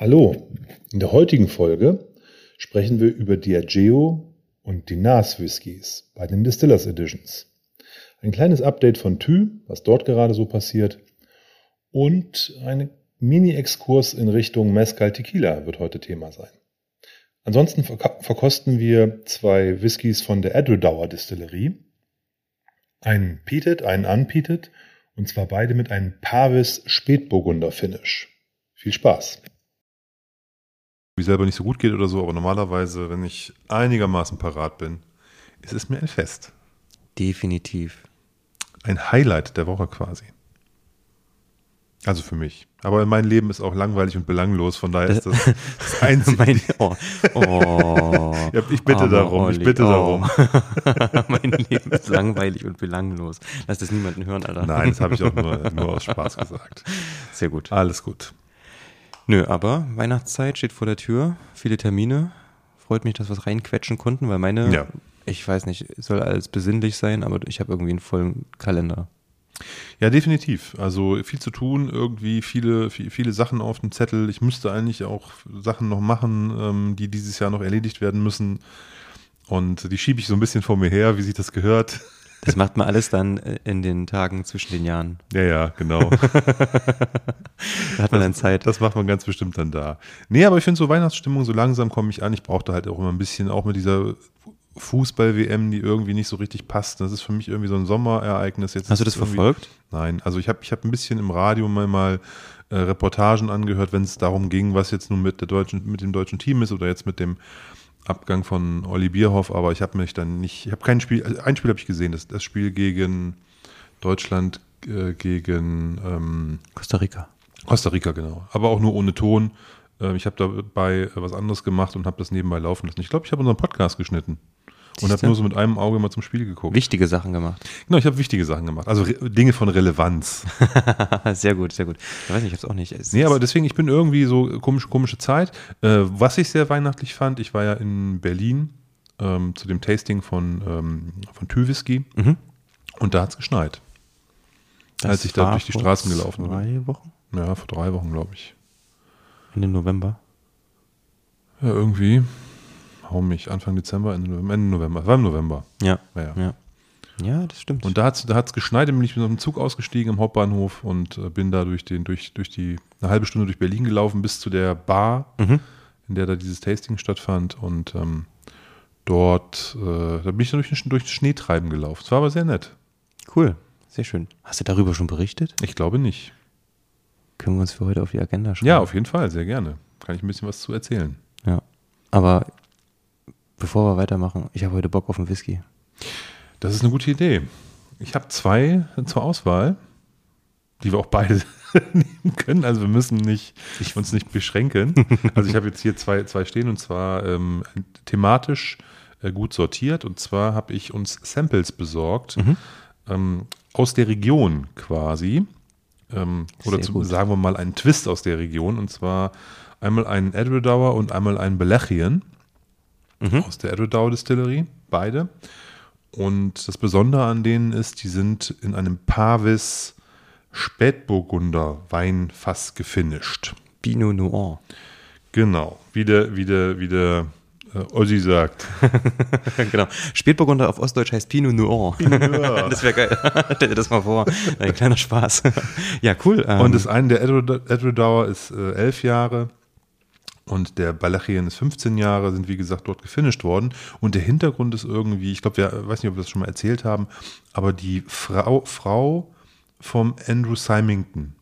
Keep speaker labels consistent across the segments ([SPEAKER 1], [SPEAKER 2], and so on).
[SPEAKER 1] Hallo, in der heutigen Folge sprechen wir über Diageo und die NAS Whiskys bei den Distillers Editions. Ein kleines Update von Thü, was dort gerade so passiert und ein Mini-Exkurs in Richtung Mezcal Tequila wird heute Thema sein. Ansonsten verkosten wir zwei Whiskys von der Edredauer Distillerie. Einen Peated, einen Unpeated und zwar beide mit einem Pavis Spätburgunder Finish. Viel Spaß!
[SPEAKER 2] Mir selber nicht so gut geht oder so, aber normalerweise, wenn ich einigermaßen parat bin, ist es mir ein Fest.
[SPEAKER 3] Definitiv.
[SPEAKER 2] Ein Highlight der Woche quasi. Also für mich. Aber mein Leben ist auch langweilig und belanglos, von daher ist das das Einzige. mein, oh, oh, ich bitte oh, darum, Olli, ich bitte darum.
[SPEAKER 3] mein Leben ist langweilig und belanglos. Lass das niemanden hören, Alter.
[SPEAKER 2] Nein, das habe ich auch nur, nur aus Spaß gesagt.
[SPEAKER 3] Sehr gut.
[SPEAKER 2] Alles gut.
[SPEAKER 3] Nö, aber Weihnachtszeit steht vor der Tür, viele Termine. Freut mich, dass wir es reinquetschen konnten, weil meine, ja. ich weiß nicht, soll alles besinnlich sein, aber ich habe irgendwie einen vollen Kalender.
[SPEAKER 2] Ja, definitiv. Also viel zu tun, irgendwie viele, viele Sachen auf dem Zettel. Ich müsste eigentlich auch Sachen noch machen, ähm, die dieses Jahr noch erledigt werden müssen. Und die schiebe ich so ein bisschen vor mir her, wie sich das gehört.
[SPEAKER 3] Das macht man alles dann äh, in den Tagen zwischen den Jahren.
[SPEAKER 2] Ja, ja, genau.
[SPEAKER 3] da hat man dann Zeit.
[SPEAKER 2] Das macht man ganz bestimmt dann da. Nee, aber ich finde so Weihnachtsstimmung, so langsam komme ich an. Ich brauchte halt auch immer ein bisschen, auch mit dieser Fußball-WM, die irgendwie nicht so richtig passt. Das ist für mich irgendwie so ein Sommerereignis. Jetzt
[SPEAKER 3] Hast du das verfolgt?
[SPEAKER 2] Nein, also ich habe ich hab ein bisschen im Radio mal, mal äh, Reportagen angehört, wenn es darum ging, was jetzt nun mit, der deutschen, mit dem deutschen Team ist oder jetzt mit dem Abgang von Olli Bierhoff, aber ich habe mich dann nicht, ich habe kein Spiel, also ein Spiel habe ich gesehen, das, das Spiel gegen Deutschland äh, gegen ähm,
[SPEAKER 3] Costa Rica.
[SPEAKER 2] Costa Rica, genau. Aber auch nur ohne Ton. Äh, ich habe dabei was anderes gemacht und habe das nebenbei laufen lassen. Ich glaube, ich habe unseren Podcast geschnitten. Und habe nur so mit einem Auge mal zum Spiel geguckt.
[SPEAKER 3] Wichtige Sachen gemacht.
[SPEAKER 2] Genau, ich habe wichtige Sachen gemacht. Also Dinge von Relevanz.
[SPEAKER 3] sehr gut, sehr gut. Ich weiß nicht, ich habe es auch nicht. Es
[SPEAKER 2] nee, aber deswegen, ich bin irgendwie so komische, komische Zeit. Äh, was ich sehr weihnachtlich fand, ich war ja in Berlin ähm, zu dem Tasting von, ähm, von Tüwhisky mhm. und da hat es geschneit. Das als ich da durch die Straßen gelaufen bin.
[SPEAKER 3] Vor drei Wochen?
[SPEAKER 2] Ja, vor drei Wochen, glaube ich.
[SPEAKER 3] Ende November?
[SPEAKER 2] Ja, irgendwie hau mich, Anfang Dezember, Ende November, Ende November, war im November.
[SPEAKER 3] Ja. Ja, ja. ja das stimmt.
[SPEAKER 2] Und da hat es da hat's geschneit, bin ich mit einem Zug ausgestiegen im Hauptbahnhof und äh, bin da durch, den, durch, durch die, eine halbe Stunde durch Berlin gelaufen bis zu der Bar, mhm. in der da dieses Tasting stattfand und ähm, dort, äh, da bin ich dann durch, durch das Schneetreiben gelaufen. Es war aber sehr nett.
[SPEAKER 3] Cool, sehr schön. Hast du darüber schon berichtet?
[SPEAKER 2] Ich glaube nicht.
[SPEAKER 3] Können wir uns für heute auf die Agenda schreiben?
[SPEAKER 2] Ja, auf jeden Fall, sehr gerne. Kann ich ein bisschen was zu erzählen.
[SPEAKER 3] Ja, aber Bevor wir weitermachen, ich habe heute Bock auf einen Whisky.
[SPEAKER 2] Das ist eine gute Idee. Ich habe zwei zur Auswahl, die wir auch beide nehmen können. Also wir müssen nicht, uns nicht beschränken. Also ich habe jetzt hier zwei, zwei stehen und zwar ähm, thematisch äh, gut sortiert. Und zwar habe ich uns Samples besorgt mhm. ähm, aus der Region quasi. Ähm, oder zu, sagen wir mal einen Twist aus der Region. Und zwar einmal einen Edredauer und einmal einen Belechien mhm. aus der Edredau Distillery, beide. Und das Besondere an denen ist, die sind in einem Pavis Spätburgunder Weinfass gefinisht.
[SPEAKER 3] Pinot Noir.
[SPEAKER 2] Genau, wie der, wie der, wie der äh, Ossi sagt.
[SPEAKER 3] genau. Spätburgunder auf Ostdeutsch heißt Pinot Noir. Pinot Noir. das wäre geil. Stell dir das mal vor. Ein kleiner Spaß. ja, cool.
[SPEAKER 2] Und ähm, das eine, der Edredauer ist äh, elf Jahre und der Balachien ist 15 Jahre, sind wie gesagt dort gefinisht worden. Und der Hintergrund ist irgendwie, ich glaube, wir weiß nicht, ob wir das schon mal erzählt haben, aber die Frau, Frau vom Andrew Symington,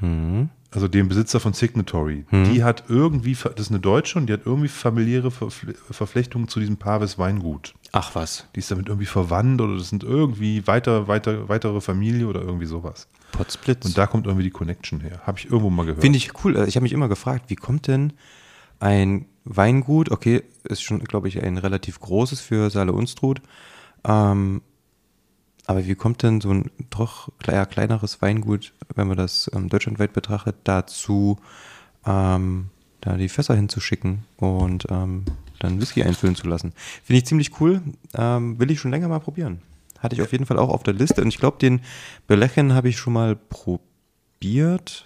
[SPEAKER 2] mhm. also dem Besitzer von Signatory, mhm. die hat irgendwie, das ist eine Deutsche und die hat irgendwie familiäre Verflechtungen zu diesem Pavis Weingut.
[SPEAKER 3] Ach was.
[SPEAKER 2] Die ist damit irgendwie verwandt oder das sind irgendwie weiter, weiter, weitere Familie oder irgendwie sowas.
[SPEAKER 3] Potsblitz.
[SPEAKER 2] Und da kommt irgendwie die Connection her. Habe ich irgendwo mal gehört.
[SPEAKER 3] Finde ich cool. Also ich habe mich immer gefragt, wie kommt denn ein Weingut, okay, ist schon, glaube ich, ein relativ großes für Saale Unstrut, ähm, aber wie kommt denn so ein doch eher kleineres Weingut, wenn man das ähm, deutschlandweit betrachtet, dazu, ähm, da die Fässer hinzuschicken und ähm, dann Whisky einfüllen zu lassen? Finde ich ziemlich cool. Ähm, will ich schon länger mal probieren. Hatte ich auf jeden Fall auch auf der Liste. Und ich glaube, den Belechen habe ich schon mal probiert.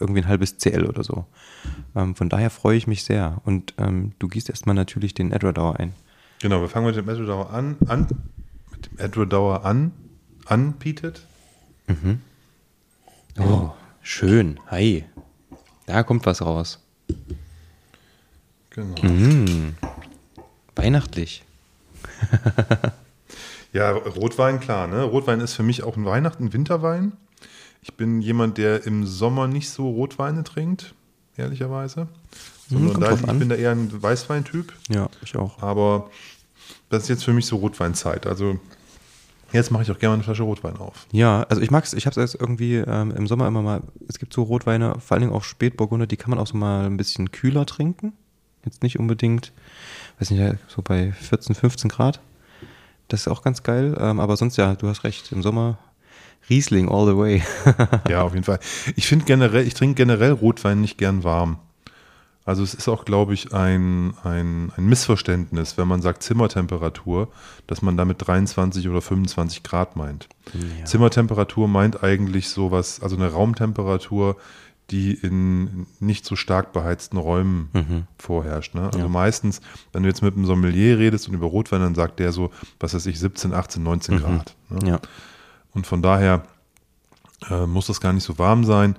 [SPEAKER 3] irgendwie ein halbes CL oder so. Ähm, von daher freue ich mich sehr. Und ähm, du gießt erstmal natürlich den Edward ein.
[SPEAKER 2] Genau, wir fangen mit dem Edward an, an mit dem Edward an, an, Pietet.
[SPEAKER 3] Mhm. Oh, schön. Hi. Da kommt was raus.
[SPEAKER 2] Genau.
[SPEAKER 3] Mhm. Weihnachtlich.
[SPEAKER 2] Ja, Rotwein, klar. Ne? Rotwein ist für mich auch ein Weihnachten, Winterwein. Ich bin jemand, der im Sommer nicht so Rotweine trinkt, ehrlicherweise. Sondern
[SPEAKER 3] kommt
[SPEAKER 2] da, ich
[SPEAKER 3] an.
[SPEAKER 2] bin da eher ein Weißweintyp.
[SPEAKER 3] Ja, ich auch.
[SPEAKER 2] Aber das ist jetzt für mich so Rotweinzeit. Also jetzt mache ich auch gerne eine Flasche Rotwein auf.
[SPEAKER 3] Ja, also ich mag's, ich habe es jetzt irgendwie ähm, im Sommer immer mal, es gibt so Rotweine, vor allen Dingen auch Spätburgunder, die kann man auch so mal ein bisschen kühler trinken. Jetzt nicht unbedingt, weiß nicht, so bei 14, 15 Grad. Das ist auch ganz geil, ähm, aber sonst ja, du hast recht, im Sommer Riesling all the way.
[SPEAKER 2] Ja, auf jeden Fall. Ich finde generell, ich trinke generell Rotwein nicht gern warm. Also es ist auch, glaube ich, ein, ein, ein Missverständnis, wenn man sagt Zimmertemperatur, dass man damit 23 oder 25 Grad meint.
[SPEAKER 3] Ja.
[SPEAKER 2] Zimmertemperatur meint eigentlich sowas, also eine Raumtemperatur, die in nicht so stark beheizten Räumen
[SPEAKER 3] Mhm.
[SPEAKER 2] vorherrscht. Ne? Also
[SPEAKER 3] Ja.
[SPEAKER 2] meistens, wenn du jetzt mit einem Sommelier redest und über Rotwein, dann sagt der so, was weiß ich, 17, 18, 19 Grad. Ne?
[SPEAKER 3] Mhm. Ja.
[SPEAKER 2] Und von daher äh, muss das gar nicht so warm sein.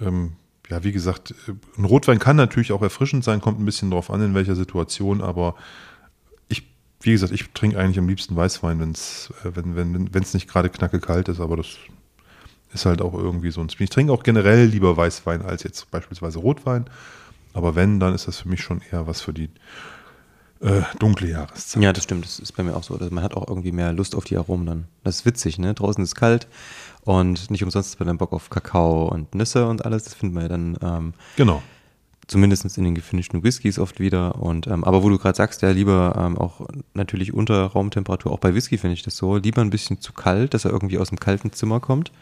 [SPEAKER 2] Ähm, ja, wie gesagt, äh, ein Rotwein kann natürlich auch erfrischend sein, kommt ein bisschen drauf an, in welcher Situation, aber ich, wie gesagt, ich trinke eigentlich am liebsten Weißwein, wenn's, äh, wenn es wenn, wenn's nicht gerade knacke kalt ist, aber das ist halt auch irgendwie so ein Spiel. Ich trinke auch generell lieber Weißwein als jetzt beispielsweise Rotwein, aber wenn, dann ist das für mich schon eher was für die äh, dunkle Jahreszeit.
[SPEAKER 3] Ja, das stimmt. Das ist bei mir auch so. Also man hat auch irgendwie mehr Lust auf die Aromen dann. Das ist witzig, ne? Draußen ist es kalt und nicht umsonst ist man dann Bock auf Kakao und Nüsse und alles. Das finden wir ja dann ähm,
[SPEAKER 2] Genau.
[SPEAKER 3] zumindest in den gefinischten Whiskys oft wieder. Und ähm, aber wo du gerade sagst, ja, lieber ähm, auch natürlich unter Raumtemperatur, auch bei Whisky finde ich das so, lieber ein bisschen zu kalt, dass er irgendwie aus dem kalten Zimmer kommt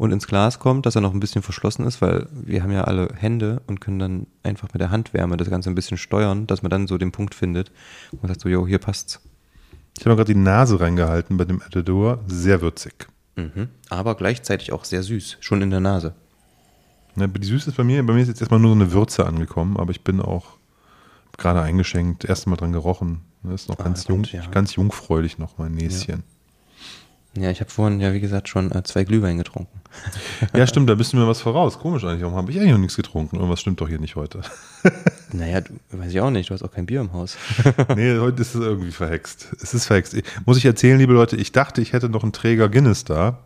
[SPEAKER 3] und ins Glas kommt, dass er noch ein bisschen verschlossen ist, weil wir haben ja alle Hände und können dann einfach mit der Handwärme das Ganze ein bisschen steuern, dass man dann so den Punkt findet, wo man sagt so, jo, hier passt's.
[SPEAKER 2] Ich habe mir gerade die Nase reingehalten bei dem Etador. Sehr würzig.
[SPEAKER 3] Mhm. Aber gleichzeitig auch sehr süß, schon in der Nase.
[SPEAKER 2] Ne, die Süße ist bei mir, bei mir ist jetzt erstmal nur so eine Würze angekommen, aber ich bin auch gerade eingeschenkt, erst mal dran gerochen. Ne, ist noch
[SPEAKER 3] Ah,
[SPEAKER 2] ganz, jung,
[SPEAKER 3] ja.
[SPEAKER 2] ganz jungfräulich noch mein Näschen.
[SPEAKER 3] Ja, ich habe vorhin, ja, wie gesagt, schon äh, zwei Glühwein getrunken.
[SPEAKER 2] Ja. stimmt, da bist du mir was voraus. Komisch eigentlich. Warum habe ich eigentlich noch nichts getrunken? Irgendwas stimmt doch hier nicht heute.
[SPEAKER 3] Naja, du, weiß ich auch nicht, du hast auch kein Bier im Haus.
[SPEAKER 2] nee, heute ist es irgendwie verhext. Es ist verhext. Muss ich erzählen, liebe Leute, ich dachte, ich hätte noch einen Träger Guinness da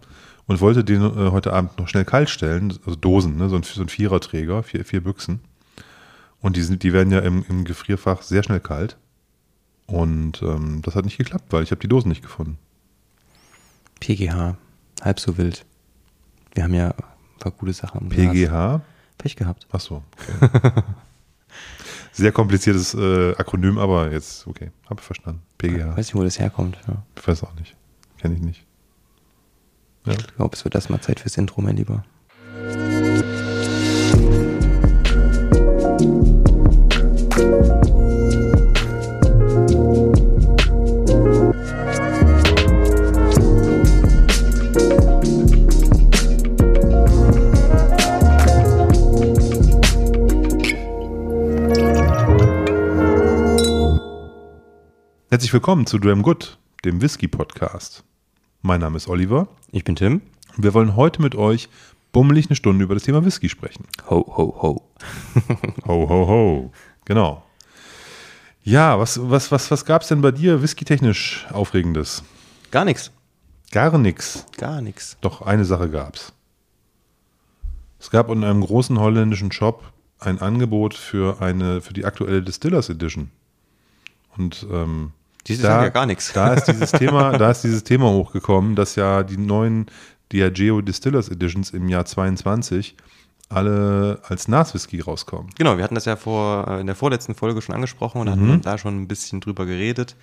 [SPEAKER 2] und wollte den äh, heute Abend noch schnell kalt stellen. Also Dosen, ne? so, ein, so ein Viererträger, vier, vier Büchsen. Und die, sind, die werden ja im, im Gefrierfach sehr schnell kalt. Und ähm, das hat nicht geklappt, weil ich habe die Dosen nicht gefunden.
[SPEAKER 3] PGH, halb so wild. Wir haben ja ein paar gute Sachen. im Glas.
[SPEAKER 2] PGH?
[SPEAKER 3] Pech gehabt.
[SPEAKER 2] Ach so. Okay. Sehr kompliziertes äh, Akronym, aber jetzt, okay, habe ich verstanden. PGH.
[SPEAKER 3] Weiß nicht, wo das herkommt. Ja.
[SPEAKER 2] Ich weiß auch nicht. Kenne ich nicht. Ja.
[SPEAKER 3] Ich glaube, es wird erstmal Zeit fürs Intro, mein Lieber.
[SPEAKER 2] Herzlich willkommen zu Dram Good, dem Whisky-Podcast. Mein Name ist Oliver
[SPEAKER 3] Ich bin Tim.
[SPEAKER 2] und wir wollen heute mit euch bummelig eine Stunde über das Thema Whisky sprechen.
[SPEAKER 3] Ho, ho, ho.
[SPEAKER 2] Ho, ho, ho. Genau. Ja, was, was, was, was gab es denn bei dir whisky-technisch Aufregendes?
[SPEAKER 3] Gar nichts.
[SPEAKER 2] Gar nichts.
[SPEAKER 3] Gar nichts.
[SPEAKER 2] Doch eine Sache gab's. Es gab in einem großen holländischen Shop ein Angebot für eine für die aktuelle Distillers Edition. Und ähm,
[SPEAKER 3] Die sagen ja gar nichts.
[SPEAKER 2] Da ist dieses Thema, da ist dieses Thema hochgekommen, dass ja die neuen Diageo Distillers Editions im Jahr 22 alle als Naswhisky rauskommen.
[SPEAKER 3] Genau, wir hatten das ja vor, äh, in der vorletzten Folge schon angesprochen und hatten da schon ein bisschen drüber geredet.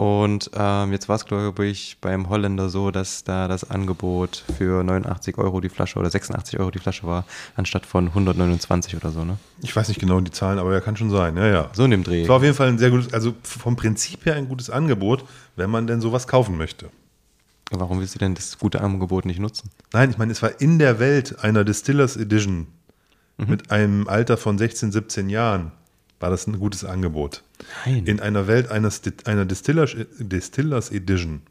[SPEAKER 3] Und ähm, jetzt war es, glaube ich, beim Holländer so, dass da das Angebot für 89 Euro die Flasche oder 86 Euro die Flasche war, anstatt von 129 oder so, ne?
[SPEAKER 2] Ich weiß nicht genau die Zahlen, aber ja, kann schon sein. Ja, ja.
[SPEAKER 3] So in dem Dreh.
[SPEAKER 2] Es war auf jeden Fall ein sehr gutes, also vom Prinzip her ein gutes Angebot, wenn man denn sowas kaufen möchte.
[SPEAKER 3] Warum willst du denn das gute Angebot nicht nutzen?
[SPEAKER 2] Nein, ich meine, es war in der Welt einer Distillers Edition mit einem Alter von 16, 17 Jahren war das ein gutes Angebot.
[SPEAKER 3] Nein.
[SPEAKER 2] In einer Welt eines, einer Distillers, Distillers Edition,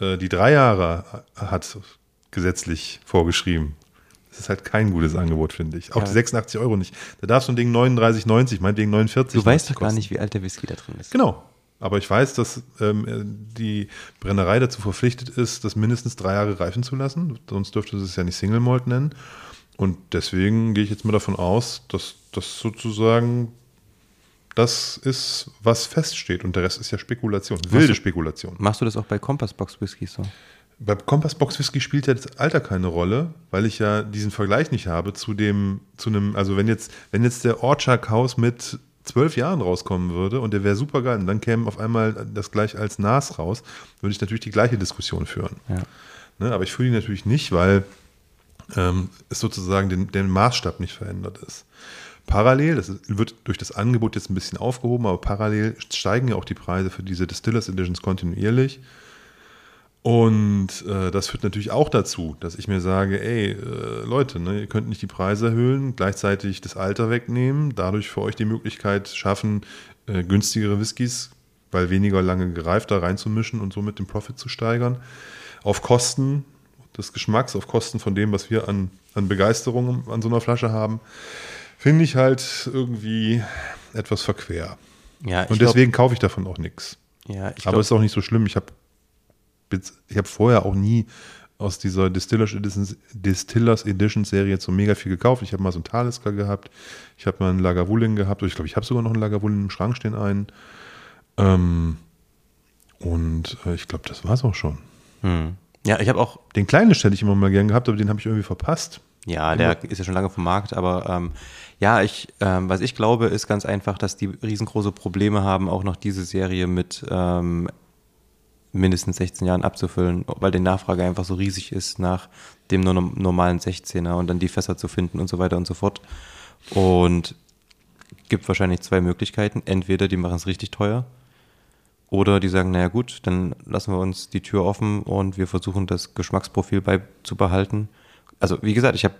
[SPEAKER 2] äh, die drei Jahre hat gesetzlich vorgeschrieben. Das ist halt kein gutes Angebot, finde ich. Auch
[SPEAKER 3] Ja.
[SPEAKER 2] die 86 Euro nicht. Da darf so ein Ding 39,90, meinetwegen 49.
[SPEAKER 3] Du weißt doch gar
[SPEAKER 2] kosten.
[SPEAKER 3] nicht, wie alt der Whisky da drin ist.
[SPEAKER 2] Genau. Aber ich weiß, dass ähm, die Brennerei dazu verpflichtet ist, das mindestens drei Jahre reifen zu lassen. Sonst dürfte sie es ja nicht Single Malt nennen. Und deswegen gehe ich jetzt mal davon aus, dass das sozusagen das ist, was feststeht. Und der Rest ist ja Spekulation. Wilde
[SPEAKER 3] du-
[SPEAKER 2] Spekulation.
[SPEAKER 3] Machst du das auch bei Compassbox Whiskys so?
[SPEAKER 2] Bei Compass Box Whisky spielt ja das Alter keine Rolle, weil ich ja diesen Vergleich nicht habe zu dem, zu einem, also wenn jetzt, wenn jetzt der Orchard House mit zwölf Jahren rauskommen würde und der wäre super geil und dann käme auf einmal das gleich als Nas raus, würde ich natürlich die gleiche Diskussion führen.
[SPEAKER 3] Ja.
[SPEAKER 2] Ne, aber ich fühle die natürlich nicht, weil ähm, es sozusagen den, der Maßstab nicht verändert ist. Parallel, das wird durch das Angebot jetzt ein bisschen aufgehoben, aber parallel steigen ja auch die Preise für diese Distillers Editions kontinuierlich. Und äh, das führt natürlich auch dazu, dass ich mir sage, ey, äh, Leute, ne, ihr könnt nicht die Preise erhöhen, gleichzeitig das Alter wegnehmen, dadurch für euch die Möglichkeit schaffen, äh, günstigere Whiskys, weil weniger lange gereift da reinzumischen und somit den Profit zu steigern, auf Kosten des Geschmacks, auf Kosten von dem, was wir an, an Begeisterung an so einer Flasche haben, finde ich halt irgendwie etwas verquer.
[SPEAKER 3] Ja, ich
[SPEAKER 2] Und deswegen kaufe ich davon auch nichts.
[SPEAKER 3] Ja, ich
[SPEAKER 2] Aber
[SPEAKER 3] glaub,
[SPEAKER 2] ist auch nicht so schlimm. Ich habe ich hab vorher auch nie aus dieser Distillers Edition, Distillers Edition Serie so mega viel gekauft. Ich habe mal so einen Talisker gehabt. Ich habe mal einen Lagavulin gehabt. Ich glaube, ich habe sogar noch einen Lagavulin im Schrank stehen einen. Ähm, und äh, ich glaube, das war es auch schon.
[SPEAKER 3] hm. ja, ich habe auch,
[SPEAKER 2] Den kleinen hätte ich immer mal gern gehabt, aber den habe ich irgendwie verpasst.
[SPEAKER 3] Ja, der ist ja schon lange vom Markt, aber ähm, ja, ich, ähm, was ich glaube, ist ganz einfach, dass die riesengroße Probleme haben, auch noch diese Serie mit ähm, mindestens 16 Jahren abzufüllen, weil die Nachfrage einfach so riesig ist nach dem nur normalen 16er und dann die Fässer zu finden und so weiter und so fort. Und gibt wahrscheinlich zwei Möglichkeiten. Entweder die machen es richtig teuer oder die sagen, naja gut, dann lassen wir uns die Tür offen und wir versuchen das Geschmacksprofil beizubehalten. Also wie gesagt, ich habe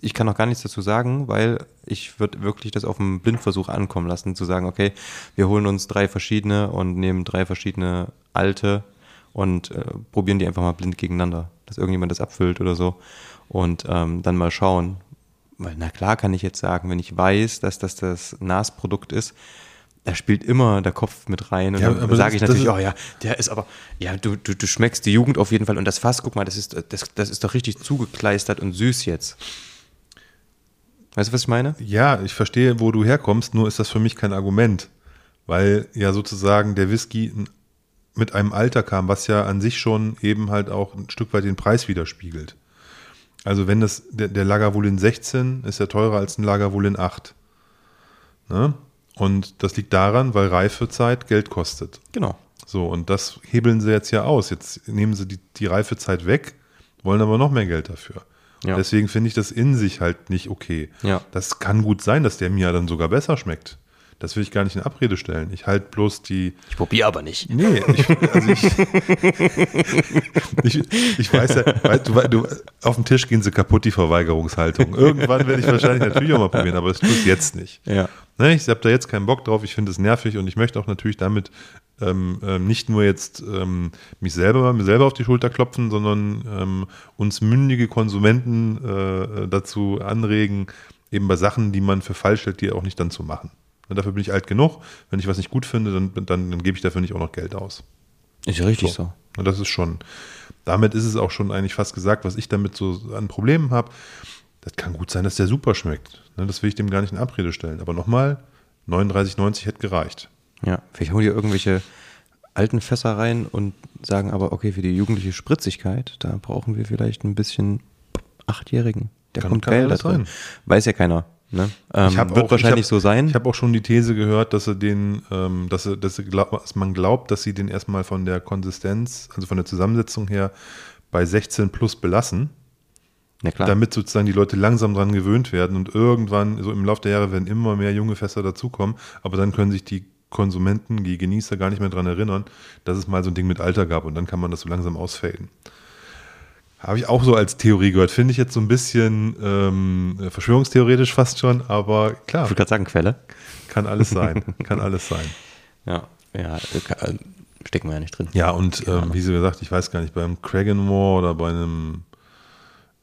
[SPEAKER 3] ich kann noch gar nichts dazu sagen, weil ich würde wirklich das auf einen Blindversuch ankommen lassen, zu sagen, okay, wir holen uns drei verschiedene und nehmen drei verschiedene alte und äh, probieren die einfach mal blind gegeneinander, dass irgendjemand das abfüllt oder so und ähm, dann mal schauen. Weil na klar kann ich jetzt sagen, wenn ich weiß, dass das das NAS-Produkt ist, da spielt immer der Kopf mit rein und
[SPEAKER 2] Ja,
[SPEAKER 3] dann sage ich natürlich, oh ja, der ist aber, ja, du, du, du schmeckst die Jugend auf jeden Fall und das Fass, guck mal, das ist, das, das ist doch richtig zugekleistert und süß jetzt. Weißt du, was ich meine?
[SPEAKER 2] Ja, ich verstehe, wo du herkommst, nur ist das für mich kein Argument, weil ja sozusagen der Whisky mit einem Alter kam, was ja an sich schon eben halt auch ein Stück weit den Preis widerspiegelt. Also wenn das, der, der Lagavulin 16 ist ja teurer als ein Lagavulin 8. Ne? Und das liegt daran, weil Reifezeit Geld kostet.
[SPEAKER 3] Genau.
[SPEAKER 2] So, und das hebeln sie jetzt ja aus. Jetzt nehmen sie die, die Reifezeit weg, wollen aber noch mehr Geld dafür.
[SPEAKER 3] Ja.
[SPEAKER 2] Deswegen finde ich das in sich halt nicht okay.
[SPEAKER 3] Ja.
[SPEAKER 2] Das kann gut sein, dass der mir dann sogar besser schmeckt. Das will ich gar nicht in Abrede stellen. Ich halte bloß die.
[SPEAKER 3] Ich probiere aber nicht.
[SPEAKER 2] Nee, ich, also ich, ich, ich weiß ja, weil du, du, auf dem Tisch gehen sie kaputt, die Verweigerungshaltung. Irgendwann werde ich wahrscheinlich natürlich auch mal probieren, aber das tue ich jetzt nicht.
[SPEAKER 3] Ja.
[SPEAKER 2] Ne, ich habe da jetzt keinen Bock drauf, ich finde es nervig und ich möchte auch natürlich damit ähm, ähm, nicht nur jetzt ähm, mich selber, mir selber auf die Schulter klopfen, sondern ähm, uns mündige Konsumenten äh, dazu anregen, eben bei Sachen, die man für falsch hält, die auch nicht dann zu machen. Und dafür bin ich alt genug. Wenn ich was nicht gut finde, dann, dann, dann gebe ich dafür nicht auch noch Geld aus.
[SPEAKER 3] Ist ja richtig so.
[SPEAKER 2] Und das ist schon, damit ist es auch schon eigentlich fast gesagt, was ich damit so an Problemen habe. Das kann gut sein, dass der super schmeckt. Ne, Das will ich dem gar nicht in Abrede stellen. Aber nochmal, 39,90 hätte gereicht.
[SPEAKER 3] Ja. Vielleicht holen die irgendwelche alten Fässer rein und sagen aber, okay, für die jugendliche Spritzigkeit, da brauchen wir vielleicht ein bisschen Achtjährigen. Der
[SPEAKER 2] Kann-
[SPEAKER 3] kommt
[SPEAKER 2] kann
[SPEAKER 3] geil da drin.
[SPEAKER 2] sein.
[SPEAKER 3] Weiß ja keiner. Ne? Ähm, wird
[SPEAKER 2] auch-
[SPEAKER 3] wahrscheinlich
[SPEAKER 2] ich hab,
[SPEAKER 3] so sein.
[SPEAKER 2] Ich habe auch schon die These gehört, dass, er den, ähm, dass, er, dass, er glaub, dass man glaubt, dass sie den erstmal von der Konsistenz, also von der Zusammensetzung her, bei 16 plus belassen. Damit sozusagen die Leute langsam dran gewöhnt werden und irgendwann, so im Laufe der Jahre, werden immer mehr junge Fässer dazukommen, aber dann können sich die Konsumenten, die Genießer gar nicht mehr dran erinnern, dass es mal so ein Ding mit Alter gab und dann kann man das so langsam ausfaden. Habe ich auch so als Theorie gehört. Finde ich jetzt so ein bisschen ähm, verschwörungstheoretisch fast schon, aber klar,
[SPEAKER 3] Ich würde gerade sagen, Quelle.
[SPEAKER 2] kann alles sein. kann alles sein.
[SPEAKER 3] Ja, ja, äh, äh, stecken wir ja nicht drin.
[SPEAKER 2] Ja, und ähm, wie sie gesagt, ich weiß gar nicht, beim Kraganmore oder bei einem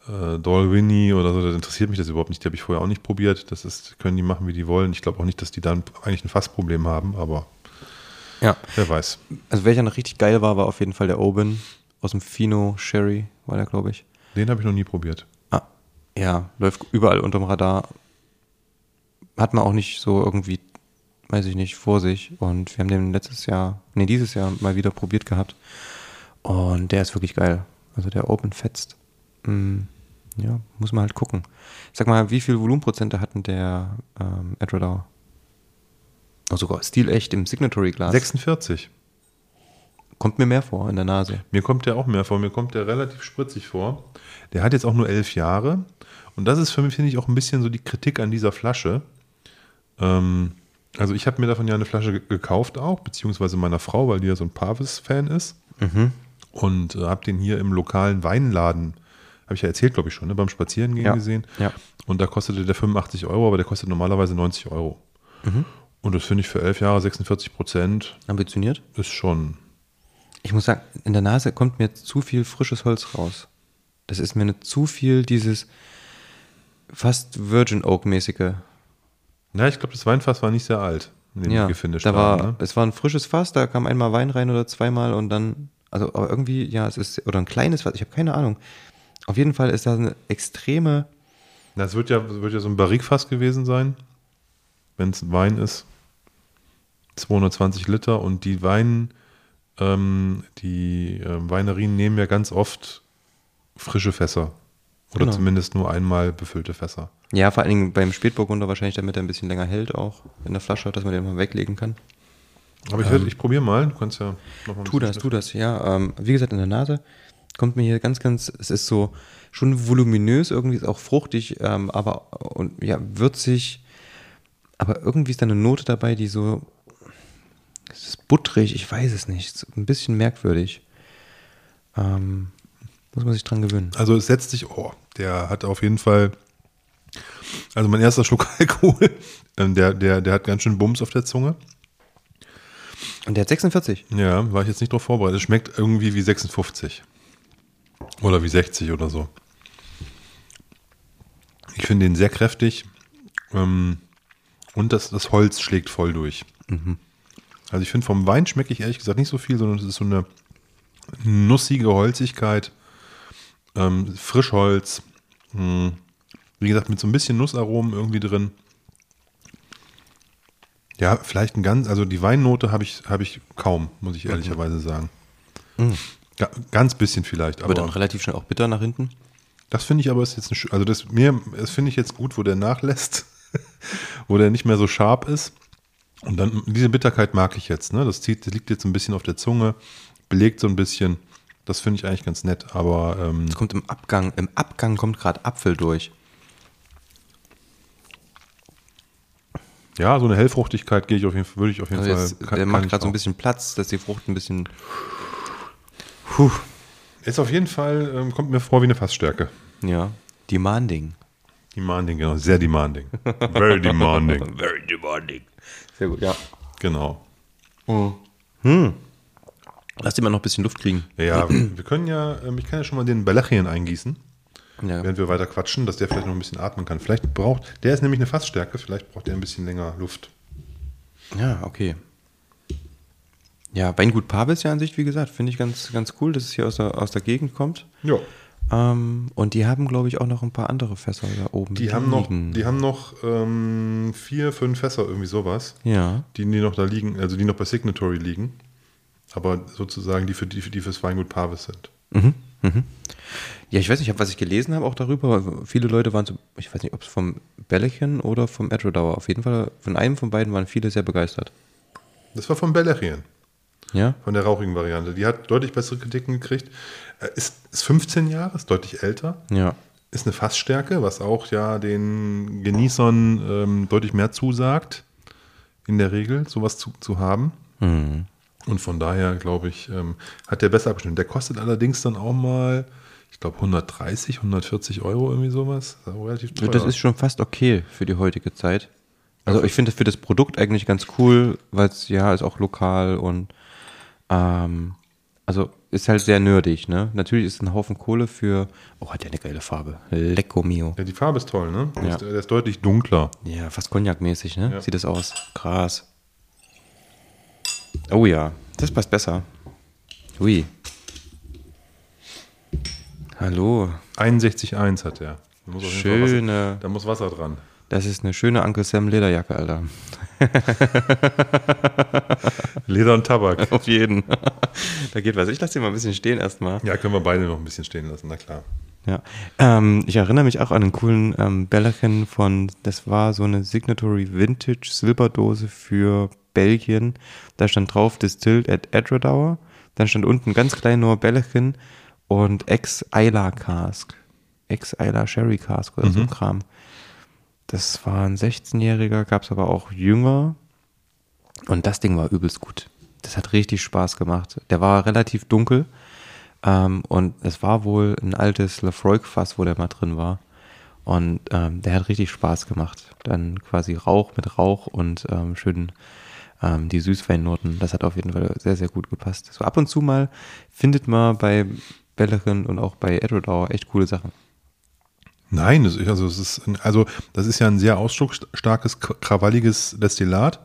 [SPEAKER 2] äh, Dolwini oder so, das interessiert mich das überhaupt nicht. Die habe ich vorher auch nicht probiert. Das ist, können die machen, wie die wollen. Ich glaube auch nicht, dass die dann eigentlich ein Fassproblem haben, aber
[SPEAKER 3] Ja,
[SPEAKER 2] wer weiß.
[SPEAKER 3] also welcher noch richtig geil war, war auf jeden Fall der Oben aus dem Fino Sherry, war der, glaube ich.
[SPEAKER 2] Den habe ich noch nie probiert.
[SPEAKER 3] Ah, ja, läuft überall unterm Radar. Hat man auch nicht so irgendwie, weiß ich nicht, vor sich. Und wir haben den letztes Jahr, nee, dieses Jahr mal wieder probiert gehabt. Und der ist wirklich geil. Also der Open fetzt. Mm, ja, muss man halt gucken. Sag mal, wie viel Volumenprozente hatten der ähm, Edredau? Oh, sogar stilecht im Signatory-Glas.
[SPEAKER 2] 46.
[SPEAKER 3] Kommt mir mehr vor in der Nase.
[SPEAKER 2] Mir kommt der auch mehr vor. Mir kommt der relativ spritzig vor. Der hat jetzt auch nur elf Jahre. Und das ist für mich, finde ich, auch ein bisschen so die Kritik an dieser Flasche. Ähm, also ich habe mir davon ja eine Flasche ge- gekauft auch, beziehungsweise meiner Frau, weil die ja so ein Pavis-Fan ist. Und äh, habe den hier im lokalen Weinladen, habe ich ja erzählt, glaube ich schon, ne, beim Spazierengehen
[SPEAKER 3] Ja.
[SPEAKER 2] gesehen.
[SPEAKER 3] Ja.
[SPEAKER 2] Und da kostete der 85 Euro, aber der kostet normalerweise 90 Euro.
[SPEAKER 3] Mhm.
[SPEAKER 2] Und das finde ich für elf Jahre 46 Prozent
[SPEAKER 3] Ambitioniert?
[SPEAKER 2] ist schon
[SPEAKER 3] Ich muss sagen, in der Nase kommt mir zu viel frisches Holz raus. Das ist mir eine zu viel dieses fast Virgin Oak mäßige.
[SPEAKER 2] Na, ich glaube, das Weinfass war nicht sehr alt, in dem
[SPEAKER 3] Ja,
[SPEAKER 2] die gefinisht
[SPEAKER 3] da war,
[SPEAKER 2] haben. Ne?
[SPEAKER 3] es war ein frisches Fass, da kam einmal Wein rein oder zweimal und dann, also aber irgendwie, ja, es ist, oder ein kleines Fass, ich habe keine Ahnung. Auf jeden Fall ist da eine extreme,
[SPEAKER 2] Das wird ja, das wird ja so ein Barrikfass gewesen sein, wenn es Wein ist. 220 Liter und die Wein, ähm, die ähm, Weinerien nehmen ja ganz oft frische Fässer. Oder
[SPEAKER 3] Genau.
[SPEAKER 2] zumindest nur einmal befüllte Fässer.
[SPEAKER 3] ja, vor allen Dingen beim Spätburgunder wahrscheinlich, damit er ein bisschen länger hält auch in der Flasche, dass man den mal weglegen kann.
[SPEAKER 2] Aber ich, werd- ich probiere mal. Du kannst ja noch mal ein
[SPEAKER 3] Tu das, tu das, ja. Ähm, wie gesagt, in der Nase kommt mir hier ganz, ganz, es ist so schon voluminös, irgendwie ist auch fruchtig, ähm, aber und ja, würzig, aber irgendwie ist da eine Note dabei, die so, es ist butterig, ich weiß es nicht, ist ein bisschen merkwürdig. Ähm, muss man sich dran gewöhnen.
[SPEAKER 2] Also es setzt sich, oh, der hat auf jeden Fall, also mein erster Schluck Alkohol, ähm, der, der, der hat ganz schön Bums auf der Zunge.
[SPEAKER 3] Und der hat 46.
[SPEAKER 2] Ja, war ich jetzt nicht drauf vorbereitet. Es schmeckt irgendwie wie 56. Oder wie 60 oder so. Ich finde den sehr kräftig. Ähm, und das, das Holz schlägt voll durch. Also ich finde vom Wein schmecke ich ehrlich gesagt nicht so viel, sondern es ist so eine nussige Holzigkeit. Ähm, Frischholz. Hm, wie gesagt, mit so ein bisschen Nussaromen irgendwie drin. Ja, vielleicht ein ganz, also die Weinnote habe ich, habe ich kaum, muss ich ehrlicherweise sagen. Ga, ganz bisschen vielleicht,
[SPEAKER 3] dann
[SPEAKER 2] aber
[SPEAKER 3] relativ schnell auch bitter nach hinten.
[SPEAKER 2] das finde ich aber ist jetzt ein, also das mir, das finde ich jetzt gut, wo der nachlässt, wo der nicht mehr so scharf ist. Und dann diese Bitterkeit mag ich jetzt, ne? Das zieht, das liegt jetzt ein bisschen auf der Zunge, belegt so ein bisschen. Das finde ich eigentlich ganz nett, aber ähm,
[SPEAKER 3] Es kommt im Abgang, im Abgang kommt gerade Apfel durch.
[SPEAKER 2] ja, so eine Hellfruchtigkeit gehe ich auf jeden Fall, würde ich auf jeden
[SPEAKER 3] Also
[SPEAKER 2] Fall.
[SPEAKER 3] jetzt,
[SPEAKER 2] kann-
[SPEAKER 3] der macht gerade so ein bisschen Platz, dass die Frucht ein bisschen. Puh.
[SPEAKER 2] Ist auf jeden Fall, ähm, kommt mir vor wie eine Fassstärke.
[SPEAKER 3] Ja. Demanding.
[SPEAKER 2] Demanding, genau, sehr demanding. Very demanding.
[SPEAKER 3] Very demanding. Sehr gut, ja.
[SPEAKER 2] Genau.
[SPEAKER 3] Lass die mal noch ein bisschen Luft kriegen.
[SPEAKER 2] Ja, wir können ja, ähm, ich kann ja schon mal den Belachien eingießen,
[SPEAKER 3] Ja.
[SPEAKER 2] während wir weiter quatschen, dass der vielleicht noch ein bisschen atmen kann. Vielleicht braucht, der ist nämlich eine Fassstärke, vielleicht braucht der ein bisschen länger Luft.
[SPEAKER 3] ja, okay. Ja, Weingut Pavis ja an sich, wie gesagt, finde ich ganz, ganz cool, dass es hier aus der, aus der Gegend kommt.
[SPEAKER 2] Ja.
[SPEAKER 3] Ähm, und die haben, glaube ich, auch noch ein paar andere Fässer da oben.
[SPEAKER 2] Die haben noch,
[SPEAKER 3] liegen.
[SPEAKER 2] die haben noch ähm, vier, fünf Fässer, irgendwie sowas,
[SPEAKER 3] Ja.
[SPEAKER 2] die, die noch da liegen, also die noch bei Signatory liegen. Aber sozusagen die für die, für die fürs Weingut Pavis sind.
[SPEAKER 3] Mhm. Mhm. Ja, ich weiß nicht, was ich gelesen habe auch darüber. Viele Leute waren so, ich weiß nicht, ob es vom Bellechen oder vom Edrodauer. Auf jeden Fall, von einem von beiden waren viele sehr begeistert.
[SPEAKER 2] Das war von Belachien.
[SPEAKER 3] Ja?
[SPEAKER 2] Von der rauchigen Variante. Die hat deutlich bessere Kritiken gekriegt. Äh, Ist, ist 15 Jahre, ist deutlich älter.
[SPEAKER 3] Ja.
[SPEAKER 2] Ist eine Fassstärke, was auch ja den Genießern ähm, deutlich mehr zusagt, in der Regel, sowas zu, zu haben.
[SPEAKER 3] Mhm.
[SPEAKER 2] Und von daher, glaube ich, ähm, hat der besser abgeschnitten. Der kostet allerdings dann auch mal, ich glaube 130, 140 Euro irgendwie sowas. Das ist relativ teuer.
[SPEAKER 3] Das ist schon fast okay für die heutige Zeit. Also ich finde für das Produkt eigentlich ganz cool, weil es ja ist auch lokal und ähm, also ist halt sehr nerdig, ne? Natürlich ist ein Haufen Kohle für. Oh, hat der eine geile Farbe. Lecco mio.
[SPEAKER 2] ja, die Farbe ist toll, ne? Der
[SPEAKER 3] Ja.
[SPEAKER 2] ist, der ist deutlich dunkler.
[SPEAKER 3] Ja, fast Cognac-mäßig, ne?
[SPEAKER 2] Ja.
[SPEAKER 3] Sieht das aus. Krass. Oh ja, das passt besser. Ui. Hallo.
[SPEAKER 2] 61,1 hat. Da jeden Fall Wasser,
[SPEAKER 3] Schöne.
[SPEAKER 2] da muss Wasser dran.
[SPEAKER 3] Das ist eine schöne Uncle Sam Lederjacke, Alter.
[SPEAKER 2] Leder und Tabak.
[SPEAKER 3] Auf jeden. da geht was. Ich lasse den mal ein bisschen stehen erstmal.
[SPEAKER 2] Ja, können wir beide noch ein bisschen stehen lassen, na klar.
[SPEAKER 3] Ja. Ähm, ich erinnere mich auch an einen coolen ähm, Bellerchen von, das war so eine Signatory Vintage Silberdose für Belgien. Da stand drauf Distilled at Edredauer. Dann stand unten ganz klein nur Bellerchen und Ex-Isla Cask. Ex-Isla Sherry Cask oder so ein Kram. Das war ein 16-Jähriger, gab es aber auch jünger. Und das Ding war übelst gut. Das hat richtig Spaß gemacht. Der war relativ dunkel. Ähm, und es war wohl ein altes Lafroig-Fass, wo der mal drin war. Und ähm, der hat richtig Spaß gemacht. Dann quasi Rauch mit Rauch und ähm, schön ähm, die Süßweinnoten. Das hat auf jeden Fall sehr, sehr gut gepasst. So ab und zu mal findet man bei Bellerin und auch bei Edwardauer echt coole Sachen.
[SPEAKER 2] Nein, das, ist- also, es ist, also das ist ja ein sehr ausdrucksstarkes, krawalliges Destillat.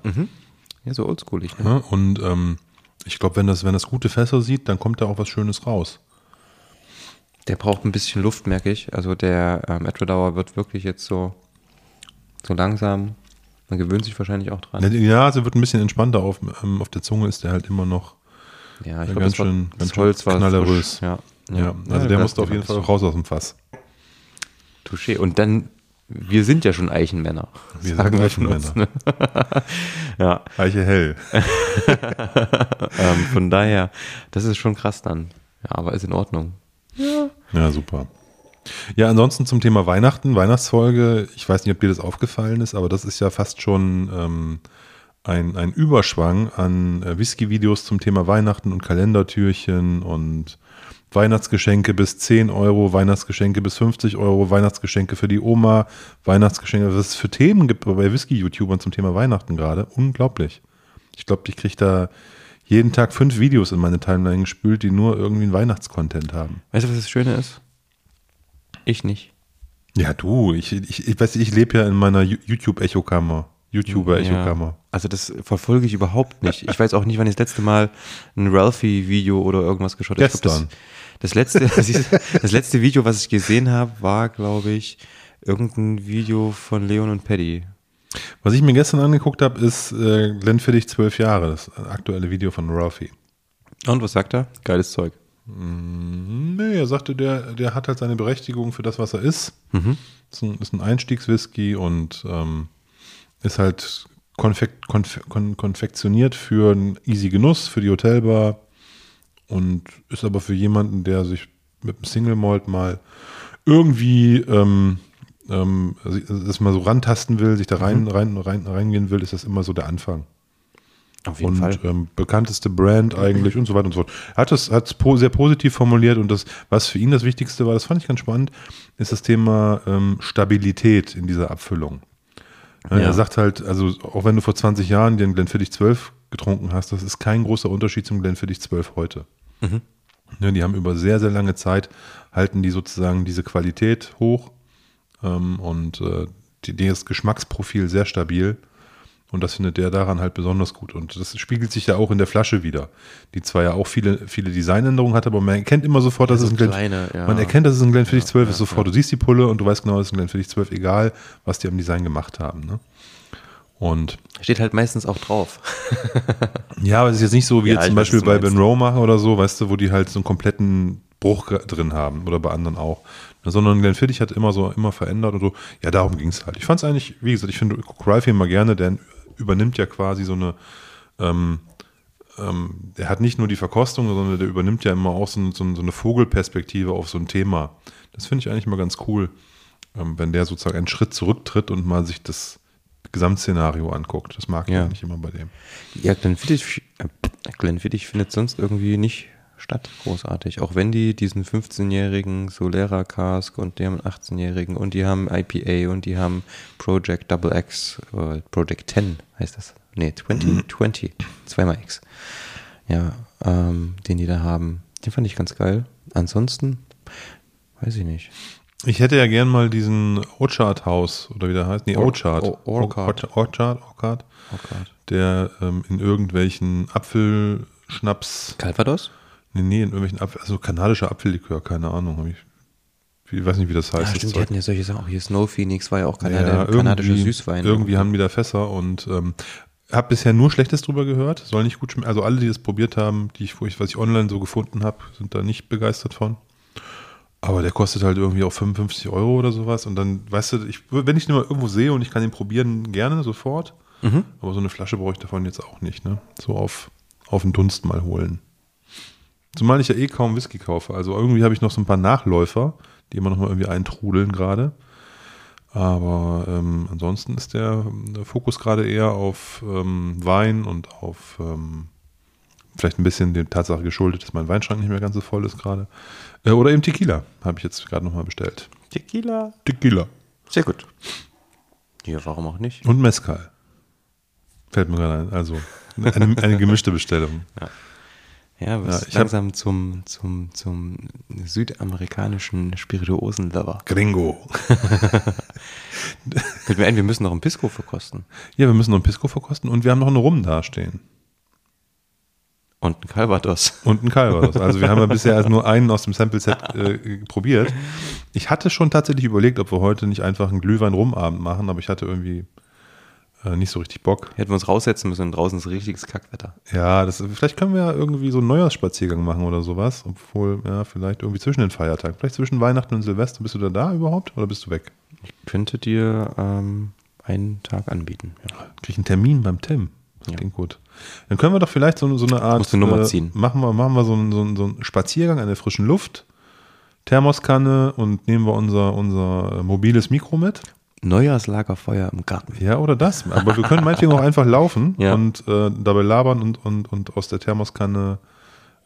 [SPEAKER 3] Ja, so oldschoolig. Ne?
[SPEAKER 2] Ne? Und ähm, ich glaube, wenn das, wenn das gute Fässer sieht, dann kommt da auch was Schönes raus.
[SPEAKER 3] Der braucht ein bisschen Luft, merke ich. Also der ähm, Edwardauer wird wirklich jetzt so, so langsam. Man gewöhnt sich wahrscheinlich auch dran.
[SPEAKER 2] Die Nase wird ein bisschen entspannter auf, ähm, auf der Zunge, ist der halt immer noch.
[SPEAKER 3] Ja, ich
[SPEAKER 2] Ja,
[SPEAKER 3] glaube,
[SPEAKER 2] ganz
[SPEAKER 3] das, war-
[SPEAKER 2] schön-
[SPEAKER 3] das
[SPEAKER 2] ganz schön
[SPEAKER 3] Holz war
[SPEAKER 2] knallerös.
[SPEAKER 3] frisch. Ja,
[SPEAKER 2] Ja, also der musste auf jeden Fall raus aus dem Fass.
[SPEAKER 3] Touché. Und dann, wir sind ja schon Eichenmänner.
[SPEAKER 2] Wir
[SPEAKER 3] sagen
[SPEAKER 2] sind
[SPEAKER 3] uns, ne? ja,
[SPEAKER 2] Eiche hell.
[SPEAKER 3] ähm, von daher, das ist schon krass dann. Ja, aber ist in Ordnung.
[SPEAKER 2] Ja, super. Ja, ansonsten zum Thema Weihnachten, Weihnachtsfolge. Ich weiß nicht, ob dir das aufgefallen ist, aber das ist ja fast schon ähm, ein, ein Überschwang an äh, Whisky-Videos zum Thema Weihnachten und Kalendertürchen und Weihnachtsgeschenke bis 10 Euro, Weihnachtsgeschenke bis 50 Euro, Weihnachtsgeschenke für die Oma, Weihnachtsgeschenke, was es für Themen gibt bei Whisky-YouTubern zum Thema Weihnachten gerade. Unglaublich. Ich glaube, ich kriege da jeden Tag fünf Videos in meine Timeline gespült, die nur irgendwie einen Weihnachtscontent haben.
[SPEAKER 3] Weißt du, was das Schöne ist? Ich nicht.
[SPEAKER 2] Ja, du, ich, ich, ich weiß, ich lebe ja in meiner YouTube-Echokammer. YouTuber-Echokammer.
[SPEAKER 3] Ja, also das verfolge ich überhaupt nicht. Ich weiß auch nicht, wann ich das letzte Mal ein Ralphie-Video oder irgendwas geschaut habe. Ich glaub,
[SPEAKER 2] Gestern.
[SPEAKER 3] Das, das, letzte, das letzte Video, was ich gesehen habe, war, glaube ich, irgendein Video von Leon und Paddy.
[SPEAKER 2] Was ich mir gestern angeguckt habe, ist äh, Glenfiddich 12 Jahre, das aktuelle Video von Ralphie.
[SPEAKER 3] Und was sagt er? Geiles Zeug.
[SPEAKER 2] Nee, er sagte, der, der hat halt seine Berechtigung für das, was er ist.
[SPEAKER 3] Mhm.
[SPEAKER 2] Ist ein, ist ein Einstiegswhisky und ähm, ist halt konfekt, konf, kon, konfektioniert für einen easy Genuss, für die Hotelbar und ist aber für jemanden, der sich mit einem Single Malt mal irgendwie ähm, ähm, das mal so rantasten will, sich da rein, rein, rein, reingehen will, ist das immer so der Anfang.
[SPEAKER 3] Auf
[SPEAKER 2] Und ähm, bekannteste Brand eigentlich und so weiter und so fort. Er hat es hat's po sehr positiv formuliert und das, was für ihn das Wichtigste war, das fand ich ganz spannend, ist das Thema ähm, Stabilität in dieser Abfüllung. Ja. Er sagt halt, also auch wenn du vor 20 Jahren den Glenfiddich 12 getrunken hast, das ist kein großer Unterschied zum Glenfiddich 12 heute. Ja, die haben über sehr, sehr lange Zeit, halten die sozusagen diese Qualität hoch ähm, und äh, die, das Geschmacksprofil sehr stabil. Und das findet der daran halt besonders gut. Und das spiegelt sich ja auch in der Flasche wieder, die zwar ja auch viele, viele Designänderungen hat, aber man erkennt immer sofort, dass
[SPEAKER 3] so
[SPEAKER 2] es ein Glen,
[SPEAKER 3] kleine, ja.
[SPEAKER 2] man erkennt, dass es ein Glenfiddich 12 ist
[SPEAKER 3] ja,
[SPEAKER 2] sofort. Du siehst die Pulle und du weißt genau, es ist ein Glenfiddich 12, egal was die am Design gemacht haben. Ne? Und
[SPEAKER 3] Steht halt meistens auch drauf.
[SPEAKER 2] ja, aber es ist jetzt nicht so wie
[SPEAKER 3] Ja,
[SPEAKER 2] jetzt zum Beispiel bei. Ben Roma oder so, weißt du, wo die halt so einen kompletten Bruch drin haben oder bei anderen auch. Sondern Glenfiddich hat immer so immer verändert und so. Ja, darum ging es halt. Ich fand es eigentlich, wie gesagt, ich finde Ralphie immer gerne, der übernimmt ja quasi so eine, ähm, ähm, der hat nicht nur die Verkostung, sondern der übernimmt ja immer auch so, so, so eine Vogelperspektive auf so ein Thema. Das finde ich eigentlich immer ganz cool, ähm, wenn der sozusagen einen Schritt zurücktritt und mal sich das Gesamtszenario anguckt. Das mag ich
[SPEAKER 3] Ja.
[SPEAKER 2] eigentlich immer bei dem.
[SPEAKER 3] Ja, Glenfiddich, äh, Glenfiddich findet sonst irgendwie nicht Stadt großartig. Auch wenn die diesen 15-jährigen Solera Cask und die haben einen 18-jährigen und die haben IPA und die haben Project Double X, äh, Project 10 heißt das. Nee, 20, 20, zweimal X. Ja, ähm, den die da haben. Den fand ich ganz geil. Ansonsten, weiß ich nicht.
[SPEAKER 2] Ich hätte ja gern mal diesen Orchard House oder wie der heißt. Nee,
[SPEAKER 3] Or-
[SPEAKER 2] Orchard.
[SPEAKER 3] Or- Orchard.
[SPEAKER 2] Orchard. Orchard, Orchard
[SPEAKER 3] Gott.
[SPEAKER 2] der ähm, in irgendwelchen Apfelschnaps,
[SPEAKER 3] Calvados?
[SPEAKER 2] Nee, nee, in irgendwelchen Apfel, also kanadischer Apfellikör, keine Ahnung, ich, ich weiß nicht, wie das heißt.
[SPEAKER 3] Ja,
[SPEAKER 2] das
[SPEAKER 3] stimmt, die
[SPEAKER 2] Zeug.
[SPEAKER 3] hatten ja solche Sachen. Auch hier Snow Phoenix war ja auch Kanada,
[SPEAKER 2] Ja,
[SPEAKER 3] kanadischer Süßwein.
[SPEAKER 2] Irgendwie haben die da Fässer und ähm, habe bisher nur Schlechtes drüber gehört. Soll nicht gut schmecken. Also alle, die das probiert haben, die ich, wo ich, was ich online so gefunden habe, sind da nicht begeistert von. Aber der kostet halt irgendwie auch 55 Euro oder sowas. Und dann, weißt du, ich, wenn ich den mal irgendwo sehe und ich kann ihn probieren, gerne sofort.
[SPEAKER 3] Mhm.
[SPEAKER 2] Aber so eine Flasche brauche ich davon jetzt auch nicht, ne? So auf, auf den Dunst mal holen. Zumal ich ja eh kaum Whisky kaufe. Also irgendwie habe ich noch so ein paar Nachläufer, die immer noch mal irgendwie eintrudeln gerade. Aber ähm, ansonsten ist der, der Fokus gerade eher auf ähm, Wein und auf ähm, vielleicht ein bisschen der Tatsache geschuldet, dass mein Weinschrank nicht mehr ganz so voll ist gerade. Äh, oder eben Tequila habe ich jetzt gerade nochmal bestellt.
[SPEAKER 3] Tequila.
[SPEAKER 2] Tequila.
[SPEAKER 3] Sehr gut. Ja, warum auch nicht?
[SPEAKER 2] Und Mezcal. Fällt mir gerade ein. Also eine, eine gemischte Bestellung.
[SPEAKER 3] Ja, wir
[SPEAKER 2] Ja,
[SPEAKER 3] sind
[SPEAKER 2] ich hab-
[SPEAKER 3] langsam zum, zum, zum südamerikanischen Spirituosen-Lover.
[SPEAKER 2] Gringo.
[SPEAKER 3] Fällt mir ein, wir müssen noch ein Pisco verkosten.
[SPEAKER 2] Ja, wir müssen noch ein Pisco verkosten und wir haben noch eine Rum dastehen.
[SPEAKER 3] Und ein Calvados.
[SPEAKER 2] Und ein Calvados. Also wir haben ja bisher erst nur einen aus dem Sample-Set äh, probiert. Ich hatte schon tatsächlich überlegt, ob wir heute nicht einfach einen Glühwein-Rumabend machen, aber ich hatte irgendwie äh, nicht so richtig Bock.
[SPEAKER 3] Hätten wir uns raussetzen müssen und draußen ist richtiges Kackwetter.
[SPEAKER 2] Ja, das, vielleicht können wir ja irgendwie so einen Neujahrsspaziergang machen oder sowas. Obwohl, ja, vielleicht irgendwie zwischen den Feiertagen. Vielleicht zwischen Weihnachten und Silvester. Bist du da da überhaupt oder bist du weg?
[SPEAKER 3] Ich könnte dir ähm, einen Tag anbieten. Ja.
[SPEAKER 2] Krieg ich einen Termin beim Tim. Das
[SPEAKER 3] Ja.
[SPEAKER 2] klingt gut. Dann können wir doch vielleicht so, so eine Art.
[SPEAKER 3] Musst du Nummer
[SPEAKER 2] äh,
[SPEAKER 3] ziehen.
[SPEAKER 2] Machen wir, machen wir so, einen, so, einen, so einen Spaziergang an der frischen Luft, Thermoskanne und nehmen wir unser, unser äh, mobiles Mikro mit.
[SPEAKER 3] Neujahrslagerfeuer im Garten.
[SPEAKER 2] Ja, oder das. Aber wir können meinetwegen auch einfach laufen
[SPEAKER 3] Ja.
[SPEAKER 2] und äh, dabei labern und, und, und aus der Thermoskanne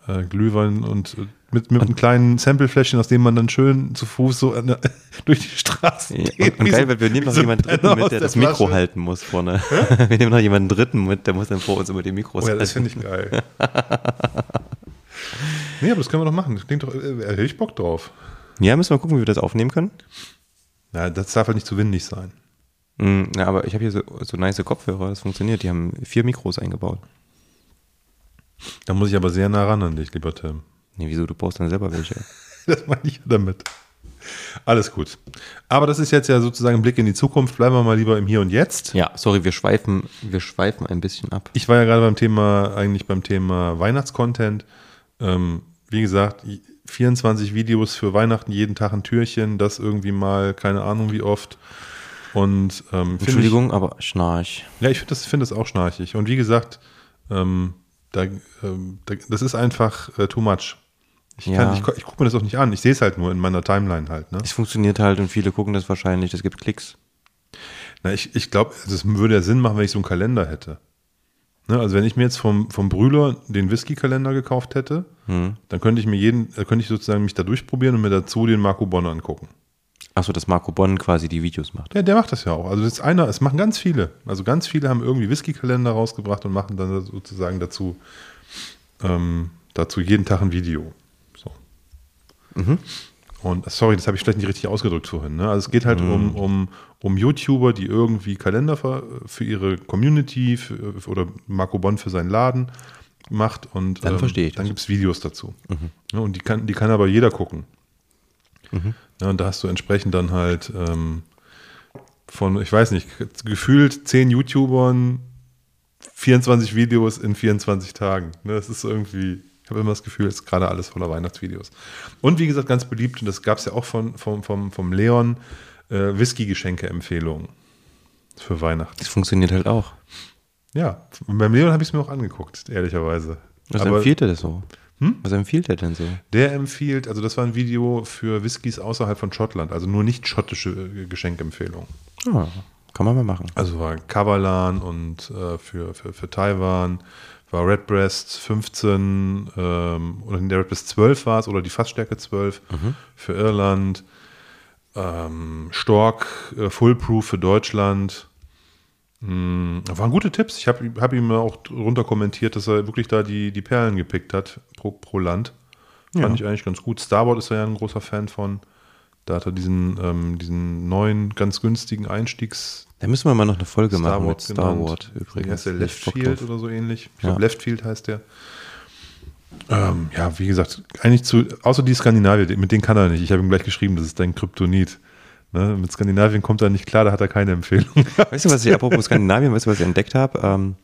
[SPEAKER 2] äh, Glühwein und äh, mit, mit einem kleinen Samplefläschchen, aus dem man dann schön zu Fuß so der, durch die Straße
[SPEAKER 3] Ja,
[SPEAKER 2] geht.
[SPEAKER 3] und, und geil, weil wir nehmen noch jemanden dritten mit, der
[SPEAKER 2] der
[SPEAKER 3] das Mikro
[SPEAKER 2] Flasche.
[SPEAKER 3] halten muss vorne. wir nehmen noch jemanden dritten mit, der muss dann vor uns immer die Mikros
[SPEAKER 2] Oh ja, das
[SPEAKER 3] halten.
[SPEAKER 2] finde ich geil. nee, aber das können wir doch machen. Das klingt doch, äh, hätte ich Bock drauf.
[SPEAKER 3] Ja, müssen wir gucken, wie wir das aufnehmen können.
[SPEAKER 2] Ja, das darf halt nicht zu windig sein.
[SPEAKER 3] Mm, Ja, aber ich habe hier so, so nice Kopfhörer, das funktioniert. Die haben vier Mikros eingebaut.
[SPEAKER 2] Da muss ich aber sehr nah ran an dich, lieber Tim.
[SPEAKER 3] Nee, wieso? Du brauchst dann selber welche.
[SPEAKER 2] Das meine ich ja damit. Alles gut. Aber das ist jetzt ja sozusagen ein Blick in die Zukunft. Bleiben wir mal lieber im Hier und Jetzt.
[SPEAKER 3] Ja, sorry, wir schweifen, wir schweifen ein bisschen ab.
[SPEAKER 2] Ich war ja gerade beim Thema, eigentlich beim Thema Weihnachtscontent. Ähm, wie gesagt, 24 Videos für Weihnachten, jeden Tag ein Türchen, das irgendwie mal, keine Ahnung wie oft. Und ähm,
[SPEAKER 3] Entschuldigung, aber Schnarch.
[SPEAKER 2] Ich, ja, ich finde das, find das auch schnarchig. Und wie gesagt, ähm, da, ähm, da, das ist einfach äh, too much. Ich,
[SPEAKER 3] Ja.
[SPEAKER 2] kann- ich, ich gucke mir das auch nicht an. Ich sehe es halt nur in meiner Timeline halt. Ne?
[SPEAKER 3] Es funktioniert halt und viele gucken das wahrscheinlich. Das gibt Klicks.
[SPEAKER 2] Na, ich ich glaube, es würde ja Sinn machen, wenn ich so einen Kalender hätte. Ne, also wenn ich mir jetzt vom, vom Brüder den Whisky-Kalender gekauft hätte,
[SPEAKER 3] Hm.
[SPEAKER 2] dann könnte ich mir jeden, äh, könnte ich sozusagen mich da durchprobieren und mir dazu den Marco Bonn angucken.
[SPEAKER 3] Achso, dass Marco Bonn quasi die Videos macht.
[SPEAKER 2] Ja, der macht das ja auch. Also das ist einer, es machen ganz viele. Also ganz viele haben irgendwie Whisky-Kalender rausgebracht und machen dann sozusagen dazu, ähm, dazu jeden Tag ein Video. So.
[SPEAKER 3] Mhm.
[SPEAKER 2] Und sorry, das habe ich vielleicht nicht richtig ausgedrückt vorhin. Ne? Also es geht halt
[SPEAKER 3] Mhm.
[SPEAKER 2] um, um, um YouTuber, die irgendwie Kalender für, für ihre Community für, oder Marco Bonn für seinen Laden macht und
[SPEAKER 3] Dann verstehe ich
[SPEAKER 2] dann gibt es Videos dazu.
[SPEAKER 3] Mhm.
[SPEAKER 2] Ja, und die kann, die kann aber jeder gucken. Ja, und da hast du entsprechend dann halt ähm, von, ich weiß nicht, gefühlt zehn YouTubern 24 Videos in 24 Tagen. Ne, Das ist irgendwie, habe immer das Gefühl, es ist gerade alles voller Weihnachtsvideos. Und wie gesagt, ganz beliebt, und das gab es ja auch von, vom, vom, vom Leon, äh, Whisky-Geschenke-Empfehlungen für Weihnachten.
[SPEAKER 3] Das funktioniert halt auch.
[SPEAKER 2] Ja, beim Leon habe ich es mir auch angeguckt, ehrlicherweise.
[SPEAKER 3] Was
[SPEAKER 2] Aber
[SPEAKER 3] empfiehlt er das so?
[SPEAKER 2] Hm?
[SPEAKER 3] Was empfiehlt er denn so?
[SPEAKER 2] der empfiehlt, also das war ein Video für Whiskys außerhalb von Schottland, also nur nicht schottische äh, Geschenkempfehlungen.
[SPEAKER 3] Ah, kann man mal machen.
[SPEAKER 2] Also war Kavalan und äh, für, für, für Taiwan, war Redbreast 15 ähm, oder in der Redbreast 12 war es oder die Fassstärke 12 für Irland. Ähm, Stork äh, Fullproof für Deutschland. Mm, waren gute Tipps. Ich habe hab ihm auch runter kommentiert, dass er wirklich da die, die Perlen gepickt hat pro, pro Land. Fand
[SPEAKER 3] Ja.
[SPEAKER 2] ich eigentlich ganz gut. Starboard ist er ja ein großer Fan von. Da hat er diesen, ähm, diesen neuen, ganz günstigen Einstiegs-
[SPEAKER 3] Da müssen wir mal noch eine Folge machen mit
[SPEAKER 2] Starboard
[SPEAKER 3] Star
[SPEAKER 2] genannt.
[SPEAKER 3] Wars übrigens.
[SPEAKER 2] Wie heißt der? Leftfield
[SPEAKER 3] drauf.
[SPEAKER 2] oder so ähnlich. Ich
[SPEAKER 3] Ja.
[SPEAKER 2] glaube, Leftfield heißt der. Ähm, ja, wie gesagt, eigentlich zu, außer die Skandinavier, mit denen kann er nicht. Ich habe ihm gleich geschrieben, das ist dein Kryptonit. Ne? Mit Skandinavien kommt er nicht klar, da hat er keine Empfehlung.
[SPEAKER 3] Weißt du, was ich apropos Skandinavien, weißt du, was ich entdeckt habe? Ähm,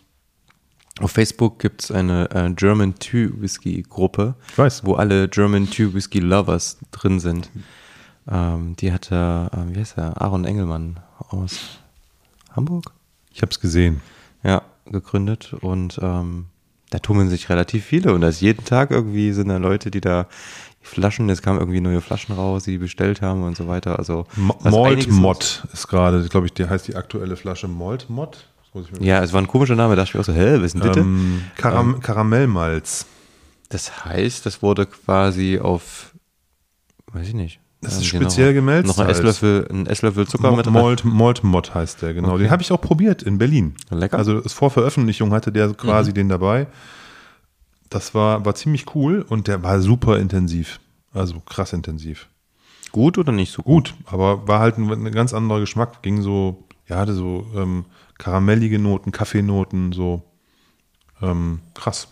[SPEAKER 3] auf Facebook gibt es eine äh, German 2 Whisky Gruppe, wo alle German 2 Whisky Lovers drin sind. Ähm, die hatte, äh, wie heißt er, Aaron Engelmann aus Hamburg?
[SPEAKER 2] Ich habe es gesehen.
[SPEAKER 3] Ja, gegründet und ähm, da tummeln sich relativ viele und da ist jeden Tag irgendwie sind da Leute, die da Flaschen, es kamen irgendwie neue Flaschen raus, die die bestellt haben und so weiter. Also
[SPEAKER 2] Malt. Mod ist gerade, glaube ich, der heißt die aktuelle Flasche Malt Mod.
[SPEAKER 3] Ja, es war ein komischer Name, da dachte ich auch so, hä, was ist denn?
[SPEAKER 2] Ähm, Karam Karamellmalz.
[SPEAKER 3] Das heißt, das wurde quasi auf, weiß ich nicht.
[SPEAKER 2] Das
[SPEAKER 3] ähm,
[SPEAKER 2] ist
[SPEAKER 3] genau,
[SPEAKER 2] speziell gemälzt
[SPEAKER 3] Noch ein. Esslöffel, ein Esslöffel Zucker mit rein.
[SPEAKER 2] Malt, Malt Mod heißt der, genau.
[SPEAKER 3] Okay.
[SPEAKER 2] Den habe ich auch probiert in Berlin.
[SPEAKER 3] Lecker. Mhm.
[SPEAKER 2] Also vor Veröffentlichung hatte der quasi den dabei. Das war, war ziemlich cool und der war super intensiv. Also krass intensiv.
[SPEAKER 3] Gut oder nicht so gut?
[SPEAKER 2] Gut, aber war halt ein, ein ganz anderer Geschmack. Ging so, ja, hatte so ähm, karamellige Noten, Kaffeenoten, so ähm, krass.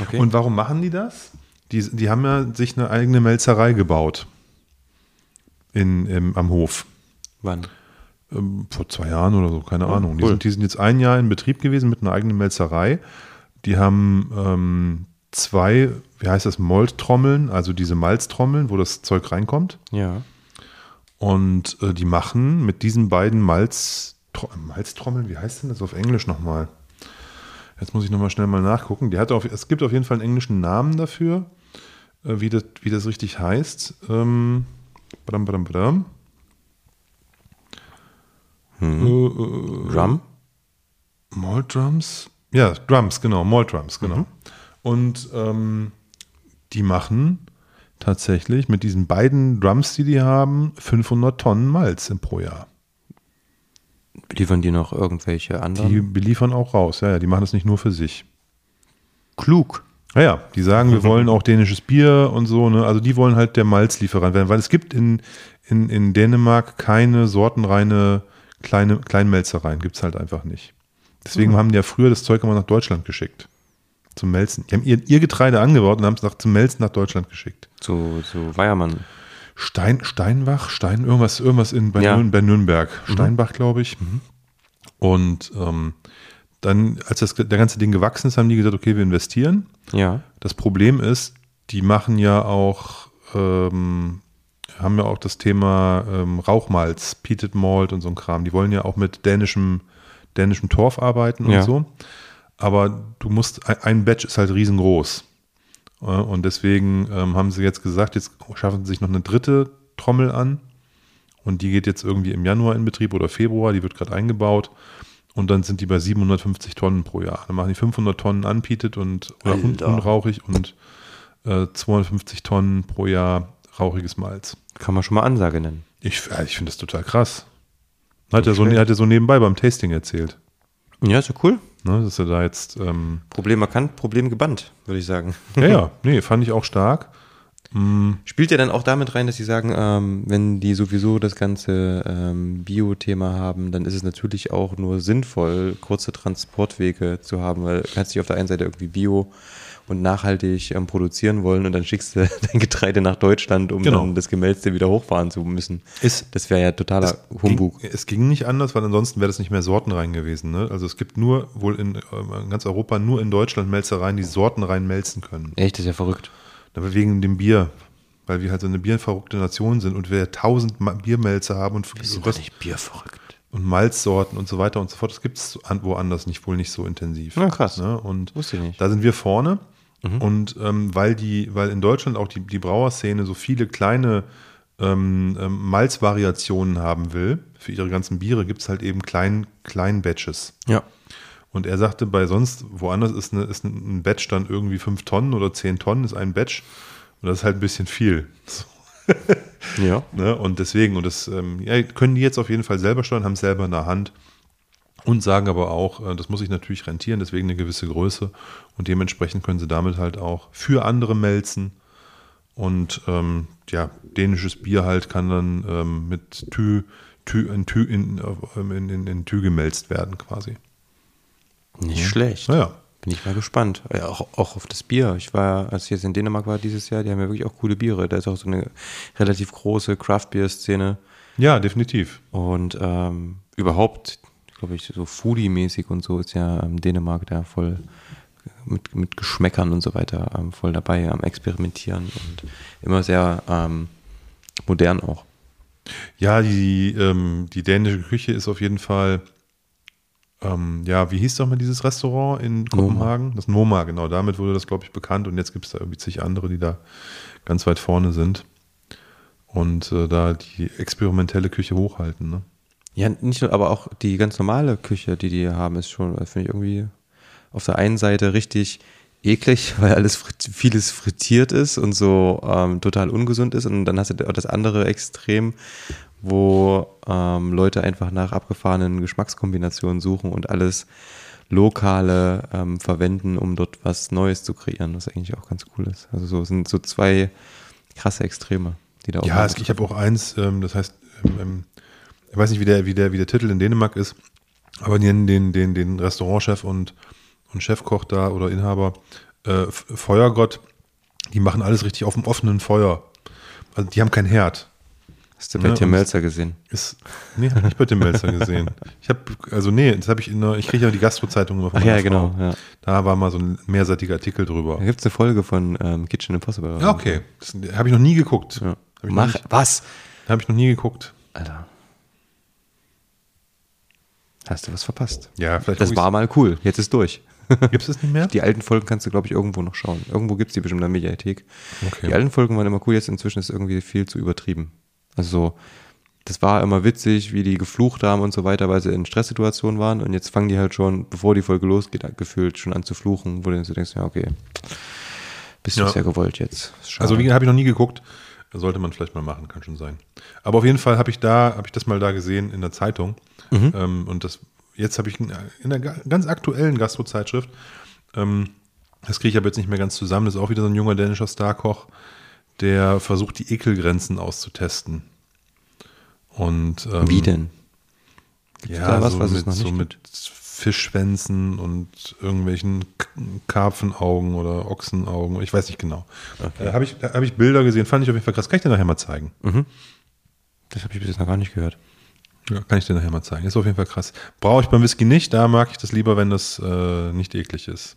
[SPEAKER 3] Okay.
[SPEAKER 2] Und warum machen die das? Die, die haben ja sich eine eigene Melzerei gebaut in, im, am Hof.
[SPEAKER 3] Wann?
[SPEAKER 2] Ähm, vor zwei Jahren oder so, keine Ahnung. Die,
[SPEAKER 3] cool.
[SPEAKER 2] sind, die sind jetzt ein Jahr in Betrieb gewesen mit einer eigenen Melzerei. Die haben ähm, zwei, wie heißt das, Molttrommeln, also diese Malztrommeln, wo das Zeug reinkommt.
[SPEAKER 3] Ja.
[SPEAKER 2] Und äh, die machen mit diesen beiden Malz, Tro- Malztrommeln, wie heißt denn das auf Englisch nochmal? Jetzt muss ich nochmal schnell mal nachgucken. Die hat auf, es gibt auf jeden Fall einen englischen Namen dafür, äh, wie, das, wie das richtig heißt. Ähm, badam, badam, badam.
[SPEAKER 3] Hm.
[SPEAKER 2] Äh, äh,
[SPEAKER 3] Drum?
[SPEAKER 2] Malt Drums? Ja, Drums, genau, Malt Drums, genau.
[SPEAKER 3] Mhm.
[SPEAKER 2] Und ähm, die machen tatsächlich mit diesen beiden Drums, die die haben, 500 Tonnen Malz im pro Jahr.
[SPEAKER 3] Liefern die noch irgendwelche anderen?
[SPEAKER 2] Die beliefern auch raus. Ja, ja, die machen das nicht nur für sich.
[SPEAKER 3] Klug.
[SPEAKER 2] Ja, ja, die sagen, wir wollen auch dänisches Bier und so. Ne? Also die wollen halt der Malzlieferant werden, weil es gibt in, in, in Dänemark keine sortenreine kleine Kleinmelzereien. Gibt es halt einfach nicht. Deswegen haben die ja früher das Zeug immer nach Deutschland geschickt. Zum Melzen. Die haben ihr, ihr Getreide angebaut und haben es nach, zum Melzen nach Deutschland geschickt.
[SPEAKER 3] Zu, zu Weiermann.
[SPEAKER 2] Stein, Steinbach, Stein, irgendwas, irgendwas in, bei,
[SPEAKER 3] Ja.
[SPEAKER 2] Nürn, bei Nürnberg. Steinbach, glaube ich. Und ähm, dann, als das, der ganze Ding gewachsen ist, haben die gesagt, okay, wir investieren.
[SPEAKER 3] Ja.
[SPEAKER 2] Das Problem ist, die machen ja auch, ähm, haben ja auch das Thema ähm, Rauchmalz, Peated Malt und so ein Kram. Die wollen ja auch mit dänischem, dänischem Torf arbeiten
[SPEAKER 3] Ja.
[SPEAKER 2] und so. Aber du musst, ein- ein Batch ist halt riesengroß. Äh, Und deswegen ähm, haben sie jetzt gesagt, jetzt schaffen sie sich noch eine dritte Trommel an. Und die geht jetzt irgendwie im Januar in Betrieb oder Februar, die wird gerade eingebaut. Und dann sind die bei 750 Tonnen pro Jahr. Dann machen die 500 Tonnen unpeated und oder
[SPEAKER 3] Alter.
[SPEAKER 2] unrauchig und äh, 250 Tonnen pro Jahr rauchiges Malz.
[SPEAKER 3] Kann man schon mal Ansage nennen.
[SPEAKER 2] Ich, ja, ich finde das total krass. Hat er, so,
[SPEAKER 3] schlecht.
[SPEAKER 2] hat er so nebenbei beim Tasting erzählt.
[SPEAKER 3] Ja, ist ja cool.
[SPEAKER 2] Ne, dass er da jetzt. Ähm,
[SPEAKER 3] Problem erkannt, Problem gebannt, würde ich sagen.
[SPEAKER 2] ja, ja, nee, fand ich auch stark. Mm,
[SPEAKER 3] Spielt ja dann auch damit rein, dass sie sagen, ähm, wenn die sowieso das ganze ähm, Bio-Thema haben, dann ist es natürlich auch nur sinnvoll, kurze Transportwege zu haben, weil du kannst dich auf der einen Seite irgendwie Bio und nachhaltig ähm, produzieren wollen und dann schickst du dein Getreide nach Deutschland, um
[SPEAKER 2] Genau.
[SPEAKER 3] dann das Gemälzte wieder hochfahren zu müssen.
[SPEAKER 2] Ist-
[SPEAKER 3] das wäre ja totaler Humbug.
[SPEAKER 2] Ging, es ging nicht anders, weil ansonsten wäre das nicht mehr sortenrein gewesen. Ne? Also es gibt nur, wohl in, in ganz Europa, nur in Deutschland Melzereien, die sortenrein melzen können.
[SPEAKER 3] Echt, das ist ja verrückt.
[SPEAKER 2] Aber wegen dem Bier, weil wir halt so eine bierverrückte Nation sind und wir tausend Biermelzer haben und,
[SPEAKER 3] du
[SPEAKER 2] was,
[SPEAKER 3] nicht bierverrückt?
[SPEAKER 2] und Malzsorten und so weiter und so fort. Das gibt es woanders nicht, wohl nicht so intensiv.
[SPEAKER 3] Na, krass.
[SPEAKER 2] Ne? Und
[SPEAKER 3] Wusste ich nicht.
[SPEAKER 2] da sind wir vorne. Und ähm, weil die, weil in Deutschland auch die, die Brauerszene so viele kleine ähm, ähm, Malzvariationen haben will, für ihre ganzen Biere gibt es halt eben klein, klein Batches.
[SPEAKER 3] Ja.
[SPEAKER 2] Und er sagte, bei sonst, woanders ist, eine, ist ein Batch dann irgendwie fünf Tonnen oder zehn Tonnen, ist ein Batch. Und das ist halt ein bisschen viel. So.
[SPEAKER 3] Ja.
[SPEAKER 2] Ne? Und deswegen, und das ähm, ja, können die jetzt auf jeden Fall selber steuern, haben es selber in der Hand und sagen aber auch, äh, das muss sich natürlich rentieren, deswegen eine gewisse Größe. Und dementsprechend können sie damit halt auch für andere melzen. Und ähm, ja, dänisches Bier halt kann dann ähm, mit Tü, Tü, in, Tü, in, in, in, in Tü gemälzt werden quasi.
[SPEAKER 3] Nicht schlecht.
[SPEAKER 2] Naja.
[SPEAKER 3] Bin ich mal gespannt. Ja, auch, auch auf das Bier. Ich war, als ich jetzt in Dänemark war dieses Jahr, die haben ja wirklich auch coole Biere. Da ist auch so eine relativ große Craft-Bier-Szene.
[SPEAKER 2] Ja, definitiv.
[SPEAKER 3] Und ähm, überhaupt, glaube ich, so Foodie-mäßig und so ist ja ähm, Dänemark da voll mit, mit Geschmäckern und so weiter ähm, voll dabei am Experimentieren und immer sehr ähm, modern auch.
[SPEAKER 2] Ja, die, ähm, die dänische Küche ist auf jeden Fall, ähm, ja, wie hieß doch mal dieses Restaurant in Kopenhagen? Das Noma, genau. Damit wurde das, glaube ich, bekannt. Und jetzt gibt es da irgendwie zig andere, die da ganz weit vorne sind und äh, da die experimentelle Küche hochhalten. Ne?
[SPEAKER 3] Ja, nicht nur, aber auch die ganz normale Küche, die die haben, ist schon, finde ich irgendwie auf der einen Seite richtig eklig, weil alles frit vieles frittiert ist und so ähm, total ungesund ist. Und dann hast du auch das andere Extrem, wo ähm, Leute einfach nach abgefahrenen Geschmackskombinationen suchen und alles Lokale ähm, verwenden, um dort was Neues zu kreieren, was eigentlich auch ganz cool ist. Also so sind so zwei krasse Extreme, die da auch.
[SPEAKER 2] Ja, ich habe auch eins, ähm, das heißt, ähm, ich weiß nicht, wie der, wie, der, wie der Titel in Dänemark ist, aber die nennen den, den, den Restaurantchef und, und Chefkoch da oder Inhaber äh, Feuergott. Die machen alles richtig auf dem offenen Feuer. Also die haben kein Herd.
[SPEAKER 3] Hast du bei
[SPEAKER 2] Ja,
[SPEAKER 3] Tim Melzer gesehen?
[SPEAKER 2] Ist, nee, habe ich nicht bei Tim Melzer gesehen. Ich habe, also nee, das habe ich in ich kriege ja die Gastro-Zeitung immer von
[SPEAKER 3] Ach ja, genau.
[SPEAKER 2] Frau.
[SPEAKER 3] Ja.
[SPEAKER 2] Da war mal so ein mehrseitiger Artikel drüber.
[SPEAKER 3] Da gibt es eine Folge von ähm, Kitchen Impossible.
[SPEAKER 2] Ja, okay. Habe ich noch nie geguckt.
[SPEAKER 3] Ja.
[SPEAKER 2] Habe
[SPEAKER 3] Mach,
[SPEAKER 2] nicht-
[SPEAKER 3] was?
[SPEAKER 2] hab ich noch nie geguckt.
[SPEAKER 3] Alter. Hast du was verpasst?
[SPEAKER 2] Ja, vielleicht
[SPEAKER 3] Das war mal cool. Jetzt ist durch.
[SPEAKER 2] Gibt es das nicht mehr?
[SPEAKER 3] Die alten Folgen kannst du, glaube ich, irgendwo noch schauen. Irgendwo gibt es die bestimmt in der Mediathek.
[SPEAKER 2] Okay.
[SPEAKER 3] Die alten Folgen waren immer cool, jetzt inzwischen ist irgendwie viel zu übertrieben. Also so, das war immer witzig, wie die geflucht haben und so weiter, weil sie in Stresssituationen waren. Und jetzt fangen die halt schon, bevor die Folge losgeht, gefühlt schon an zu fluchen, wo du denkst, ja, okay, bist du
[SPEAKER 2] Ja.
[SPEAKER 3] es ja gewollt jetzt. Schade.
[SPEAKER 2] Also wie habe ich noch nie geguckt. Sollte man vielleicht mal machen, kann schon sein. Aber auf jeden Fall habe ich da, habe ich das mal da gesehen in der Zeitung. Ähm, und das, jetzt habe ich in in einer ga- ganz aktuellen Gastro-Zeitschrift, ähm, das kriege ich aber jetzt nicht mehr ganz zusammen, das ist auch wieder so ein junger dänischer Starkoch, der versucht, die Ekelgrenzen auszutesten. Und, ähm,
[SPEAKER 3] wie denn?
[SPEAKER 2] Ja,
[SPEAKER 3] da was,
[SPEAKER 2] so,
[SPEAKER 3] was
[SPEAKER 2] mit, so mit Fischschwänzen und irgendwelchen Karpfenaugen oder Ochsenaugen. Ich weiß nicht genau. Da habe ich, da hab ich Bilder gesehen, fand ich auf jeden Fall krass. Kann ich dir nachher mal zeigen?
[SPEAKER 3] Das habe ich bis jetzt noch gar nicht gehört.
[SPEAKER 2] Ja, kann ich dir nachher mal zeigen. Ist auf jeden Fall krass. Brauche ich beim Whisky nicht, da mag ich das lieber, wenn das äh, nicht eklig ist.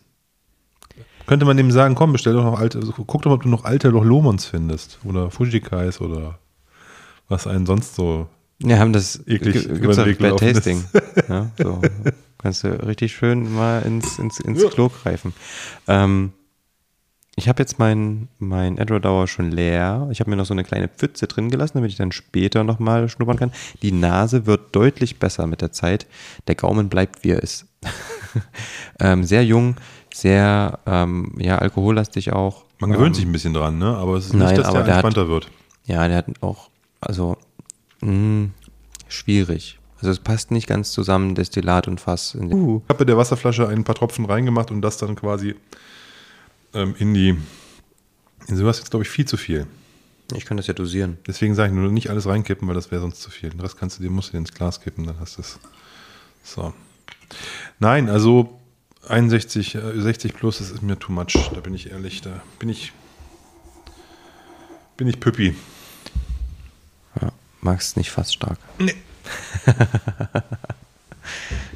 [SPEAKER 2] Könnte man dem sagen, komm, bestell doch noch alte, also guck doch mal, ob du noch alte Lomons findest. Oder Fujikais oder was einen sonst so.
[SPEAKER 3] Ja, haben das
[SPEAKER 2] Eklig
[SPEAKER 3] gibt's
[SPEAKER 2] den
[SPEAKER 3] auch
[SPEAKER 2] Weg
[SPEAKER 3] bei. Tasting. ja, so. Kannst du richtig schön mal ins, ins, ins
[SPEAKER 2] Ja.
[SPEAKER 3] Klo greifen. Ähm, ich habe jetzt mein, mein Edward schon leer. Ich habe mir noch so eine kleine Pfütze drin gelassen, damit ich dann später nochmal schnuppern kann. Die Nase wird deutlich besser mit der Zeit. Der Gaumen bleibt, wie er ist. ähm, sehr jung, sehr ähm, ja, alkohollastig auch.
[SPEAKER 2] Man gewöhnt
[SPEAKER 3] ähm,
[SPEAKER 2] sich ein bisschen dran, ne? Aber es ist
[SPEAKER 3] Nein,
[SPEAKER 2] nicht, dass der
[SPEAKER 3] der hat-
[SPEAKER 2] entspannter wird.
[SPEAKER 3] Ja, der hat auch, also, mh, schwierig. Also es passt nicht ganz zusammen, Destillat und Fass. In uh.
[SPEAKER 2] Ich habe in der Wasserflasche ein paar Tropfen reingemacht und das dann quasi ähm, in die. In sowas jetzt, glaube ich, viel zu viel.
[SPEAKER 3] Ich kann das ja dosieren.
[SPEAKER 2] Deswegen sage ich nur nicht alles reinkippen, weil das wäre sonst zu viel. Den Rest kannst du dir, musst du dir ins Glas kippen, dann hast du es. So. Nein, also 61, äh, 60 plus, das ist mir too much. Da bin ich ehrlich. Da bin ich. Bin ich Püppi.
[SPEAKER 3] Ja, magst nicht fast stark.
[SPEAKER 2] Nee.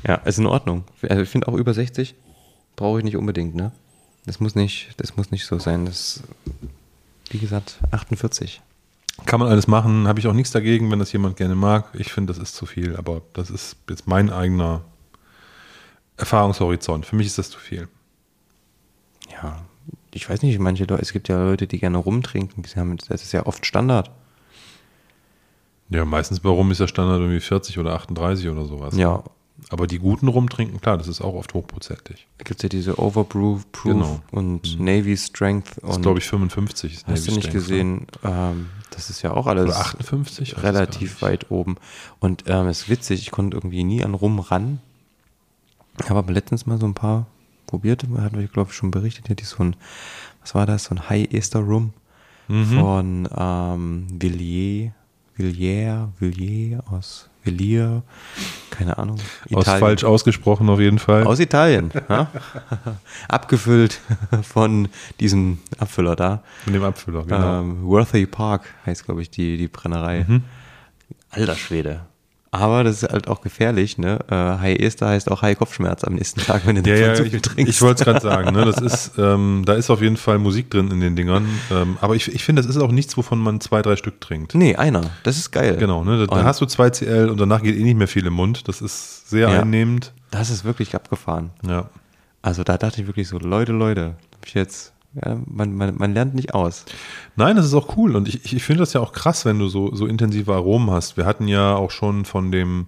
[SPEAKER 3] Ja, ist in Ordnung. Also ich finde auch über 60 brauche ich nicht unbedingt, ne? Das muss nicht, das muss nicht so sein. Das, wie gesagt, 48.
[SPEAKER 2] Kann man alles machen, habe ich auch nichts dagegen, wenn das jemand gerne mag. Ich finde, das ist zu viel, aber das ist jetzt mein eigener Erfahrungshorizont. Für mich ist das zu viel.
[SPEAKER 3] Ja, ich weiß nicht, manche Leute, es gibt ja Leute, die gerne rumtrinken. Das ist ja oft Standard.
[SPEAKER 2] Ja, meistens warum ist der Standard irgendwie 40 oder 38 oder sowas.
[SPEAKER 3] Ja,
[SPEAKER 2] Aber die guten rumtrinken, klar, das ist auch oft hochprozentig.
[SPEAKER 3] Da gibt es ja diese Overbrew Proof
[SPEAKER 2] Genau.
[SPEAKER 3] und Navy Strength
[SPEAKER 2] Das ist,
[SPEAKER 3] und
[SPEAKER 2] glaube ich, 55. ist
[SPEAKER 3] hast du
[SPEAKER 2] Navy
[SPEAKER 3] nicht
[SPEAKER 2] Strength,
[SPEAKER 3] gesehen, ähm, das ist ja auch alles
[SPEAKER 2] Oder 58? Ich weiß es
[SPEAKER 3] relativ weit oben. Und ähm, es ist witzig, ich konnte irgendwie nie an Rum ran. Habe aber letztens mal so ein paar probiert, hatten wir, glaube ich, schon berichtet, hatte ich so ein, was war das, so ein High Ester Rum
[SPEAKER 2] Mhm.
[SPEAKER 3] von ähm, Villiers, Villiers, Villiers aus Villiers, keine Ahnung.
[SPEAKER 2] Aus falsch ausgesprochen auf jeden Fall.
[SPEAKER 3] Aus Italien. ja? Abgefüllt von diesem Abfüller da.
[SPEAKER 2] Mit dem Abfüller, genau.
[SPEAKER 3] Ähm, Worthy Park heißt, glaube ich, die, die Brennerei.
[SPEAKER 2] Mhm.
[SPEAKER 3] Alter Schwede. Aber das ist halt auch gefährlich, ne? Äh, High Ester heißt auch High Kopfschmerz am nächsten Tag, wenn du
[SPEAKER 2] Ja, ja,
[SPEAKER 3] zu
[SPEAKER 2] ich,
[SPEAKER 3] viel trinkst.
[SPEAKER 2] ich wollte es gerade sagen, ne? Das ist, ähm, da ist auf jeden Fall Musik drin in den Dingern. Ähm, aber ich, ich finde, das ist auch nichts, wovon man zwei, drei Stück trinkt.
[SPEAKER 3] Nee, einer. Das ist geil.
[SPEAKER 2] Genau, ne? Da, da hast du 2 CL und danach geht eh nicht mehr viel im Mund. Das ist sehr
[SPEAKER 3] Ja.
[SPEAKER 2] einnehmend.
[SPEAKER 3] Das ist wirklich abgefahren.
[SPEAKER 2] Ja.
[SPEAKER 3] Also da dachte ich wirklich so, Leute, Leute, hab ich jetzt, ja, man, man, man lernt nicht aus.
[SPEAKER 2] Nein, das ist auch cool. Und ich, ich- finde das ja auch krass, wenn du so, so intensive Aromen hast. Wir hatten ja auch schon von dem,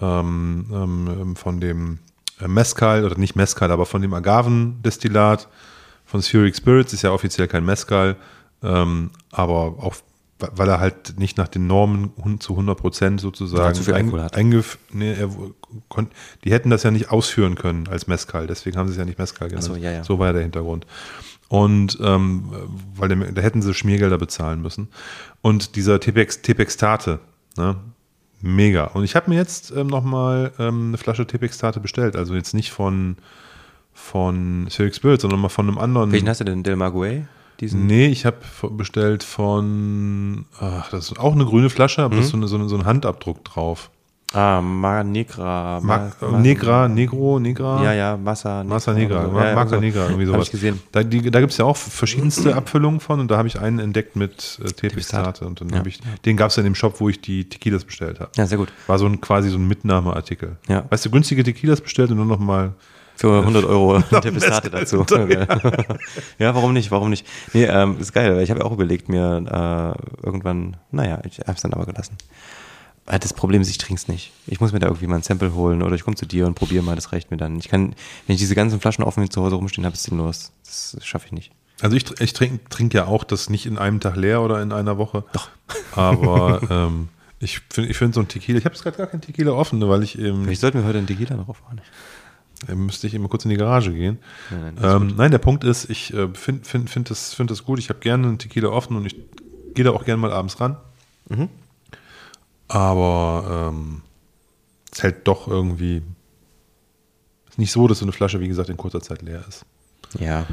[SPEAKER 2] ähm, ähm, von dem äh, Mezcal, oder nicht Mezcal, aber von dem Agavendestillat von Spheric Spirits, ist ja offiziell kein Mezcal, ähm, aber auch, weil er halt nicht nach den Normen zu 100 Prozent sozusagen
[SPEAKER 3] Ja, hat.
[SPEAKER 2] eingef nee, er w- kon- die hätten das ja nicht ausführen können als Mezcal, deswegen haben sie es ja nicht Mezcal genannt.
[SPEAKER 3] so, ja, ja.
[SPEAKER 2] so war ja der Hintergrund. Und ähm, weil da hätten sie Schmiergelder bezahlen müssen. Und dieser Tepex, Tepextate, ne? mega. Und ich habe mir jetzt ähm, nochmal ähm, eine Flasche Tepextate bestellt. Also jetzt nicht von, von Spheric Spirit, sondern mal von einem anderen.
[SPEAKER 3] Welchen hast du denn? Del Maguey? Diesen?
[SPEAKER 2] Nee, ich habe bestellt von, ach, das ist auch eine grüne Flasche, aber da ist so, eine, so ein Handabdruck drauf.
[SPEAKER 3] Ah, Mar Negra.
[SPEAKER 2] Ma
[SPEAKER 3] Ma-
[SPEAKER 2] Negra, Negro, Negra.
[SPEAKER 3] Ja, ja, Massa Negra.
[SPEAKER 2] Massa Negra,
[SPEAKER 3] so. Ja,
[SPEAKER 2] Marca
[SPEAKER 3] so.
[SPEAKER 2] Negra, irgendwie
[SPEAKER 3] Hab
[SPEAKER 2] sowas.
[SPEAKER 3] ich gesehen.
[SPEAKER 2] Da, die, da gibt es ja auch verschiedenste Abfüllungen von und da habe ich einen entdeckt mit äh, Tepextate und dann
[SPEAKER 3] Ja.
[SPEAKER 2] habe ich, den gab es in dem Shop, wo ich die Tequilas bestellt habe.
[SPEAKER 3] Ja, sehr gut.
[SPEAKER 2] War so ein quasi so ein Mitnahmeartikel.
[SPEAKER 3] Ja.
[SPEAKER 2] Weißt du, günstige Tequilas bestellt und dann nochmal.
[SPEAKER 3] Für 100 Euro Tepestate dazu. ja, warum nicht? Warum nicht? Nee, ähm, ist geil, weil ich habe ja auch überlegt, mir äh, irgendwann, naja, ich habe es dann aber gelassen. Äh, Das Problem ist, ich trinke es nicht. Ich muss mir da irgendwie mal ein Sample holen oder ich komme zu dir und probiere mal, das reicht mir dann. Ich kann, wenn ich diese ganzen Flaschen offen zu Hause rumstehen habe, ist es sinnlos. Das schaffe ich nicht.
[SPEAKER 2] Also ich, ich trinke trink ja auch das nicht in einem Tag leer oder in einer Woche. Doch. Aber ähm, ich finde ich find so ein Tequila, ich habe jetzt gerade gar kein Tequila offen, weil ich eben,
[SPEAKER 3] Vielleicht sollten wir heute einen Tequila noch aufmachen.
[SPEAKER 2] äh, müsste ich immer kurz in die Garage gehen.
[SPEAKER 3] Nein, nein,
[SPEAKER 2] Ähm, nein, der Punkt ist, ich äh, finde find, find das, find das gut. Ich habe gerne einen Tequila offen und ich gehe da auch gerne mal abends ran.
[SPEAKER 3] Mhm.
[SPEAKER 2] Aber ähm, es hält doch irgendwie. Ist nicht so, dass so eine Flasche, wie gesagt, in kurzer Zeit leer ist.
[SPEAKER 3] Ja.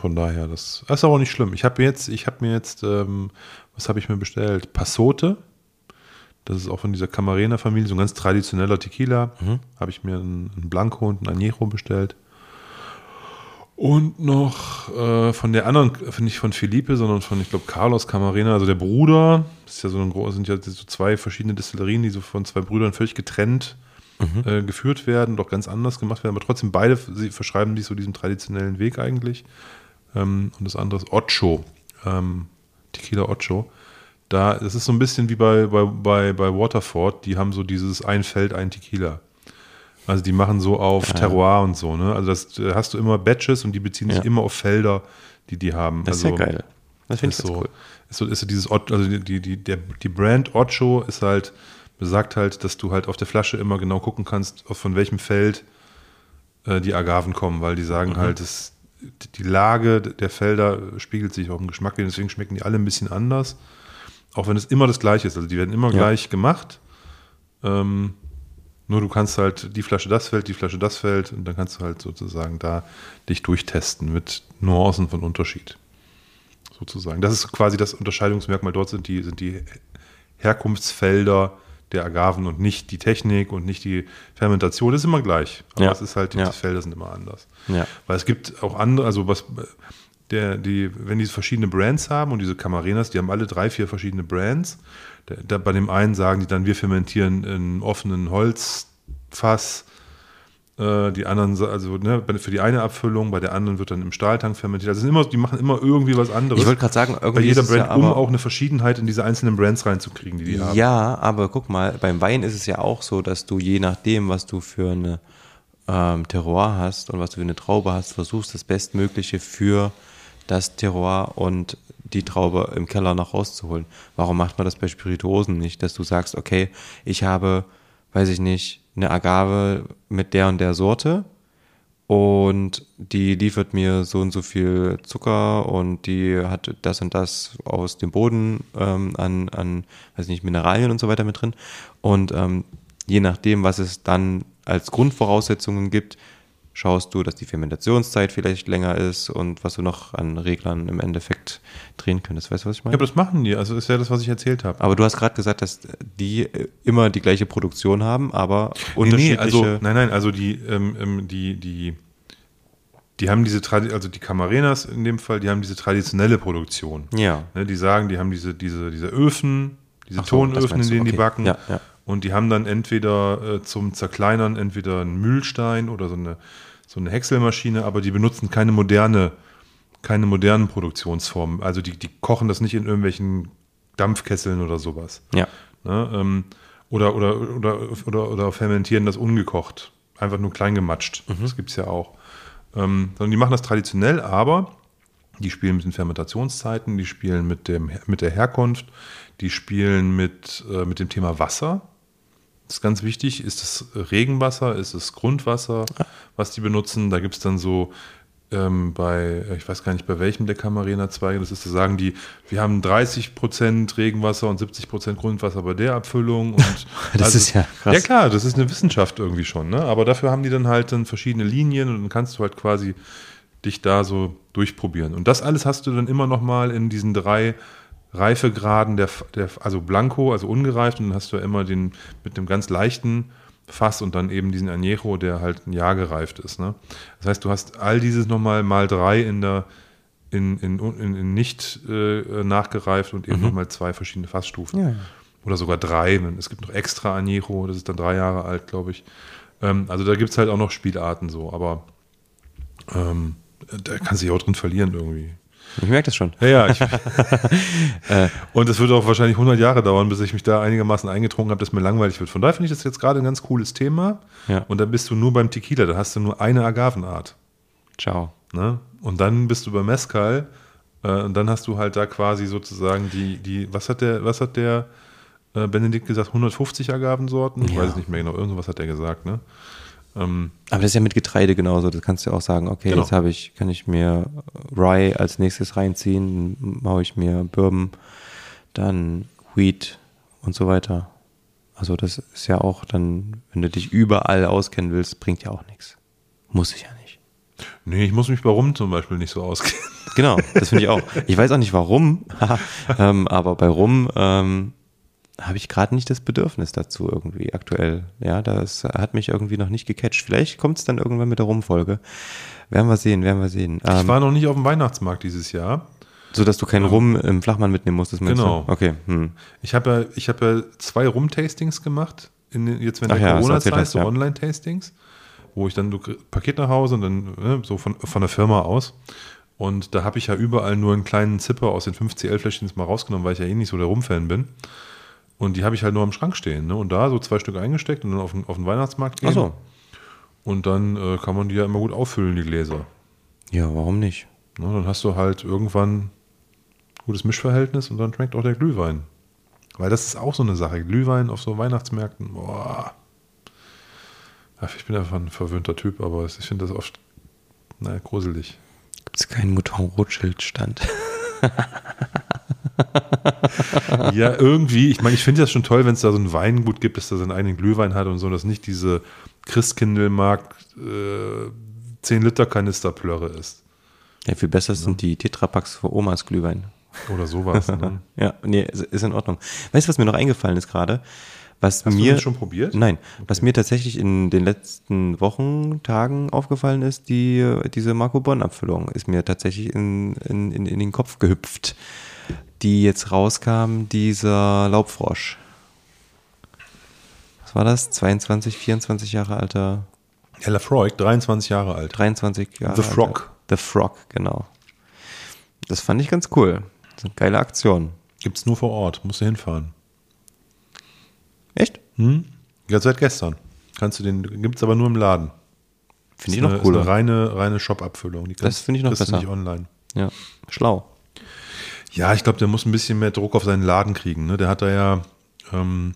[SPEAKER 2] Von daher, das, das ist aber nicht schlimm. Ich habe jetzt, ich habe mir jetzt, ähm, was habe ich mir bestellt? Passote. Das ist auch von dieser Camarena-Familie, so ein ganz traditioneller Tequila. Habe ich mir einen, einen Blanco und einen Añejo bestellt. Und noch äh, von der anderen, äh, nicht von Felipe, sondern von, ich glaube, Carlos Camarena, also der Bruder. Das ist ja so ein groß, sind ja so zwei verschiedene Destillerien, die so von zwei Brüdern völlig getrennt äh, geführt werden, doch ganz anders gemacht werden, aber trotzdem beide sie verschreiben sich so diesem traditionellen Weg eigentlich. Ähm, und das andere ist Ocho, ähm, Tequila Ocho. Da, das ist so ein bisschen wie bei, bei, bei, bei Waterford, die haben so dieses ein Feld, ein Tequila. Also die machen so auf Terroir und so, ne? Also das äh, hast du immer Batches und die beziehen sich
[SPEAKER 3] Ja.
[SPEAKER 2] immer auf Felder, die die haben.
[SPEAKER 3] Das ist
[SPEAKER 2] also,
[SPEAKER 3] ja geil. Das finde ich
[SPEAKER 2] ist so,
[SPEAKER 3] cool.
[SPEAKER 2] ist so, ist so dieses, also die, die, der, die Brand Ocho ist halt, besagt halt, dass du halt auf der Flasche immer genau gucken kannst, von welchem Feld äh, die Agaven kommen, weil die sagen halt, dass die Lage der Felder spiegelt sich auch im Geschmack, deswegen schmecken die alle ein bisschen anders. Auch wenn es immer das gleiche ist. Also die werden immer
[SPEAKER 3] Ja.
[SPEAKER 2] gleich gemacht. Ähm, nur du kannst halt die Flasche das Feld, die Flasche das Feld und dann kannst du halt sozusagen da dich durchtesten mit Nuancen von Unterschied. Sozusagen. Das ist quasi das Unterscheidungsmerkmal. Dort sind die, sind die Herkunftsfelder der Agaven und nicht die Technik und nicht die Fermentation. Das ist immer gleich. Aber
[SPEAKER 3] Ja.
[SPEAKER 2] es ist halt, die
[SPEAKER 3] Ja.
[SPEAKER 2] Felder sind immer anders.
[SPEAKER 3] Ja.
[SPEAKER 2] Weil es gibt auch andere, also was der, die, wenn die verschiedene Brands haben und diese Camarenas, die haben alle drei, vier verschiedene Brands. Da, da, bei dem einen sagen die dann, wir fermentieren in offenen Holzfass. Äh, die anderen, also ne, für die eine Abfüllung, bei der anderen wird dann im Stahltank fermentiert. Also immer, die machen immer irgendwie was anderes.
[SPEAKER 3] Ich wollte gerade sagen,
[SPEAKER 2] bei
[SPEAKER 3] irgendwie
[SPEAKER 2] jeder
[SPEAKER 3] ist es
[SPEAKER 2] Brand,
[SPEAKER 3] ja
[SPEAKER 2] um auch eine Verschiedenheit in diese einzelnen Brands reinzukriegen, die die haben.
[SPEAKER 3] Ja, aber guck mal, beim Wein ist es ja auch so, dass du je nachdem, was du für eine ähm, Terroir hast und was du für eine Traube hast, versuchst das Bestmögliche für das Terroir und die Traube im Keller noch rauszuholen. Warum macht man das bei Spirituosen nicht, dass du sagst, okay, ich habe, weiß ich nicht, eine Agave mit der und der Sorte und die liefert mir so und so viel Zucker und die hat das und das aus dem Boden ähm, an, an, weiß nicht, Mineralien und so weiter mit drin. Und ähm, je nachdem, was es dann als Grundvoraussetzungen gibt, schaust du, dass die Fermentationszeit vielleicht länger ist und was du noch an Reglern im Endeffekt drehen könntest. Weißt du, was ich
[SPEAKER 2] Ja,
[SPEAKER 3] meine?
[SPEAKER 2] aber das machen die. Also ist ja das, was ich erzählt habe.
[SPEAKER 3] aber du hast gerade gesagt, dass die äh, immer die gleiche Produktion haben, aber
[SPEAKER 2] Nee,
[SPEAKER 3] unterschiedliche.
[SPEAKER 2] nee, also, nein, nein, also die, ähm, ähm, die, die, die haben diese, also die Camarenas in dem Fall, die haben diese traditionelle Produktion.
[SPEAKER 3] ja.
[SPEAKER 2] Ne, die sagen, die haben diese, diese, diese Öfen, diese
[SPEAKER 3] so,
[SPEAKER 2] Tonöfen, in denen die
[SPEAKER 3] okay.
[SPEAKER 2] backen.
[SPEAKER 3] Ja, ja.
[SPEAKER 2] Und die haben dann entweder äh, zum Zerkleinern entweder einen Mühlstein oder so eine, so eine Häckselmaschine, aber die benutzen keine moderne, keine modernen Produktionsformen. Also die, die kochen das nicht in irgendwelchen Dampfkesseln oder sowas.
[SPEAKER 3] Ja.
[SPEAKER 2] Ne? Ähm, oder, oder, oder, oder, oder fermentieren das ungekocht. Einfach nur klein gematscht.
[SPEAKER 3] Mhm.
[SPEAKER 2] Das gibt es ja auch. Ähm, sondern die machen das traditionell, aber die spielen mit den Fermentationszeiten, die spielen mit, dem, mit der Herkunft, die spielen mit, äh, mit dem Thema Wasser. Das ist ganz wichtig. Ist es Regenwasser? Ist es Grundwasser, was die benutzen? Da gibt es dann so ähm, bei, ich weiß gar nicht, bei welchem der Camarena-Zweige das ist, da sagen die, wir haben 30% Regenwasser und 70% Grundwasser bei der Abfüllung. Und
[SPEAKER 3] Das ist ja krass.
[SPEAKER 2] Ja klar, das ist eine Wissenschaft irgendwie schon. Ne? Aber dafür haben die dann halt dann verschiedene Linien und dann kannst du halt quasi dich da so durchprobieren. Und das alles hast du dann immer noch mal in diesen drei Reifegraden, der, der, also Blanco, also ungereift, und dann hast du ja immer den mit einem ganz leichten Fass und dann eben diesen Añejo, der halt ein Jahr gereift ist. Ne? Das heißt, du hast all dieses nochmal mal drei in der in, in, in, in nicht äh, nachgereift und eben nochmal zwei verschiedene Fassstufen.
[SPEAKER 3] Ja.
[SPEAKER 2] Oder sogar drei. Es gibt noch extra Añejo, das ist dann drei Jahre alt, glaube ich. Ähm, also da gibt es halt auch noch Spielarten so, aber ähm, da kannst du dich auch drin verlieren irgendwie.
[SPEAKER 3] Ich merke das schon.
[SPEAKER 2] Ja, ja. Ich, und es wird auch wahrscheinlich 100 Jahre dauern, bis ich mich da einigermaßen eingetrunken habe, dass mir langweilig wird. Von daher finde ich das jetzt gerade ein ganz cooles Thema.
[SPEAKER 3] Ja.
[SPEAKER 2] Und dann bist du nur beim Tequila, da hast du nur eine Agavenart.
[SPEAKER 3] Ciao.
[SPEAKER 2] Ne? Und dann bist du bei Mezcal äh, und dann hast du halt da quasi sozusagen die, die was hat der, was hat der äh, Benedikt gesagt, 150 Agavensorten? Ich
[SPEAKER 3] Ja.
[SPEAKER 2] weiß es nicht mehr genau, irgendwas hat er gesagt, ne? Ähm,
[SPEAKER 3] Aber das ist ja mit Getreide genauso. Das kannst du auch sagen, okay,
[SPEAKER 2] Genau.
[SPEAKER 3] jetzt habe ich, kann ich mir Rye als nächstes reinziehen, dann mache ich mir Bourbon, dann Wheat und so weiter. Also das ist ja auch dann, wenn du dich überall auskennen willst, bringt ja auch nichts. Muss ich ja nicht.
[SPEAKER 2] nee, ich muss mich bei Rum zum Beispiel nicht so auskennen.
[SPEAKER 3] Genau, das finde ich auch. Ich weiß auch nicht warum, ähm, aber bei Rum ähm, habe ich gerade nicht das Bedürfnis dazu irgendwie aktuell. Ja, das hat mich irgendwie noch nicht gecatcht. Vielleicht kommt es dann irgendwann mit der Rumfolge. Werden wir sehen, werden wir sehen.
[SPEAKER 2] Ich
[SPEAKER 3] Ähm,
[SPEAKER 2] war noch nicht auf dem Weihnachtsmarkt dieses Jahr.
[SPEAKER 3] so dass du keinen Rum im Flachmann mitnehmen musstest,
[SPEAKER 2] Genau.
[SPEAKER 3] du? Okay. Hm.
[SPEAKER 2] Ich habe ja, ich habe ja zwei Rum-Tastings gemacht, in, jetzt wenn
[SPEAKER 3] Ach
[SPEAKER 2] der
[SPEAKER 3] ja,
[SPEAKER 2] Corona-Zeit, so
[SPEAKER 3] ja.
[SPEAKER 2] Online-Tastings, wo ich dann kriegst Paket nach Hause und dann ne, so von, von der Firma aus. Und da habe ich ja überall nur einen kleinen Zipper aus den 5CL-Fläschchen mal rausgenommen, weil ich ja eh nicht so der Rum-Fan bin. Und die habe ich halt nur am Schrank stehen. Ne? Und da so zwei Stück eingesteckt und dann auf den, auf den Weihnachtsmarkt gehen.
[SPEAKER 3] Ach so.
[SPEAKER 2] Und dann äh, kann man die ja immer gut auffüllen, die Gläser.
[SPEAKER 3] Ja, warum nicht?
[SPEAKER 2] Ne? Dann hast du halt irgendwann gutes Mischverhältnis und dann schmeckt auch der Glühwein. Weil das ist auch so eine Sache. Glühwein auf so Weihnachtsmärkten, boah. Ach, Ich bin einfach ein verwöhnter Typ, aber ich finde das oft, naja, gruselig.
[SPEAKER 3] Gibt es keinen Mouton Rothschild-Stand?
[SPEAKER 2] Ja, irgendwie, ich meine, ich finde das schon toll, wenn es da so ein Weingut gibt, dass da seinen eigenen Glühwein hat und so, dass nicht diese Christkindlmarkt äh, 10 Liter Kanisterplörre ist.
[SPEAKER 3] Ja, viel besser sind die Tetrapacks für Omas Glühwein.
[SPEAKER 2] Oder sowas. Ne?
[SPEAKER 3] Ja, nee, ist, in Ordnung. Weißt du, was mir noch eingefallen ist gerade? Was
[SPEAKER 2] Hast
[SPEAKER 3] mir,
[SPEAKER 2] du das schon probiert?
[SPEAKER 3] Nein, was mir tatsächlich in den letzten Wochen, Tagen aufgefallen ist, die, diese Marco Bonn-Abfüllung ist mir tatsächlich in, in, in, in den Kopf gehüpft, die jetzt rauskam, dieser Laubfrosch. Was war das? 22, 24 Jahre alter
[SPEAKER 2] Ja, Lafroig, 23 Jahre alt.
[SPEAKER 3] 23 Jahre
[SPEAKER 2] The
[SPEAKER 3] alt.
[SPEAKER 2] Frog.
[SPEAKER 3] The Frog, genau. Das fand ich ganz cool. Das ist eine geile Aktion.
[SPEAKER 2] Gibt's nur vor Ort, musst du hinfahren.
[SPEAKER 3] Echt?
[SPEAKER 2] Hm? Ja, seit gestern. Kannst du den, gibt's aber nur im Laden.
[SPEAKER 3] Finde ich noch
[SPEAKER 2] eine,
[SPEAKER 3] cooler.
[SPEAKER 2] Ist eine reine, reine Shop-Abfüllung. Die
[SPEAKER 3] Das finde ich noch
[SPEAKER 2] kriegst du
[SPEAKER 3] besser.
[SPEAKER 2] nicht online.
[SPEAKER 3] Ja, schlau.
[SPEAKER 2] Ja, ich glaube, der muss ein bisschen mehr Druck auf seinen Laden kriegen. Ne? Der hat da ja ähm,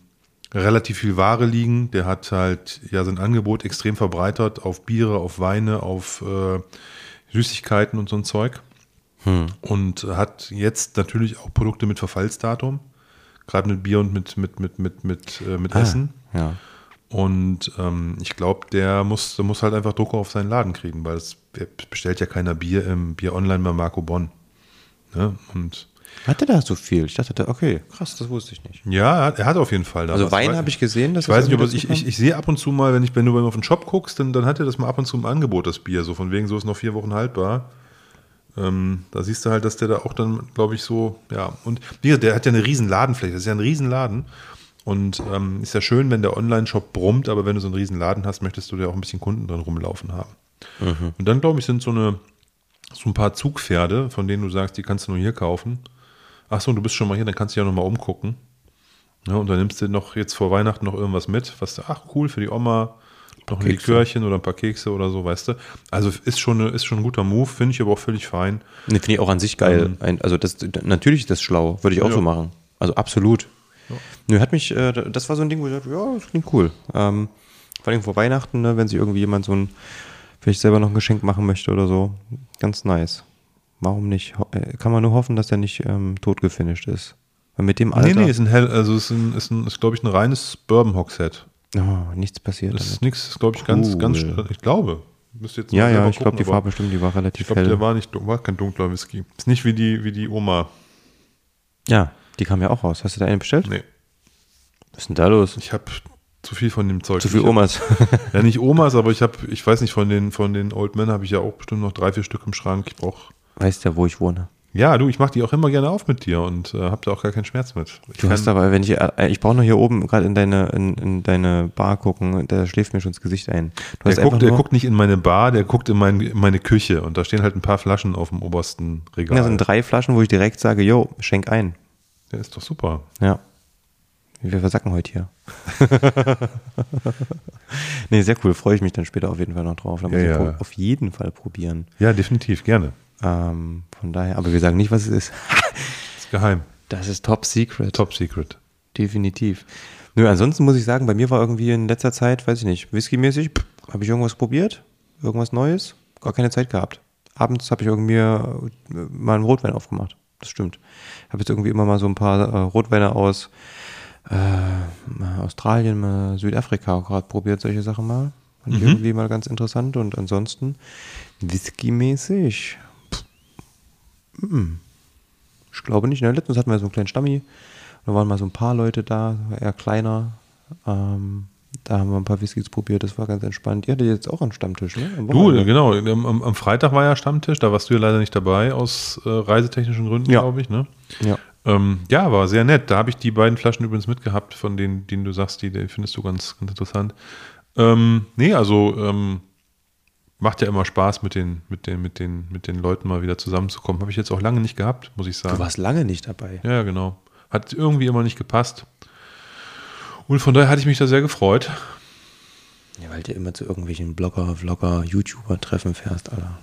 [SPEAKER 2] relativ viel Ware liegen. Der hat halt ja sein Angebot extrem verbreitert auf Biere, auf Weine, auf äh, Süßigkeiten und so ein Zeug. Und hat jetzt natürlich auch Produkte mit Verfallsdatum. Gerade mit Bier und mit, mit, mit, mit, mit, äh, mit Essen.
[SPEAKER 3] Ja.
[SPEAKER 2] Und ähm, ich glaube, der muss, der muss halt einfach Druck auf seinen Laden kriegen, weil es bestellt ja keiner Bier im Bier online bei Marco Bonn. Ne? Und
[SPEAKER 3] Hatte da so viel? Ich dachte, okay, krass, das wusste ich nicht.
[SPEAKER 2] ja, er hat, er hat auf jeden Fall da
[SPEAKER 3] Also
[SPEAKER 2] was.
[SPEAKER 3] Wein habe ich gesehen, dass
[SPEAKER 2] Ich weiß nicht,
[SPEAKER 3] irgendwie
[SPEAKER 2] ich, ich, ich sehe ab und zu mal, wenn ich wenn du auf den Shop guckst, dann, dann hat er das mal ab und zu im Angebot, das Bier. So von wegen, so ist noch vier Wochen haltbar. Ähm, da siehst du halt, dass der da auch dann, glaube ich, so, ja, und wie gesagt, der hat ja eine riesen Ladenfläche, das ist ja ein riesen Laden. Und ähm, ist ja schön, wenn der Online-Shop brummt, aber wenn du so einen riesen Laden hast, möchtest du da auch ein bisschen Kunden drin rumlaufen haben. Und dann, glaube ich, sind so eine, so ein paar Zugpferde, von denen du sagst, die kannst du nur hier kaufen. Ach so, du bist schon mal hier, dann kannst du ja noch mal umgucken. Ja, und dann nimmst du noch jetzt vor Weihnachten noch irgendwas mit, was du, ach cool, für die Oma, noch ein
[SPEAKER 3] Kekse.
[SPEAKER 2] Likörchen oder ein paar Kekse oder so, weißt du. Also ist schon, ist schon ein guter Move, finde ich aber auch völlig fein.
[SPEAKER 3] Nee, finde ich auch an sich geil.
[SPEAKER 2] Ähm.
[SPEAKER 3] Also das, natürlich ist das schlau, würde ich auch
[SPEAKER 2] Ja.
[SPEAKER 3] so machen. Also absolut. Nö, hat mich, äh, das war so ein Ding, wo ich dachte, ja, das klingt cool. Ähm, vor allem vor Weihnachten, ne, wenn sich irgendwie jemand so ein, vielleicht selber noch ein Geschenk machen möchte oder so, ganz nice. Warum nicht? Äh, kann man nur hoffen, dass der nicht ähm, tot gefinisht ist. Weil mit dem Alter
[SPEAKER 2] Nee, nee, ist ein hell, also ist, ein, ist, ein, ist glaube ich, ein reines Bourbon Hogshead.
[SPEAKER 3] oh, nichts passiert
[SPEAKER 2] Das ist nichts, ist, glaube ich, ganz,
[SPEAKER 3] Cool.
[SPEAKER 2] ganz, ich glaube. Jetzt
[SPEAKER 3] Ja, ja, ich glaube, die Farbe stimmt, die war relativ
[SPEAKER 2] Ich glaube,
[SPEAKER 3] hell.
[SPEAKER 2] der war nicht, war kein dunkler Whisky. Ist nicht wie die, wie die Oma.
[SPEAKER 3] ja, die kam ja auch raus. Hast du da einen bestellt?
[SPEAKER 2] Nee,
[SPEAKER 3] Was ist denn da los?
[SPEAKER 2] ich habe zu viel von dem Zeug.
[SPEAKER 3] Zu viel
[SPEAKER 2] hab-
[SPEAKER 3] Omas.
[SPEAKER 2] Ja, nicht Omas, aber ich habe, ich weiß nicht, von den, von den Old Men habe ich ja auch bestimmt noch drei, vier Stück im Schrank. Ich brauche.
[SPEAKER 3] Weißt ja, wo ich wohne.
[SPEAKER 2] Ja, du, ich mache die auch immer gerne auf mit dir und äh, habe da auch gar keinen Schmerz mit. Ich
[SPEAKER 3] Du hast aber, wenn ich, äh, ich brauche noch hier oben gerade in deine, in, in deine Bar gucken, da schläft mir schon das Gesicht ein. Du
[SPEAKER 2] der, guckt, der
[SPEAKER 3] nur,
[SPEAKER 2] guckt nicht in meine Bar, der guckt in, mein, in meine Küche und da stehen halt ein paar Flaschen auf dem obersten Regal.
[SPEAKER 3] da sind drei Flaschen, wo ich direkt sage, yo, schenk ein.
[SPEAKER 2] Der ist doch super.
[SPEAKER 3] Ja. Wir versacken heute hier. nee, sehr cool. Freue ich mich dann später auf jeden Fall noch drauf. Da muss
[SPEAKER 2] Ja,
[SPEAKER 3] ich
[SPEAKER 2] ja.
[SPEAKER 3] auf jeden Fall probieren.
[SPEAKER 2] Ja, definitiv, gerne.
[SPEAKER 3] Ähm, von daher, aber wir sagen nicht, was es ist.
[SPEAKER 2] Ist geheim.
[SPEAKER 3] Das ist top secret.
[SPEAKER 2] Top Secret.
[SPEAKER 3] Definitiv. Nö, ansonsten muss ich sagen, bei mir war irgendwie in letzter Zeit, weiß ich nicht, whiskymäßig, habe ich irgendwas probiert? Irgendwas Neues? Gar keine Zeit gehabt. Abends habe ich irgendwie äh, mal einen Rotwein aufgemacht. Das stimmt. Habe jetzt irgendwie immer mal so ein paar äh, Rotweine aus äh, Australien, mal Südafrika gerade probiert, solche Sachen mal. Fand ich irgendwie mal ganz interessant. Und ansonsten whiskymäßig. Mm, Ich glaube nicht. Ne? Letztens hatten wir so einen kleinen Stammi. Da waren mal so ein paar Leute da, eher kleiner. Ähm, da haben wir ein paar Whiskys probiert, das war ganz entspannt. Ihr hattet jetzt auch einen Stammtisch, ne?
[SPEAKER 2] Du, genau. Am, am- am Freitag war ja Stammtisch, da warst du ja leider nicht dabei, aus äh, reisetechnischen Gründen,
[SPEAKER 3] Ja.
[SPEAKER 2] glaube ich. Ne?
[SPEAKER 3] Ja.
[SPEAKER 2] Ähm, ja, war sehr nett. Da habe ich die beiden Flaschen übrigens mitgehabt, von denen, denen du sagst, die, die findest du ganz, ganz interessant. Ähm, nee, also ähm, macht ja immer Spaß, mit den, mit, den, mit, den, mit den Leuten mal wieder zusammenzukommen. Habe ich jetzt auch lange nicht gehabt, muss ich sagen.
[SPEAKER 3] Du warst lange nicht dabei.
[SPEAKER 2] Ja, genau. Hat irgendwie immer nicht gepasst. Und von daher hatte ich mich da sehr gefreut.
[SPEAKER 3] Ja, weil du immer zu irgendwelchen Blogger, Vlogger, YouTuber-Treffen fährst, Alter.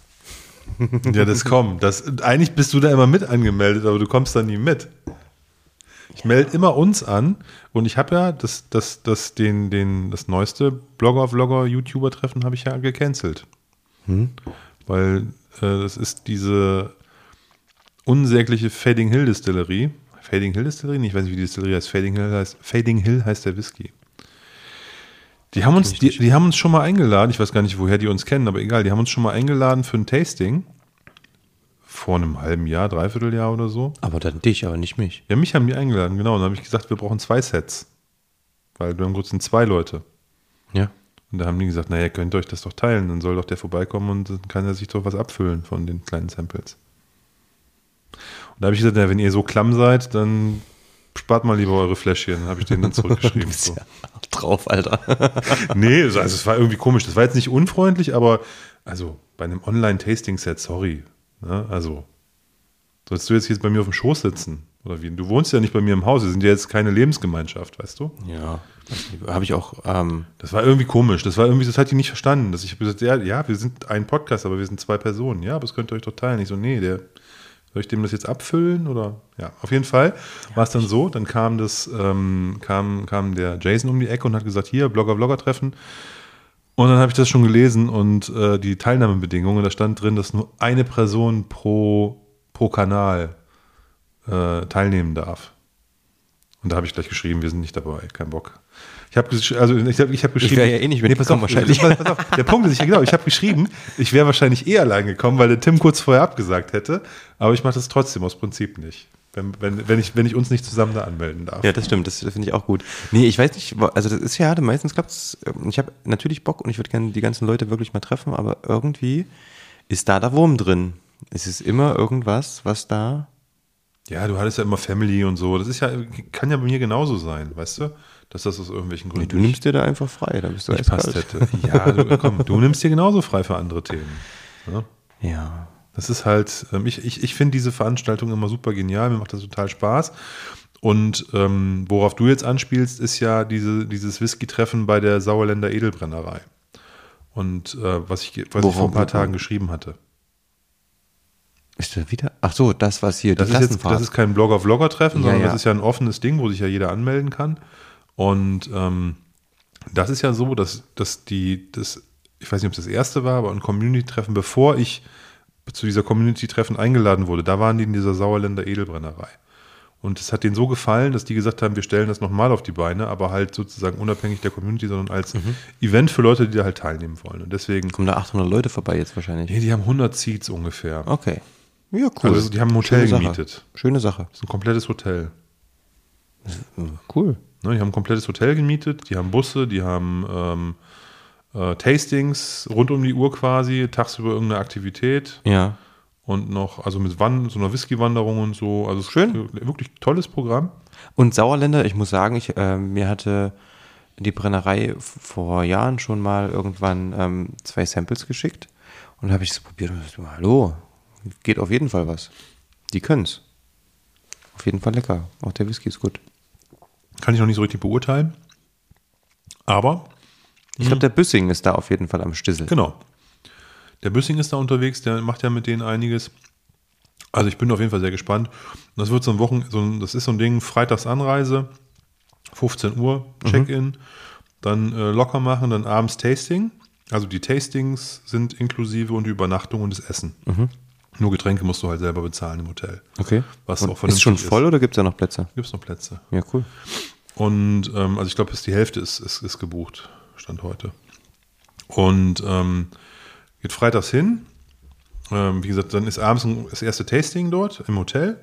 [SPEAKER 2] Ja, das kommt. Das, eigentlich bist du da immer mit angemeldet, aber du kommst da nie mit. Ich melde immer uns an und ich habe ja das, das, das, den, den, das neueste Blogger, Vlogger, YouTuber-Treffen habe ich ja gecancelt. Weil äh, das ist diese unsägliche Fading Hill Distillerie. Fading Hill Distillerie? Ich weiß nicht, wie die Distillerie heißt. Fading Hill heißt, Fading Hill heißt der Whisky. Die haben, uns, die, die haben uns schon mal eingeladen, ich weiß gar nicht, woher die uns kennen, aber egal, die haben uns schon mal eingeladen für ein Tasting. Vor einem halben Jahr, Dreivierteljahr oder so.
[SPEAKER 3] Aber dann dich, aber nicht mich.
[SPEAKER 2] Ja, mich haben die eingeladen, genau. Und dann habe ich gesagt, wir brauchen zwei Sets. Weil wir haben kurz sind zwei Leute.
[SPEAKER 3] Ja.
[SPEAKER 2] Und da haben die gesagt, naja, könnt ihr euch das doch teilen, dann soll doch der vorbeikommen und dann kann er sich doch was abfüllen von den kleinen Samples. Und da habe ich gesagt, na, wenn ihr so klamm seid, dann spart mal lieber eure Fläschchen, habe ich denen dann zurückgeschrieben. so.
[SPEAKER 3] ja drauf, Alter.
[SPEAKER 2] Nee, also es war irgendwie komisch. Das war jetzt nicht unfreundlich, aber also bei einem Online-Tasting-Set, sorry. Ne? Also, sollst du jetzt hier bei mir auf dem Schoß sitzen? Oder wie? Du wohnst ja nicht bei mir im Haus, wir sind ja jetzt keine Lebensgemeinschaft, weißt du?
[SPEAKER 3] ja. Habe ich auch, ähm,
[SPEAKER 2] Das war irgendwie komisch. Das war irgendwie, das hat die nicht verstanden. Dass ich gesagt, ja, ja, wir sind ein Podcast, aber wir sind zwei Personen. Ja, aber das könnt ihr euch doch teilen. Ich so, nee, der, soll ich dem das jetzt abfüllen? Oder ja, auf jeden Fall war es dann so. Dann kam das, ähm, kam, kam der Jason um die Ecke und hat gesagt, hier, Blogger-Blogger-Treffen. Und dann habe ich das schon gelesen und äh, die Teilnahmebedingungen, da stand drin, dass nur eine Person pro, pro Kanal äh, teilnehmen darf. Und da habe ich gleich geschrieben, wir sind nicht dabei, kein Bock. Ich habe also ich hab, ich hab geschrieben.
[SPEAKER 3] wär ja eh nicht
[SPEAKER 2] nee, pass auf,
[SPEAKER 3] mitgekommen wahrscheinlich.
[SPEAKER 2] Pass, pass auf, der Punkt ist, ich, genau, ich habe geschrieben, ich wäre wahrscheinlich eh allein gekommen, weil der Tim kurz vorher abgesagt hätte. Aber ich mache das trotzdem aus Prinzip nicht. Wenn, wenn, wenn, ich, wenn ich uns nicht zusammen da anmelden darf.
[SPEAKER 3] Ja, das stimmt, das finde ich auch gut. Nee, ich weiß nicht, also das ist ja, meistens klappt es, ich habe natürlich Bock und ich würde gerne die ganzen Leute wirklich mal treffen, aber irgendwie ist da der Wurm drin. Es ist immer irgendwas, was da,
[SPEAKER 2] Ja, du hattest ja immer Family und so. Das ist ja, kann ja bei mir genauso sein, weißt du? Dass das aus irgendwelchen Gründen
[SPEAKER 3] nee, du nimmst dir da einfach frei, da bist du
[SPEAKER 2] nicht passt hätte. Ja, du, komm, du nimmst dir genauso frei für andere Themen. Ne?
[SPEAKER 3] Ja,
[SPEAKER 2] Das ist halt, ähm, ich, ich, ich finde diese Veranstaltung immer super genial, mir macht das total Spaß. Und ähm, worauf du jetzt anspielst, ist ja diese, dieses Whisky-Treffen bei der Sauerländer Edelbrennerei. Und äh, was, ich, was ich vor ein paar Tagen geschrieben hatte.
[SPEAKER 3] Ist da wieder, ach so, das, was hier,
[SPEAKER 2] Das
[SPEAKER 3] die
[SPEAKER 2] ist jetzt das ist kein Blogger-Vlogger-Treffen,
[SPEAKER 3] Ja,
[SPEAKER 2] sondern
[SPEAKER 3] ja.
[SPEAKER 2] das ist ja ein offenes Ding, wo sich ja jeder anmelden kann. Und ähm, das ist ja so, dass, dass die, das, ich weiß nicht, ob es das erste war, aber ein Community-Treffen, bevor ich zu dieser Community-Treffen eingeladen wurde, da waren die in dieser Sauerländer Edelbrennerei. Und es hat denen so gefallen, dass die gesagt haben, wir stellen das nochmal auf die Beine, aber halt sozusagen unabhängig der Community, sondern als
[SPEAKER 3] Mhm.
[SPEAKER 2] Event für Leute, die da halt teilnehmen wollen. Und deswegen,
[SPEAKER 3] Kommen da 800 Leute vorbei jetzt wahrscheinlich.
[SPEAKER 2] nee, die haben 100 Seats ungefähr.
[SPEAKER 3] Okay. Ja, cool.
[SPEAKER 2] Also die haben ein Hotel
[SPEAKER 3] Schöne Sache.
[SPEAKER 2] gemietet.
[SPEAKER 3] Schöne Sache.
[SPEAKER 2] Das ist ein komplettes Hotel.
[SPEAKER 3] Cool.
[SPEAKER 2] Ne, die haben ein komplettes Hotel gemietet, die haben Busse, die haben ähm, äh, Tastings rund um die Uhr quasi, tagsüber irgendeine Aktivität
[SPEAKER 3] Ja.
[SPEAKER 2] und noch, also mit Wan so einer Whisky-Wanderung und so. Also es ist
[SPEAKER 3] Schön.
[SPEAKER 2] Wirklich tolles Programm.
[SPEAKER 3] Und Sauerländer, ich muss sagen, ich, äh, mir hatte die Brennerei vor Jahren schon mal irgendwann ähm, zwei Samples geschickt und habe ich es probiert und dachte, hallo, geht auf jeden Fall was. Die können's. Auf jeden Fall lecker. Auch der Whisky ist gut.
[SPEAKER 2] Kann ich noch nicht so richtig beurteilen. Aber,
[SPEAKER 3] Ich glaube, der Büssing ist da auf jeden Fall am Stissel.
[SPEAKER 2] genau. Der Büssing ist da unterwegs, der macht ja mit denen einiges. Also ich bin auf jeden Fall sehr gespannt. Das wird so ein Wochen, so ein, das ist so ein Ding, Freitagsanreise, 15 Uhr, Check-in, dann äh, locker machen, dann abends Tasting. Also die Tastings sind inklusive und die Übernachtung und das Essen. Nur Getränke musst du halt selber bezahlen im Hotel.
[SPEAKER 3] Okay.
[SPEAKER 2] Was
[SPEAKER 3] Und
[SPEAKER 2] auch
[SPEAKER 3] ist
[SPEAKER 2] vernünftig
[SPEAKER 3] schon
[SPEAKER 2] ist.
[SPEAKER 3] voll oder gibt es da noch Plätze?
[SPEAKER 2] Gibt es noch Plätze?
[SPEAKER 3] Ja, cool.
[SPEAKER 2] Und ähm, also ich glaube, bis die Hälfte ist, ist, ist gebucht, stand heute. Und ähm, geht freitags hin. Ähm, wie gesagt, dann ist abends das erste Tasting dort im Hotel.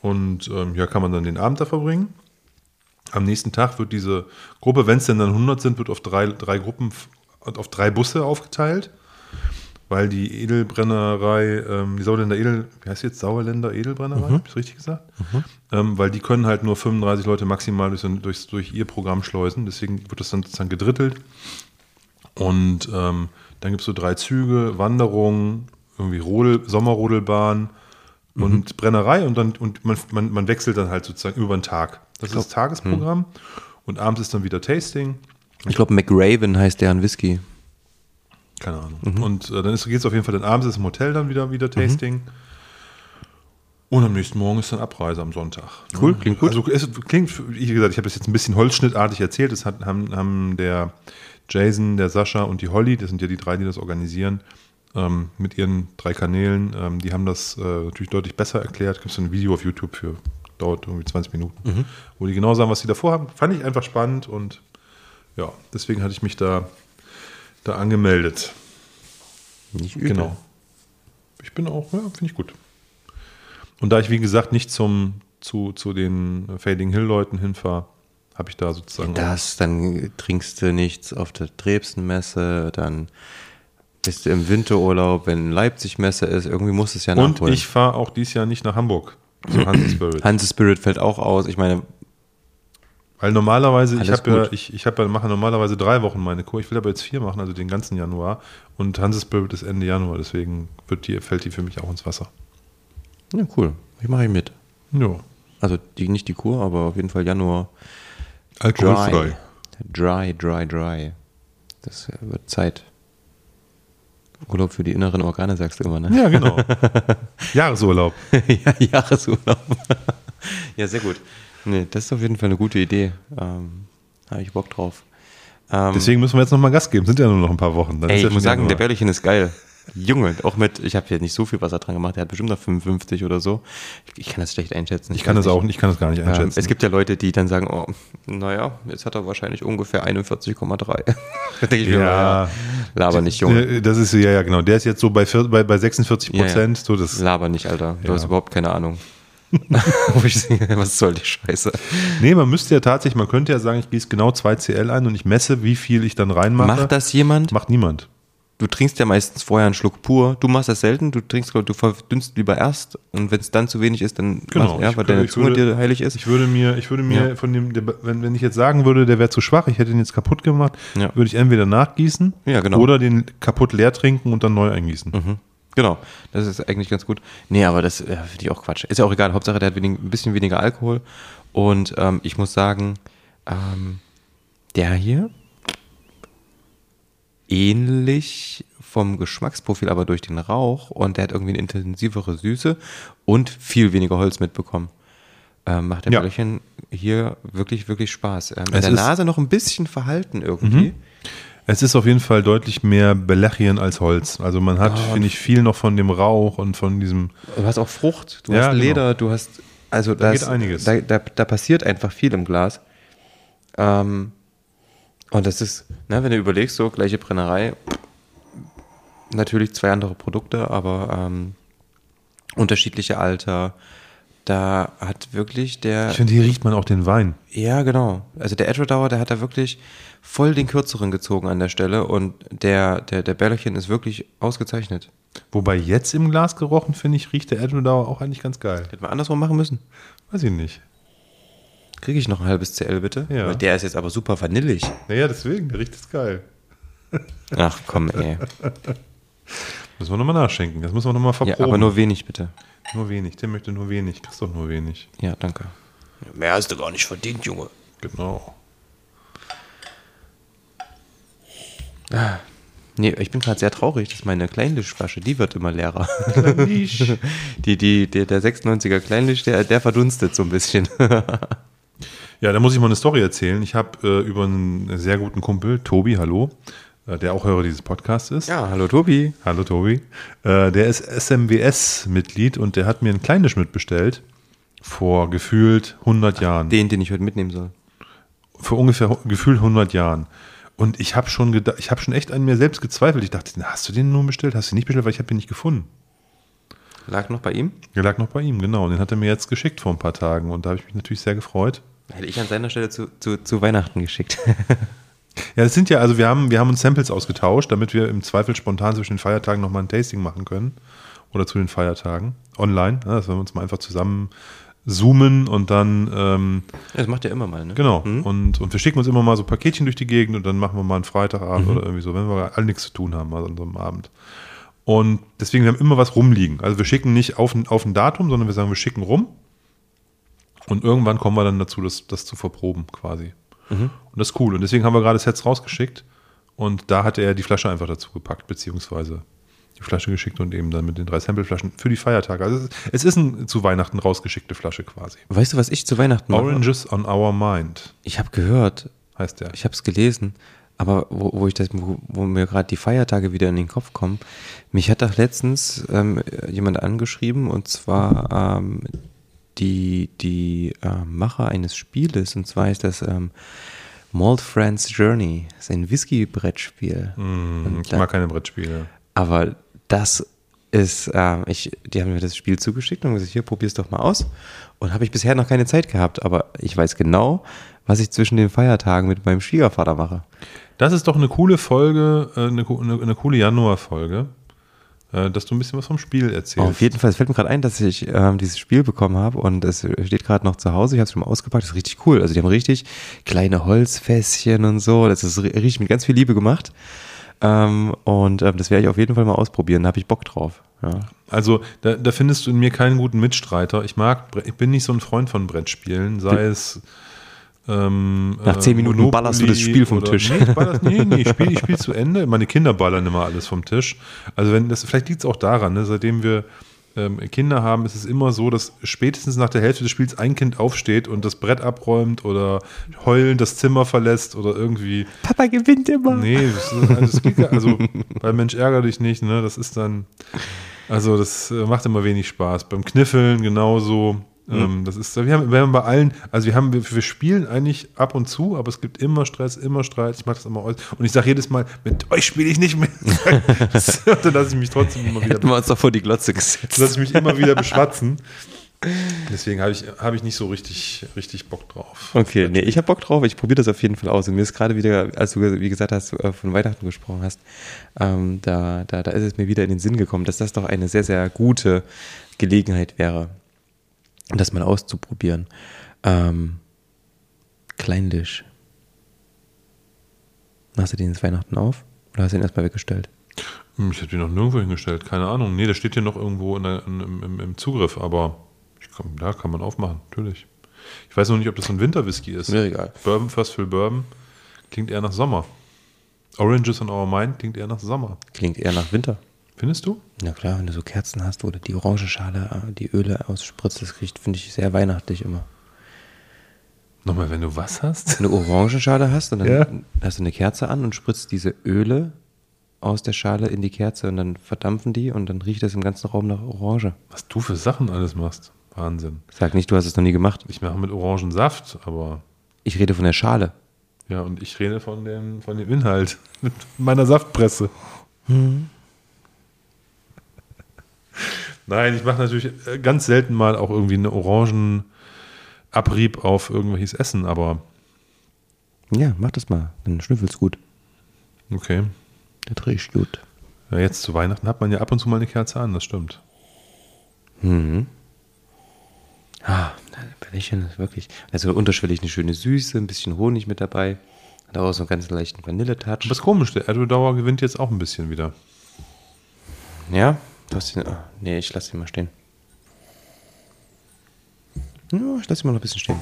[SPEAKER 2] Und ähm, ja, kann man dann den Abend da verbringen. Am nächsten Tag wird diese Gruppe, wenn es denn dann 100 sind, wird auf drei, drei Gruppen, auf drei Busse aufgeteilt. Weil die Edelbrennerei, ähm, die Sauerländer Edel, wie heißt jetzt Sauerländer Edelbrennerei? Hab ich richtig gesagt? Ähm, weil die können halt nur 35 Leute maximal durch, durch, durch ihr Programm schleusen. Deswegen wird das dann sozusagen gedrittelt. Und ähm, dann gibt es so drei Züge, Wanderung, irgendwie Rodel, Sommerrodelbahn und Brennerei und dann und man, man, man wechselt dann halt sozusagen über den Tag. Das ist das Tagesprogramm. Und abends ist dann wieder Tasting.
[SPEAKER 3] Ich glaube, McRaven heißt deren Whisky.
[SPEAKER 2] Keine Ahnung. Und äh, dann geht es auf jeden Fall dann abends ist im Hotel dann wieder, wieder Tasting. Und am nächsten Morgen ist dann Abreise am Sonntag.
[SPEAKER 3] Cool, klingt gut.
[SPEAKER 2] Also es klingt, wie gesagt, ich habe das jetzt ein bisschen holzschnittartig erzählt. Das hat, haben, haben der Jason, der Sascha und die Holly, das sind ja die drei, die das organisieren, ähm, mit ihren drei Kanälen, ähm, die haben das äh, natürlich deutlich besser erklärt. Gibt es ein Video auf YouTube für, dauert irgendwie 20 Minuten,
[SPEAKER 3] Mhm.
[SPEAKER 2] wo die genau sagen, was sie davor haben. Fand ich einfach spannend und ja, deswegen hatte ich mich da, da angemeldet.
[SPEAKER 3] Nicht übel.
[SPEAKER 2] Genau. Ich bin auch, ja, finde ich gut. Und da ich, wie gesagt, nicht zum, zu, zu den Fading Hill-Leuten hinfahre, habe ich da sozusagen.
[SPEAKER 3] Das, dann trinkst du nichts auf der Dresden-Messe, dann bist du im Winterurlaub, wenn Leipzig-Messe ist, irgendwie muss es ja
[SPEAKER 2] und
[SPEAKER 3] nachholen.
[SPEAKER 2] ich fahre auch dieses Jahr nicht nach Hamburg. Hanse Spirit.
[SPEAKER 3] Hanse Spirit fällt auch aus. Ich meine,
[SPEAKER 2] Weil normalerweise, ich
[SPEAKER 3] Alles
[SPEAKER 2] habe ja, ich, ich habe ja, mache normalerweise drei Wochen meine Kur. Ich will aber jetzt vier machen, also den ganzen Januar. Und Hanse Spirit ist Ende Januar, deswegen wird die, fällt die für mich auch ins Wasser.
[SPEAKER 3] ja, cool. Ich mache ich mit.
[SPEAKER 2] Ja.
[SPEAKER 3] Also die, nicht die Kur, aber auf jeden Fall Januar.
[SPEAKER 2] Alkoholfrei.
[SPEAKER 3] Dry, dry, dry. Das äh, wird Zeit. Urlaub für die inneren Organe, sagst du immer, ne?
[SPEAKER 2] Ja, genau. Jahresurlaub.
[SPEAKER 3] ja, Jahresurlaub. ja, sehr gut. Nee, das ist auf jeden Fall eine gute Idee. Ähm, Habe ich Bock drauf. Ähm,
[SPEAKER 2] Deswegen müssen wir jetzt nochmal Gas geben. Sind ja nur noch ein paar Wochen. Dann
[SPEAKER 3] ey,
[SPEAKER 2] ja
[SPEAKER 3] ich muss sagen, der
[SPEAKER 2] Januar.
[SPEAKER 3] Bärlichen ist geil. Junge, auch mit, ich habe hier nicht so viel Wasser dran gemacht, der hat bestimmt noch 55 oder so. Ich, ich kann das schlecht einschätzen.
[SPEAKER 2] Ich kann
[SPEAKER 3] weiß
[SPEAKER 2] das auch, ich kann das gar nicht
[SPEAKER 3] Ähm,
[SPEAKER 2] einschätzen.
[SPEAKER 3] es gibt ja Leute, die dann sagen, oh, naja, jetzt hat er wahrscheinlich ungefähr 41,3. da denke ich mir,
[SPEAKER 2] Ja.
[SPEAKER 3] ja, laber nicht, Junge.
[SPEAKER 2] Äh, Das ist, ja, ja, genau. Der ist jetzt so bei, bei, bei 46
[SPEAKER 3] Ja, ja.
[SPEAKER 2] Prozent. So das,
[SPEAKER 3] Laber nicht, Alter. Du
[SPEAKER 2] Ja.
[SPEAKER 3] hast überhaupt keine Ahnung. Wo ich denke, Was soll die Scheiße?
[SPEAKER 2] nee, man müsste ja tatsächlich, man könnte ja sagen, ich gieße genau 2 CL ein und ich messe, wie viel ich dann reinmache.
[SPEAKER 3] Macht das jemand?
[SPEAKER 2] Macht niemand.
[SPEAKER 3] Du trinkst ja meistens vorher einen Schluck pur. Du machst das selten. Du trinkst, du verdünnst lieber erst. Und wenn es dann zu wenig ist, dann
[SPEAKER 2] Genau.
[SPEAKER 3] machst, ja, weil deine Zunge
[SPEAKER 2] würde-
[SPEAKER 3] dir heilig ist.
[SPEAKER 2] Ich würde mir, ich würde mir
[SPEAKER 3] Ja.
[SPEAKER 2] von dem, der, wenn, wenn ich jetzt sagen würde, der wäre zu schwach, ich hätte ihn jetzt kaputt gemacht,
[SPEAKER 3] Ja.
[SPEAKER 2] würde ich entweder nachgießen
[SPEAKER 3] Ja, genau.
[SPEAKER 2] oder den kaputt leer trinken und dann neu eingießen.
[SPEAKER 3] Mhm. Genau, das ist eigentlich ganz gut. Nee, aber das äh, finde ich auch Quatsch. Ist ja auch egal. Hauptsache, der hat wenig, ein bisschen weniger Alkohol. Und ähm, ich muss sagen, ähm, der hier ähnlich vom Geschmacksprofil, aber durch den Rauch und der hat irgendwie eine intensivere Süße und viel weniger Holz mitbekommen. Ähm, macht der
[SPEAKER 2] Ja.
[SPEAKER 3] Hier wirklich, wirklich Spaß. Ähm, in der Nase noch ein bisschen verhalten irgendwie.
[SPEAKER 2] Es ist auf jeden Fall deutlich mehr Belechien als Holz. Also man hat,
[SPEAKER 3] Ah,
[SPEAKER 2] finde ich, viel noch von dem Rauch und von diesem.
[SPEAKER 3] Du hast auch Frucht, du
[SPEAKER 2] Ja,
[SPEAKER 3] hast
[SPEAKER 2] genau.
[SPEAKER 3] Leder, du hast, also
[SPEAKER 2] Da
[SPEAKER 3] das,
[SPEAKER 2] geht einiges.
[SPEAKER 3] Da, da, da passiert einfach viel im Glas. Ähm, und das ist, ne, wenn du überlegst, so gleiche Brennerei, natürlich zwei andere Produkte, aber ähm, unterschiedliche Alter. Da hat wirklich der,
[SPEAKER 2] Ich finde, hier riecht man auch den Wein.
[SPEAKER 3] ja genau, also der Edward der hat da wirklich voll den kürzeren gezogen an der Stelle und der, der, der Bällchen ist wirklich ausgezeichnet.
[SPEAKER 2] Wobei jetzt im Glas gerochen, finde ich, riecht der Edwardauer auch eigentlich ganz geil.
[SPEAKER 3] Hätten wir andersrum machen müssen.
[SPEAKER 2] Weiß ich nicht.
[SPEAKER 3] Kriege ich noch ein halbes CL bitte?
[SPEAKER 2] Ja.
[SPEAKER 3] Weil der ist jetzt aber super vanillig.
[SPEAKER 2] Naja, deswegen, der riecht jetzt geil.
[SPEAKER 3] Ach komm, ey.
[SPEAKER 2] Müssen wir nochmal nachschenken. Das müssen wir nochmal
[SPEAKER 3] Ja,
[SPEAKER 2] verproben.
[SPEAKER 3] aber nur wenig bitte.
[SPEAKER 2] Nur wenig. Der möchte nur wenig. Kriegst doch nur wenig.
[SPEAKER 3] Ja, danke. Mehr hast du gar nicht verdient, Junge.
[SPEAKER 2] Genau.
[SPEAKER 3] Nee, ich bin gerade sehr traurig, dass meine Kleinlischflasche, die wird immer leerer. die, die, der, der 96er Kleinlisch, der, der verdunstet so ein bisschen.
[SPEAKER 2] Ja, da muss ich mal eine Story erzählen. Ich habe äh, über einen sehr guten Kumpel, Tobi, hallo, der auch Hörer dieses Podcasts ist.
[SPEAKER 3] ja, hallo Tobi.
[SPEAKER 2] Hallo Tobi. Äh, der ist SMWS-Mitglied und der hat mir einen Kleinisch mitbestellt vor gefühlt 100 Jahren.
[SPEAKER 3] Den, den ich heute mitnehmen soll.
[SPEAKER 2] Vor ungefähr gefühlt 100 Jahren. Und ich habe schon gedacht, ich habe schon echt an mir selbst gezweifelt. Ich dachte, hast du den nur bestellt? Hast du ihn nicht bestellt? Weil ich habe ihn nicht gefunden.
[SPEAKER 3] Lag noch bei ihm?
[SPEAKER 2] Der lag noch bei ihm, genau. Und den hat er mir jetzt geschickt vor ein paar Tagen. Und da habe ich mich natürlich sehr gefreut.
[SPEAKER 3] Hätte ich an seiner Stelle zu, zu, zu Weihnachten geschickt.
[SPEAKER 2] Ja, das sind ja, also wir haben, wir haben uns Samples ausgetauscht, damit wir im Zweifel spontan zwischen den Feiertagen nochmal ein Tasting machen können. Oder zu den Feiertagen. Online. Ja, dass wir uns mal einfach zusammen zoomen und dann, ähm,
[SPEAKER 3] das macht er immer mal, ne?
[SPEAKER 2] genau.
[SPEAKER 3] Mhm.
[SPEAKER 2] Und, und wir schicken uns immer mal so Paketchen durch die Gegend und dann machen wir mal einen Freitagabend
[SPEAKER 3] Mhm.
[SPEAKER 2] oder irgendwie so, wenn wir alle nichts zu tun haben, also an so einem Abend. Und deswegen, wir haben immer was rumliegen. Also wir schicken nicht auf, ein- auf ein Datum, sondern wir sagen, wir schicken rum. Und irgendwann kommen wir dann dazu, das, das zu verproben quasi.
[SPEAKER 3] Mhm.
[SPEAKER 2] Und das ist cool. Und deswegen haben wir gerade Sets rausgeschickt. Und da hat er die Flasche einfach dazu gepackt, beziehungsweise die Flasche geschickt und eben dann mit den drei Sampleflaschen für die Feiertage. Also es ist, eine zu Weihnachten rausgeschickte Flasche quasi.
[SPEAKER 3] Weißt du, was ich zu Weihnachten mache?
[SPEAKER 2] Oranges on Our Mind
[SPEAKER 3] Ich habe gehört,
[SPEAKER 2] heißt der.
[SPEAKER 3] Ich habe es gelesen, aber wo, wo ich das, wo, wo mir gerade die Feiertage wieder in den Kopf kommen, mich hat doch letztens ähm, jemand angeschrieben und zwar ähm, die die ähm, Macher eines Spieles und zwar ist das ähm, Malt Friends Journey, ist ein Whisky-Brettspiel.
[SPEAKER 2] Mm, ich
[SPEAKER 3] da-
[SPEAKER 2] mag keine Brettspiele.
[SPEAKER 3] aber das ist, ähm, ich, die haben mir das Spiel zugeschickt und gesagt, hier, probier's doch mal aus. Und habe ich bisher noch keine Zeit gehabt, aber ich weiß genau, was ich zwischen den Feiertagen mit meinem Schwiegervater mache.
[SPEAKER 2] Das ist doch eine coole Folge, äh, eine, eine, eine coole Januar-Folge. Äh, dass du ein bisschen was vom Spiel erzählst.
[SPEAKER 3] Auf jeden Fall, es fällt mir gerade ein, dass ich ähm, dieses Spiel bekommen habe und es steht gerade noch zu Hause. Ich habe es schon mal ausgepackt, das ist richtig cool. Also die haben richtig kleine Holzfässchen und so. Das ist ri- richtig mit ganz viel Liebe gemacht. Ähm, und ähm, das werde ich auf jeden Fall mal ausprobieren. Da habe ich Bock drauf. Ja.
[SPEAKER 2] Also da, da findest du in mir keinen guten Mitstreiter. Ich mag, ich bin nicht so ein Freund von Brettspielen, sei es ähm,
[SPEAKER 3] Nach zehn Minuten
[SPEAKER 2] Monopoly
[SPEAKER 3] ballerst du das Spiel vom
[SPEAKER 2] oder-
[SPEAKER 3] Tisch.
[SPEAKER 2] Nee, ich baller's, nee, nee, ich spiele spiel zu Ende. Meine Kinder ballern immer alles vom Tisch. Also wenn das, vielleicht liegt es auch daran, ne, seitdem wir ähm, Kinder haben, ist es immer so, dass spätestens nach der Hälfte des Spiels ein Kind aufsteht und das Brett abräumt oder heulend das Zimmer verlässt oder irgendwie
[SPEAKER 3] Papa gewinnt immer.
[SPEAKER 2] Nee, das, also, das also bei Mensch ärger dich nicht, ne? Das ist dann, also das äh, macht immer wenig Spaß. Beim Kniffeln genauso. Ähm, das ist, wir haben, wir haben bei allen, also wir haben, wir, wir spielen eigentlich ab und zu, aber es gibt immer Stress, immer Streit. Ich mache das immer aus. Und ich sage jedes Mal, mit euch spiele ich nicht mehr. Dann lasse ich mich trotzdem immer wieder,
[SPEAKER 3] Hätten wir uns doch vor die Glotze gesetzt.
[SPEAKER 2] lasse ich mich immer wieder beschwatzen. Deswegen habe ich, habe ich nicht so richtig, richtig Bock drauf.
[SPEAKER 3] Okay, nee, ich habe Bock drauf. Ich probiere das auf jeden Fall aus. Und mir ist gerade wieder, als du, wie gesagt hast, äh, von Weihnachten gesprochen hast, ähm, da, da, da ist es mir wieder in den Sinn gekommen, dass das doch eine sehr, sehr gute Gelegenheit wäre, das mal auszuprobieren. Ähm, Kleindisch. Hast du den jetzt Weihnachten auf? Oder hast du ihn erstmal weggestellt?
[SPEAKER 2] Hm, Ich habe den noch nirgendwo hingestellt, keine Ahnung. Nee, der steht hier noch irgendwo der, im, im, im Zugriff, aber komm, da kann man aufmachen, natürlich. Ich weiß noch nicht, ob das ein Winterwhisky ist.
[SPEAKER 3] Mir egal.
[SPEAKER 2] Bourbon, First Fill Bourbon klingt eher nach Sommer. Oranges on Our Mind klingt eher nach Sommer.
[SPEAKER 3] Klingt eher nach Winter.
[SPEAKER 2] Findest du?
[SPEAKER 3] Ja klar, wenn du so Kerzen hast oder die Orangenschale, äh, die Öle ausspritzt, das riecht, finde ich, sehr weihnachtlich immer.
[SPEAKER 2] Nochmal, wenn du was hast?
[SPEAKER 3] Wenn du Orangenschale hast und dann
[SPEAKER 2] Ja.
[SPEAKER 3] hast du eine Kerze an und spritzt diese Öle aus der Schale in die Kerze und dann verdampfen die und dann riecht das im ganzen Raum nach Orange.
[SPEAKER 2] Was du für Sachen alles machst. Wahnsinn.
[SPEAKER 3] Sag nicht, du hast es noch nie gemacht.
[SPEAKER 2] Ich mache mit Orangensaft, aber
[SPEAKER 3] Ich rede von der Schale.
[SPEAKER 2] ja, und ich rede von dem, von dem Inhalt. Mit meiner Saftpresse. Nein, ich mache natürlich äh, ganz selten mal auch irgendwie einen Orangenabrieb auf irgendwelches Essen, aber
[SPEAKER 3] Ja, mach das mal. Dann schnüffelst gut.
[SPEAKER 2] okay.
[SPEAKER 3] Das riecht gut.
[SPEAKER 2] Ja, jetzt zu Weihnachten hat man ja ab und zu mal eine Kerze an, das stimmt.
[SPEAKER 3] Mhm. Ah, Bällchen ist wirklich. Also unterschwellig eine schöne Süße, ein bisschen Honig mit dabei. Hat auch so einen ganz leichten Vanilletouch.
[SPEAKER 2] Ist komisch, der Erdodauer gewinnt jetzt auch ein bisschen wieder.
[SPEAKER 3] Ja? Du hast den. ah, nee, ich lasse ihn mal stehen. Ja, ich lasse ihn mal noch ein bisschen stehen.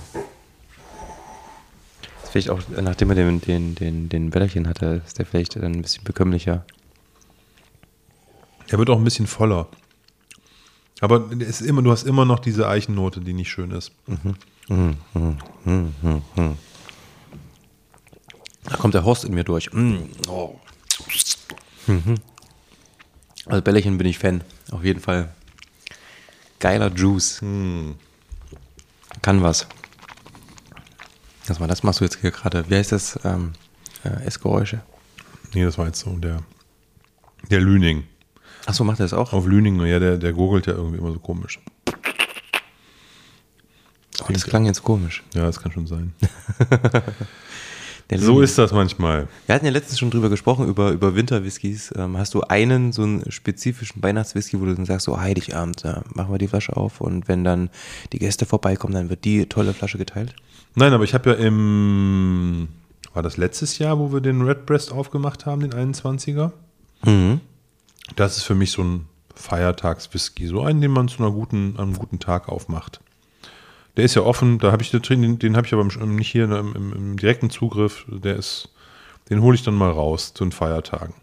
[SPEAKER 3] Ist vielleicht auch, nachdem er den, den, den, den Bällchen hatte, ist der vielleicht dann ein bisschen bekömmlicher.
[SPEAKER 2] Er wird auch ein bisschen voller. Aber ist immer, du hast immer noch diese Eichennote, die nicht schön ist.
[SPEAKER 3] Da kommt der Horst in mir durch. Mm, oh. Mhm. Also Bällchen bin ich Fan. Auf jeden Fall. Geiler Juice. Kann was. Lass mal, das machst du jetzt hier gerade. Wie heißt das? Ähm, äh, Essgeräusche.
[SPEAKER 2] Nee, das war jetzt so der, der Lüning.
[SPEAKER 3] Achso, macht er das auch?
[SPEAKER 2] Auf Lüning, ja, der, der gurgelt ja irgendwie immer so komisch.
[SPEAKER 3] Oh, das klang jetzt komisch.
[SPEAKER 2] Ja, das kann schon sein. So ist das manchmal.
[SPEAKER 3] Wir hatten ja letztens schon drüber gesprochen, über, über Winterwhiskys. Ähm, hast du einen, so einen spezifischen Weihnachtswhisky, wo du dann sagst, so Heiligabend, da machen wir die Flasche auf und wenn dann die Gäste vorbeikommen, dann wird die tolle Flasche geteilt?
[SPEAKER 2] Nein, aber ich habe ja im, war das letztes Jahr, wo wir den Redbreast aufgemacht haben, den 21er?
[SPEAKER 3] Mhm.
[SPEAKER 2] Das ist für mich so ein Feiertagswhisky, so einen, den man zu einer guten, einem guten Tag aufmacht. Der ist ja offen, da habe ich den, den habe ich aber im- nicht hier im, im, im direkten Zugriff. Der ist, den hole ich dann mal raus zu den Feiertagen.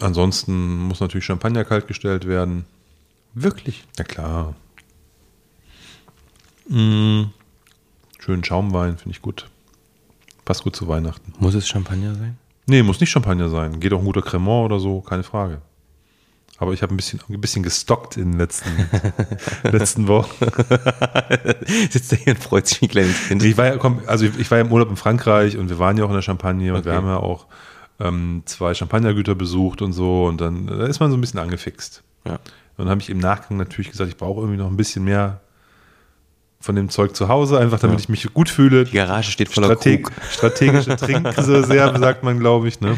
[SPEAKER 2] Ansonsten muss natürlich Champagner kaltgestellt werden.
[SPEAKER 3] Wirklich?
[SPEAKER 2] Ja klar. Mm, schönen Schaumwein finde ich gut. Passt gut zu Weihnachten.
[SPEAKER 3] Muss es Champagner sein?
[SPEAKER 2] Nee, muss nicht Champagner sein. Geht auch ein guter Cremant oder so, keine Frage. Aber ich habe ein bisschen, ein bisschen gestockt in den letzten, letzten Wochen.
[SPEAKER 3] Sitzt er hier und freut sich wie ein kleines Kind.
[SPEAKER 2] Ich war ja, komm, also ich, ich war ja im Urlaub in Frankreich und wir waren ja auch in der Champagne und wir
[SPEAKER 3] Okay.
[SPEAKER 2] haben ja auch ähm, zwei Champagnergüter besucht und so und dann da ist man so ein bisschen angefixt.
[SPEAKER 3] Ja.
[SPEAKER 2] Und dann habe ich im Nachgang natürlich gesagt, ich brauche irgendwie noch ein bisschen mehr von dem Zeug zu Hause, einfach damit
[SPEAKER 3] Ja.
[SPEAKER 2] ich mich gut fühle.
[SPEAKER 3] Die Garage steht voller
[SPEAKER 2] Strateg
[SPEAKER 3] Krug.
[SPEAKER 2] strategische Trinkreserve, sagt man, glaube ich. Ne?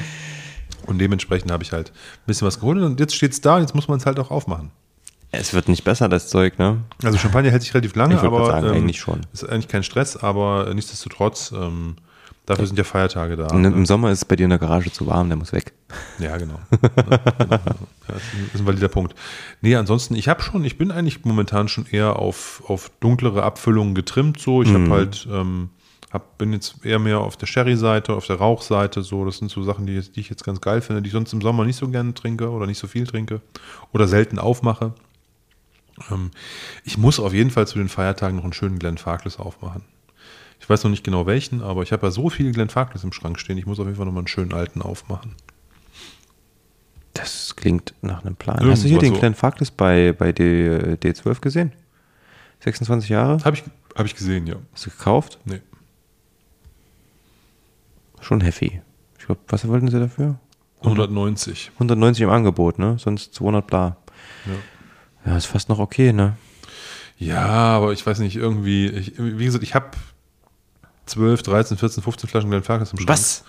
[SPEAKER 2] Und dementsprechend habe ich halt ein bisschen was geholt und jetzt steht es da und jetzt muss man es halt auch aufmachen.
[SPEAKER 3] Es wird nicht besser, das Zeug, ne?
[SPEAKER 2] Also Champagner hält sich relativ lange,
[SPEAKER 3] Ich
[SPEAKER 2] aber
[SPEAKER 3] sagen,
[SPEAKER 2] ähm,
[SPEAKER 3] eigentlich schon.
[SPEAKER 2] ist eigentlich kein Stress, aber nichtsdestotrotz, ähm, dafür sind ja Feiertage da.
[SPEAKER 3] Und
[SPEAKER 2] ne?
[SPEAKER 3] Im Sommer ist es bei dir in der Garage zu warm, der muss weg.
[SPEAKER 2] Ja, genau. ja, genau. Ja, das ist ein valider Punkt. Nee, ansonsten, ich habe schon, ich bin eigentlich momentan schon eher auf, auf dunklere Abfüllungen getrimmt. So, ich
[SPEAKER 3] Mhm.
[SPEAKER 2] habe halt, ähm, hab, bin jetzt eher mehr auf der Sherry-Seite, auf der Rauchseite. So, das sind so Sachen, die, die ich jetzt ganz geil finde, die ich sonst im Sommer nicht so gerne trinke oder nicht so viel trinke oder selten aufmache. Ähm, ich muss auf jeden Fall zu den Feiertagen noch einen schönen Glen Farkless aufmachen. Ich weiß noch nicht genau welchen, aber ich habe ja so viele Glen Farkless im Schrank stehen. Ich muss auf jeden Fall noch mal einen schönen alten aufmachen.
[SPEAKER 3] Das klingt nach einem Plan.
[SPEAKER 2] Irgendwas
[SPEAKER 3] Hast du hier den
[SPEAKER 2] so.
[SPEAKER 3] Farkless bei, bei D, D12 gesehen? 26 Jahre?
[SPEAKER 2] Habe ich, hab ich gesehen, ja.
[SPEAKER 3] Hast du gekauft?
[SPEAKER 2] Nee.
[SPEAKER 3] Schon heavy. Ich glaube, was wollten sie dafür?
[SPEAKER 2] 190.
[SPEAKER 3] 190 im Angebot, ne? Sonst 200 bla.
[SPEAKER 2] Ja.
[SPEAKER 3] Ja, ist fast noch okay, ne?
[SPEAKER 2] Ja, aber ich weiß nicht, irgendwie, ich, wie gesagt, ich habe 12, 13, 14, 15 Flaschen Glen Farkless im Schrank.
[SPEAKER 3] Was?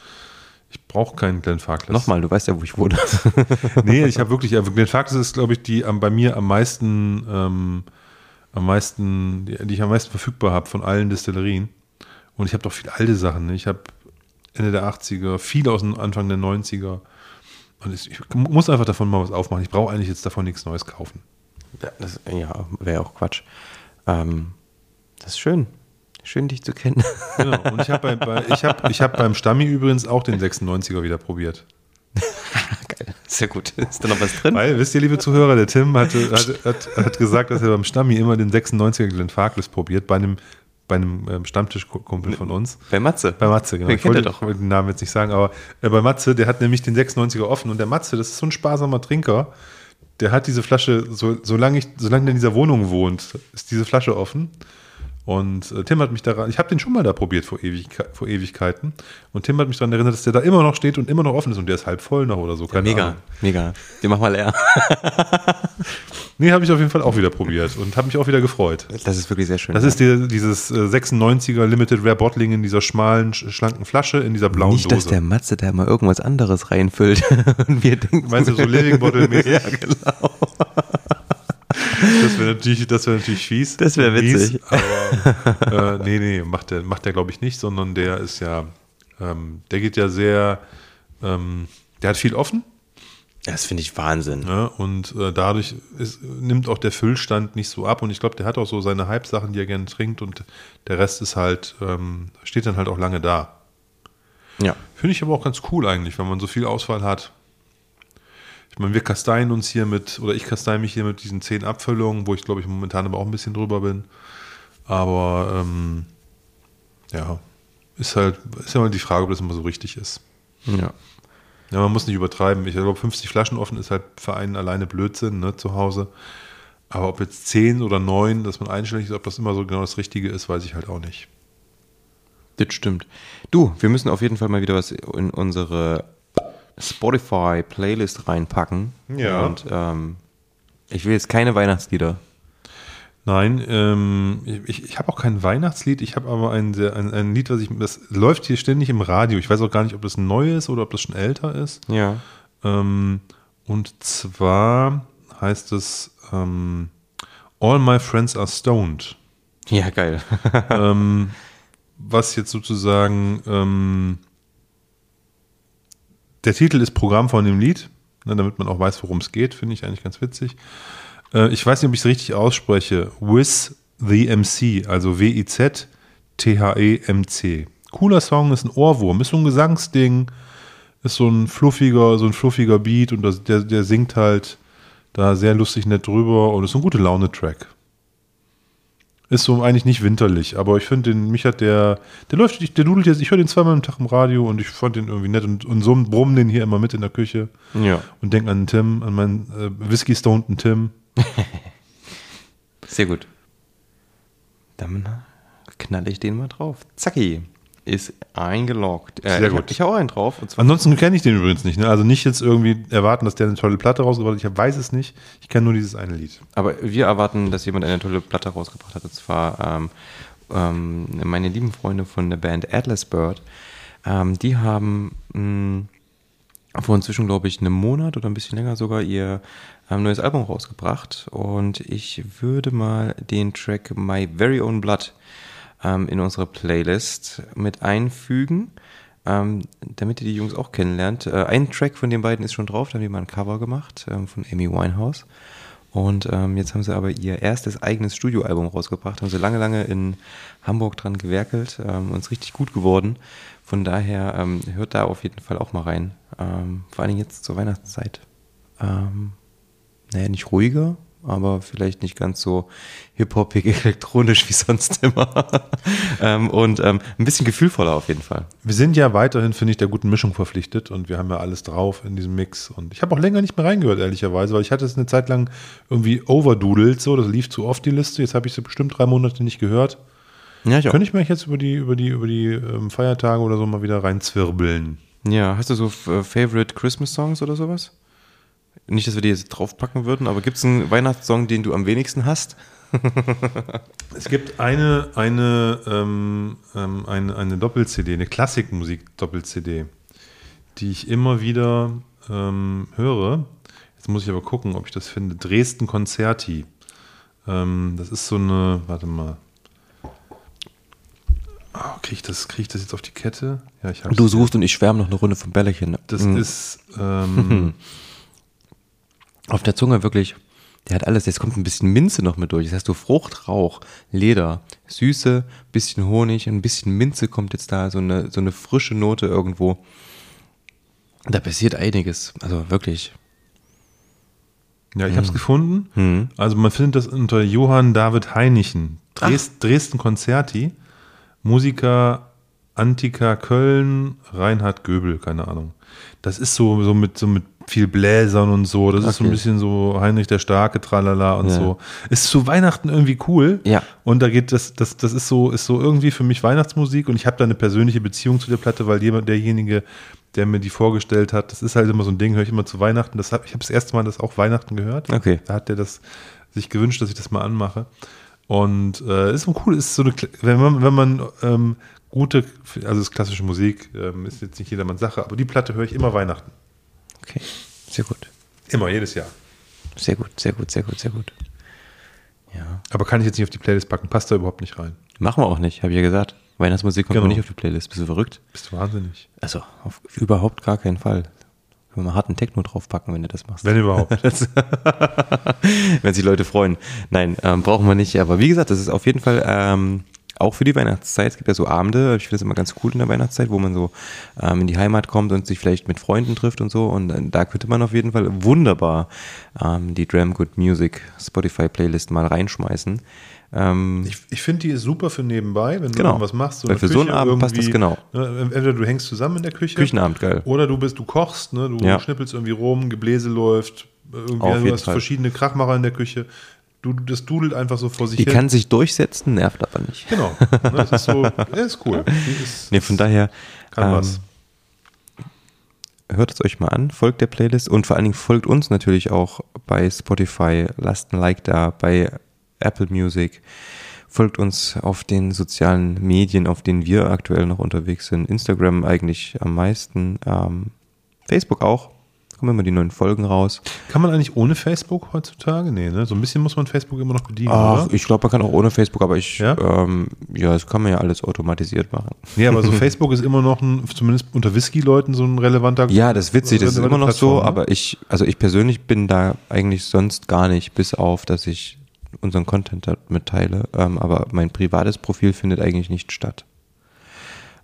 [SPEAKER 2] Ich brauche keinen Glen Farkless.
[SPEAKER 3] Nochmal, du weißt ja, wo ich wohne.
[SPEAKER 2] Nee, ich habe wirklich, also Glen Farkless ist, glaube ich, die am, bei mir am meisten, ähm, am meisten, die, die ich am meisten verfügbar habe von allen Destillerien. Und ich habe doch viele alte Sachen. Ne? Ich habe Ende der 80er, viele aus dem Anfang der 90er. Und ich, ich muss einfach davon mal was aufmachen. Ich brauche eigentlich jetzt davon nichts Neues kaufen.
[SPEAKER 3] ja, das ja, wäre auch Quatsch. Ähm, das ist schön. Schön, dich zu kennen.
[SPEAKER 2] Genau. Und ich habe bei, bei, ich hab, ich hab beim Stammi übrigens auch den 96er wieder probiert.
[SPEAKER 3] Geil. Sehr gut. Ist da noch was drin?
[SPEAKER 2] Weil, wisst ihr, liebe Zuhörer, der Tim hatte, hat, hat, hat gesagt, dass er beim Stammi immer den 96er Glen Farkless probiert, bei einem, bei einem ähm, Stammtischkumpel von uns.
[SPEAKER 3] Bei Matze.
[SPEAKER 2] Bei Matze, genau.
[SPEAKER 3] Den
[SPEAKER 2] Ich wollte
[SPEAKER 3] doch.
[SPEAKER 2] den Namen jetzt nicht sagen, aber äh, bei Matze, der hat nämlich den 96er offen und der Matze, das ist so ein sparsamer Trinker, der hat diese Flasche, so, solange, ich, solange der in dieser Wohnung wohnt, ist diese Flasche offen. Und äh, Tim hat mich daran, ich habe den schon mal da probiert vor, Ewigke vor Ewigkeiten. Und Tim hat mich daran erinnert, dass der da immer noch steht und immer noch offen ist und der ist halb voll noch oder so. Keine
[SPEAKER 3] Mega,
[SPEAKER 2] Ahnung.
[SPEAKER 3] mega. Den mach mal leer.
[SPEAKER 2] Nee, habe ich auf jeden Fall auch wieder probiert und habe mich auch wieder gefreut.
[SPEAKER 3] Das ist wirklich sehr schön.
[SPEAKER 2] Das ist die, dieses äh, 96er Limited Rare Bottling in dieser schmalen, sch- schlanken Flasche, in dieser blauen
[SPEAKER 3] Nicht, dass
[SPEAKER 2] Dose.
[SPEAKER 3] der Matze da mal irgendwas anderes reinfüllt und wir denken,
[SPEAKER 2] Meinst du so Living Bottle mäßig?
[SPEAKER 3] ja, genau.
[SPEAKER 2] Das wäre natürlich, das wäre natürlich fies.
[SPEAKER 3] Das wär
[SPEAKER 2] Mies,
[SPEAKER 3] witzig.
[SPEAKER 2] Aber äh, nee, nee, macht der, macht der glaube ich nicht, sondern der ist ja, ähm, der geht ja sehr, ähm, der hat viel offen
[SPEAKER 3] Das finde ich Wahnsinn.
[SPEAKER 2] ne? und äh, dadurch ist, nimmt auch der Füllstand nicht so ab und ich glaube, der hat auch so seine Hype-Sachen, die er gerne trinkt und der Rest ist halt, ähm, steht dann halt auch lange da.
[SPEAKER 3] Ja.
[SPEAKER 2] Finde ich aber auch ganz cool eigentlich, wenn man so viel Auswahl hat. Ich meine, wir kasteien uns hier mit, oder ich kasteie mich hier mit diesen zehn Abfüllungen, wo ich glaube ich momentan aber auch ein bisschen drüber bin. Aber ähm, ja, ist halt, ist ja mal die Frage, ob das immer so richtig ist.
[SPEAKER 3] Ja.
[SPEAKER 2] Ja, man muss nicht übertreiben. Ich glaube, 50 Flaschen offen ist halt für einen alleine Blödsinn, ne, zu Hause. Aber ob jetzt 10 oder 9, dass man einstellig ist, ob das immer so genau das Richtige ist, weiß ich halt auch nicht.
[SPEAKER 3] Das stimmt. Du, wir müssen auf jeden Fall mal wieder was in unsere Spotify-Playlist reinpacken.
[SPEAKER 2] Ja.
[SPEAKER 3] Und ähm, ich will jetzt keine Weihnachtslieder.
[SPEAKER 2] Nein, ähm, ich, ich habe auch kein Weihnachtslied, ich habe aber ein, sehr, ein, ein Lied, was ich, das läuft hier ständig im Radio. Ich weiß auch gar nicht, ob das neu ist oder ob das schon älter ist.
[SPEAKER 3] Ja.
[SPEAKER 2] Ähm, und zwar heißt es ähm, All My Friends Are Stoned.
[SPEAKER 3] Ja, geil.
[SPEAKER 2] ähm, was jetzt sozusagen ähm, der Titel ist Programm von dem Lied, ne, damit man auch weiß, worum es geht, finde ich eigentlich ganz witzig. Äh, ich weiß nicht, ob ich es richtig ausspreche. With the MC, also W-I-Z T-H-E-M-C. Cooler Song, ist ein Ohrwurm, ist so ein Gesangsding, ist so ein fluffiger, so ein fluffiger Beat und das, der, der singt halt da sehr lustig nett drüber und ist so ein gute Laune-Track. Ist so eigentlich nicht winterlich, aber ich finde den, mich hat der, der läuft, der dudelt jetzt, ich höre den zweimal am Tag im Radio und ich fand den irgendwie nett und, und so brummen den hier immer mit in der Küche
[SPEAKER 3] ja.
[SPEAKER 2] und denk an den Tim, an meinen äh, Whisky Stoneden Tim.
[SPEAKER 3] Sehr gut. Dann knalle ich den mal drauf. Zacki. Ist eingeloggt. Äh,
[SPEAKER 2] Sehr
[SPEAKER 3] ich
[SPEAKER 2] gut.
[SPEAKER 3] Ich hau einen drauf.
[SPEAKER 2] Ansonsten kenne ich den übrigens nicht, ne? Also nicht jetzt irgendwie erwarten, dass der eine tolle Platte rausgebracht hat. Ich weiß es nicht. Ich kenne nur dieses eine Lied.
[SPEAKER 3] Aber wir erwarten, dass jemand eine tolle Platte rausgebracht hat. Und zwar ähm, ähm, meine lieben Freunde von der Band Atlas Bird. Ähm, die haben mh, vor inzwischen, glaube ich, einem Monat oder ein bisschen länger sogar ihr ähm, neues Album rausgebracht. Und ich würde mal den Track My Very Own Blood ähm, in unsere Playlist mit einfügen, ähm, damit ihr die Jungs auch kennenlernt. Äh, ein Track von den beiden ist schon drauf, da haben die mal ein Cover gemacht ähm, von Amy Winehouse. Und ähm, jetzt haben sie aber ihr erstes eigenes Studioalbum rausgebracht, haben sie lange, lange in Hamburg dran gewerkelt ähm, und ist richtig gut geworden. Von daher ähm, hört da auf jeden Fall auch mal rein. Ähm, vor allem jetzt zur Weihnachtszeit. Ähm, naja, nicht ruhiger, aber vielleicht nicht ganz so hip-hopig elektronisch wie sonst immer. ähm, und ähm, ein bisschen gefühlvoller auf jeden Fall.
[SPEAKER 2] Wir sind ja weiterhin, finde ich, der guten Mischung verpflichtet und wir haben ja alles drauf in diesem Mix. Und ich habe auch länger nicht mehr reingehört, ehrlicherweise, weil ich hatte es eine Zeit lang irgendwie overdudelt, so, das lief zu oft die Liste. Jetzt habe ich sie bestimmt drei Monate nicht gehört.
[SPEAKER 3] Ja, ich auch.
[SPEAKER 2] Könnte ich mir jetzt über die, über die, über die ähm, Feiertage oder so mal wieder reinzwirbeln.
[SPEAKER 3] Ja, hast du so äh, Favorite Christmas Songs oder sowas? Nicht, dass wir die jetzt draufpacken würden, aber gibt es einen Weihnachtssong, den du am wenigsten hast?
[SPEAKER 2] Es gibt eine, eine, ähm, ähm, eine, eine Doppel-CD, eine Klassikmusik-Doppel-CD, die ich immer wieder ähm, höre. Jetzt muss ich aber gucken, ob ich das finde. Dresden Konzerti. Ähm, das ist so eine, warte mal. Oh, Kriege ich, das- krieg ich das jetzt auf die Kette? Ja, ich
[SPEAKER 3] Du suchst und ich schwärme noch eine Runde vom Bällchen.
[SPEAKER 2] Das
[SPEAKER 3] Mhm.
[SPEAKER 2] ist, ähm,
[SPEAKER 3] Auf der Zunge wirklich, der hat alles. Jetzt kommt ein bisschen Minze noch mit durch. Das heißt, du Frucht, Rauch, Leder, Süße, bisschen Honig, ein bisschen Minze kommt jetzt da, so eine, so eine frische Note irgendwo. Da passiert einiges. Also wirklich.
[SPEAKER 2] ja, ich habe es gefunden.
[SPEAKER 3] Mhm.
[SPEAKER 2] Also man findet das unter Johann David Heinichen. Dres Dresden Konzerti. Musiker Antika Köln, Reinhard Göbel, keine Ahnung. Das ist so, so, mit, so mit viel Bläsern und so. Das ist so ein
[SPEAKER 3] Okay.
[SPEAKER 2] bisschen so Heinrich der Starke, tralala und
[SPEAKER 3] Ja.
[SPEAKER 2] so. Ist zu Weihnachten irgendwie cool.
[SPEAKER 3] Ja.
[SPEAKER 2] Und da geht das, das, das ist so, ist so irgendwie für mich Weihnachtsmusik und ich habe da eine persönliche Beziehung zu der Platte, weil jemand, derjenige, der mir die vorgestellt hat, das ist halt immer so ein Ding, höre ich immer zu Weihnachten. Das hab, ich habe das erste Mal das auch Weihnachten gehört.
[SPEAKER 3] Okay.
[SPEAKER 2] Da hat der das sich gewünscht, dass ich das mal anmache. Und äh, ist so cool, ist so eine, wenn man, wenn man ähm, gute, also ist klassische Musik, ähm, ist jetzt nicht jedermanns Sache, aber die Platte höre ich immer Weihnachten.
[SPEAKER 3] Okay. Sehr gut.
[SPEAKER 2] Immer, jedes Jahr.
[SPEAKER 3] Sehr gut, sehr gut, sehr gut, sehr gut. Ja.
[SPEAKER 2] Aber kann ich jetzt nicht auf die Playlist packen, passt da überhaupt nicht rein.
[SPEAKER 3] Machen wir auch nicht, habe ich ja gesagt. Weihnachtsmusik kommt
[SPEAKER 2] Genau.
[SPEAKER 3] nicht auf die Playlist. Bist du verrückt?
[SPEAKER 2] Bist du wahnsinnig.
[SPEAKER 3] Also, auf überhaupt gar keinen Fall. Können wir mal harten Techno draufpacken, wenn du das machst.
[SPEAKER 2] Wenn überhaupt.
[SPEAKER 3] wenn sich Leute freuen. Nein, ähm, brauchen wir nicht. Aber wie gesagt, das ist auf jeden Fall ähm, auch für die Weihnachtszeit. Es gibt ja so Abende, ich finde das immer ganz cool in der Weihnachtszeit, wo man so ähm, in die Heimat kommt und sich vielleicht mit Freunden trifft und so. Und äh, da könnte man auf jeden Fall wunderbar ähm, die Dram Good Music Spotify Playlist mal reinschmeißen. Ähm,
[SPEAKER 2] Ich, ich finde, die ist super für nebenbei, wenn du
[SPEAKER 3] Genau.
[SPEAKER 2] irgendwas machst.
[SPEAKER 3] Weil
[SPEAKER 2] in der
[SPEAKER 3] für so einen
[SPEAKER 2] Küche
[SPEAKER 3] Abend passt das genau.
[SPEAKER 2] Ne, entweder du hängst zusammen in der Küche.
[SPEAKER 3] Küchenabend, geil.
[SPEAKER 2] Oder du bist, du kochst, ne, du
[SPEAKER 3] Ja.
[SPEAKER 2] schnippelst irgendwie rum, Gebläse läuft, irgendwie
[SPEAKER 3] Auf
[SPEAKER 2] du hast
[SPEAKER 3] Fall.
[SPEAKER 2] verschiedene Krachmacher in der Küche. Du, das dudelt einfach so vor sich
[SPEAKER 3] die
[SPEAKER 2] hin.
[SPEAKER 3] kann sich durchsetzen, nervt aber nicht.
[SPEAKER 2] Genau. Ne, Das ist so, ist cool. Die ist,
[SPEAKER 3] Nee, von daher
[SPEAKER 2] kann
[SPEAKER 3] ähm,
[SPEAKER 2] was.
[SPEAKER 3] hört es euch mal an, folgt der Playlist und vor allen Dingen folgt uns natürlich auch bei Spotify, lasst ein Like da, bei Apple Music, folgt uns auf den sozialen Medien, auf denen wir aktuell noch unterwegs sind, Instagram eigentlich am meisten, ähm, Facebook auch, kommen immer die neuen Folgen raus.
[SPEAKER 2] Kann man eigentlich ohne Facebook heutzutage? Nee, ne? So ein bisschen muss man Facebook immer noch bedienen,
[SPEAKER 3] Ach,
[SPEAKER 2] oder?
[SPEAKER 3] ich glaube, man kann auch ohne Facebook, aber ich,
[SPEAKER 2] Ja?
[SPEAKER 3] ja, ähm, ja das kann man ja alles automatisiert machen.
[SPEAKER 2] Nee, aber so Facebook ist immer noch ein, zumindest unter Whisky-Leuten so ein relevanter
[SPEAKER 3] Ja, das ist witzig, das ist immer noch so,
[SPEAKER 2] Plattform, ne?
[SPEAKER 3] aber ich, also ich persönlich bin da eigentlich sonst gar nicht, bis auf, dass ich unseren Content mitteile, ähm, aber mein privates Profil findet eigentlich nicht statt.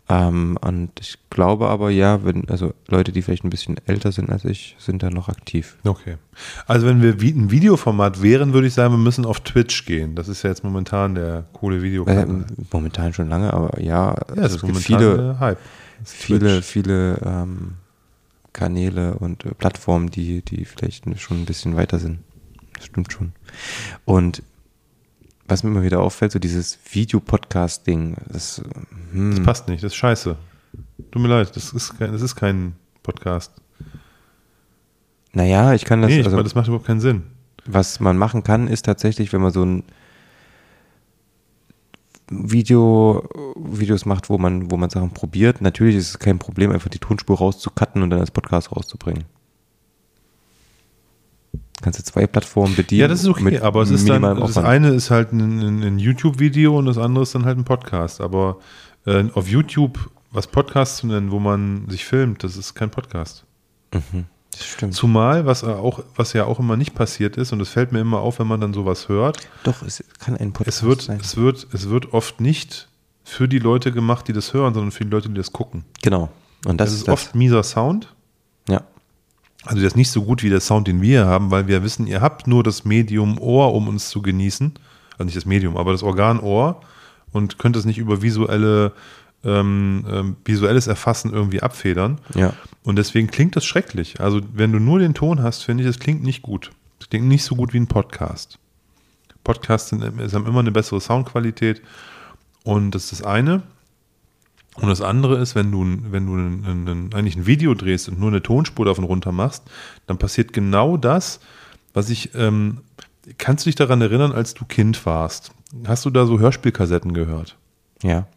[SPEAKER 3] Ähm, und ich glaube aber, ja, wenn, also Leute, die vielleicht ein bisschen älter sind als ich, sind da noch aktiv.
[SPEAKER 2] Okay. Also wenn wir wie ein Videoformat wären, würde ich sagen, wir müssen auf Twitch gehen. Das ist ja jetzt momentan der coole Videokanal.
[SPEAKER 3] Ähm, momentan schon lange, aber ja,
[SPEAKER 2] ja,
[SPEAKER 3] also
[SPEAKER 2] ist
[SPEAKER 3] es gibt
[SPEAKER 2] momentan
[SPEAKER 3] viele,
[SPEAKER 2] Hype.
[SPEAKER 3] Viele, viele ähm, Kanäle und äh, Plattformen, die, die vielleicht schon ein bisschen weiter sind. Das stimmt schon. Und was mir immer wieder auffällt, so dieses Videopodcast-Ding, das, hm,
[SPEAKER 2] Das passt nicht, das ist scheiße. Tut mir leid, das ist kein, das ist kein Podcast.
[SPEAKER 3] naja, ich kann das,
[SPEAKER 2] nee, ich
[SPEAKER 3] also,
[SPEAKER 2] meine, das macht überhaupt keinen Sinn.
[SPEAKER 3] was man machen kann, ist tatsächlich, wenn man so ein Video, Videos macht, wo man, wo man Sachen probiert. Natürlich ist es kein Problem, einfach die Tonspur rauszucutten und dann als Podcast rauszubringen. Kannst du zwei Plattformen bedienen.
[SPEAKER 2] Ja, das ist okay, aber es ist dann, das eine ist halt ein, ein, ein YouTube-Video und das andere ist dann halt ein Podcast. Aber äh, auf YouTube was Podcast zu nennen, wo man sich filmt, das ist kein Podcast.
[SPEAKER 3] Das stimmt.
[SPEAKER 2] Zumal, was auch, was ja auch immer nicht passiert ist, und es fällt mir immer auf, wenn man dann sowas hört,
[SPEAKER 3] Doch, es kann ein Podcast
[SPEAKER 2] es wird,
[SPEAKER 3] sein.
[SPEAKER 2] es wird, es wird oft nicht für die Leute gemacht, die das hören, sondern für die Leute, die das gucken.
[SPEAKER 3] Genau. Und das,
[SPEAKER 2] Das, ist oft mieser Sound.
[SPEAKER 3] Ja.
[SPEAKER 2] Also der ist nicht so gut wie der Sound, den wir haben, weil wir wissen, ihr habt nur das Medium Ohr, um uns zu genießen. Also nicht das Medium, aber das Organ Ohr und könnt es nicht über visuelle, ähm, ähm, visuelles Erfassen irgendwie abfedern.
[SPEAKER 3] Ja.
[SPEAKER 2] Und deswegen klingt das schrecklich. Also wenn du nur den Ton hast, finde ich, das klingt nicht gut. Das klingt nicht so gut wie ein Podcast. Podcasts sind, haben immer eine bessere Soundqualität und das ist das eine. Und das andere ist, wenn du, wenn du ein, ein, ein, eigentlich ein Video drehst und nur eine Tonspur davon runter machst, dann passiert genau das, was ich, ähm, kannst du dich daran erinnern, als du Kind warst? Hast du da so Hörspielkassetten gehört?
[SPEAKER 3] Ja.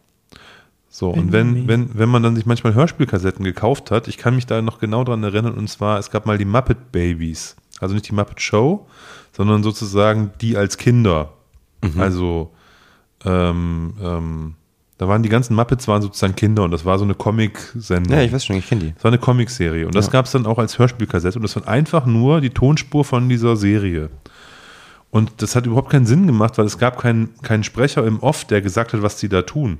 [SPEAKER 2] So, und wenn, wenn, wenn man dann sich manchmal Hörspielkassetten gekauft hat, ich kann mich da noch genau dran erinnern, und zwar, es gab mal die Muppet Babies. Also nicht die Muppet Show, sondern sozusagen die als Kinder. Also, ähm, ähm, da waren die ganzen Muppets waren sozusagen Kinder und das war so eine Comic-Sendung.
[SPEAKER 3] Ja, ich weiß schon, ich kenne die.
[SPEAKER 2] Das war eine Comicserie und das
[SPEAKER 3] Ja.
[SPEAKER 2] gab es dann auch als Hörspielkassette und das war einfach nur die Tonspur von dieser Serie. Und das hat überhaupt keinen Sinn gemacht, weil es gab keinen, keinen Sprecher im Off, der gesagt hat, was die da tun.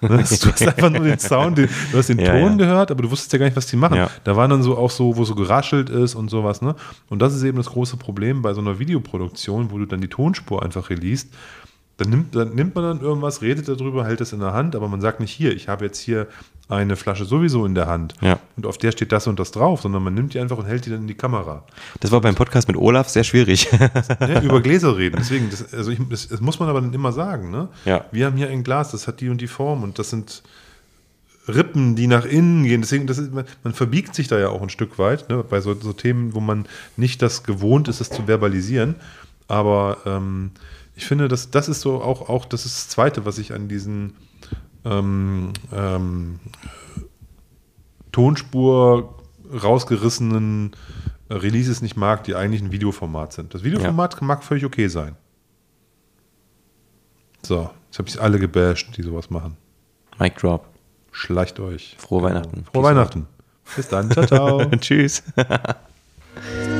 [SPEAKER 2] Ne, Du hast einfach nur den Sound, den, du hast den
[SPEAKER 3] Ja,
[SPEAKER 2] Ton
[SPEAKER 3] ja.
[SPEAKER 2] gehört, aber du wusstest ja gar nicht, was die machen.
[SPEAKER 3] Ja.
[SPEAKER 2] Da waren dann so auch so, wo so geraschelt ist und sowas. Ne? Und das ist eben das große Problem bei so einer Videoproduktion, wo du dann die Tonspur einfach releast. Dann nimmt, dann nimmt man dann irgendwas, redet darüber, hält es in der Hand, aber man sagt nicht hier, ich habe jetzt hier eine Flasche sowieso in der Hand
[SPEAKER 3] Ja.
[SPEAKER 2] und auf der steht das und das drauf, sondern man nimmt die einfach und hält die dann in die Kamera.
[SPEAKER 3] Das war beim Podcast mit Olaf sehr schwierig.
[SPEAKER 2] Ne, über Gläser reden. Deswegen, das, also ich, das, das muss man aber dann immer sagen. Ne?
[SPEAKER 3] Ja.
[SPEAKER 2] Wir haben hier ein Glas, das hat die und die Form und das sind Rippen, die nach innen gehen. Deswegen, das ist, man, man verbiegt sich da ja auch ein Stück weit, ne? bei so, so Themen, wo man nicht das gewohnt ist, es zu verbalisieren. Aber ähm, ich finde, das, das ist so auch, auch, das ist das Zweite, was ich an diesen ähm, ähm, Tonspur rausgerissenen äh, Releases nicht mag, die eigentlich ein Videoformat sind. Das Videoformat mag völlig okay sein. So, jetzt habe ich alle gebasht, die sowas machen.
[SPEAKER 3] Mic Drop.
[SPEAKER 2] Schleicht euch.
[SPEAKER 3] Frohe Weihnachten.
[SPEAKER 2] Frohe Weihnachten. Bis dann. Ciao, ciao.
[SPEAKER 3] Tschüss.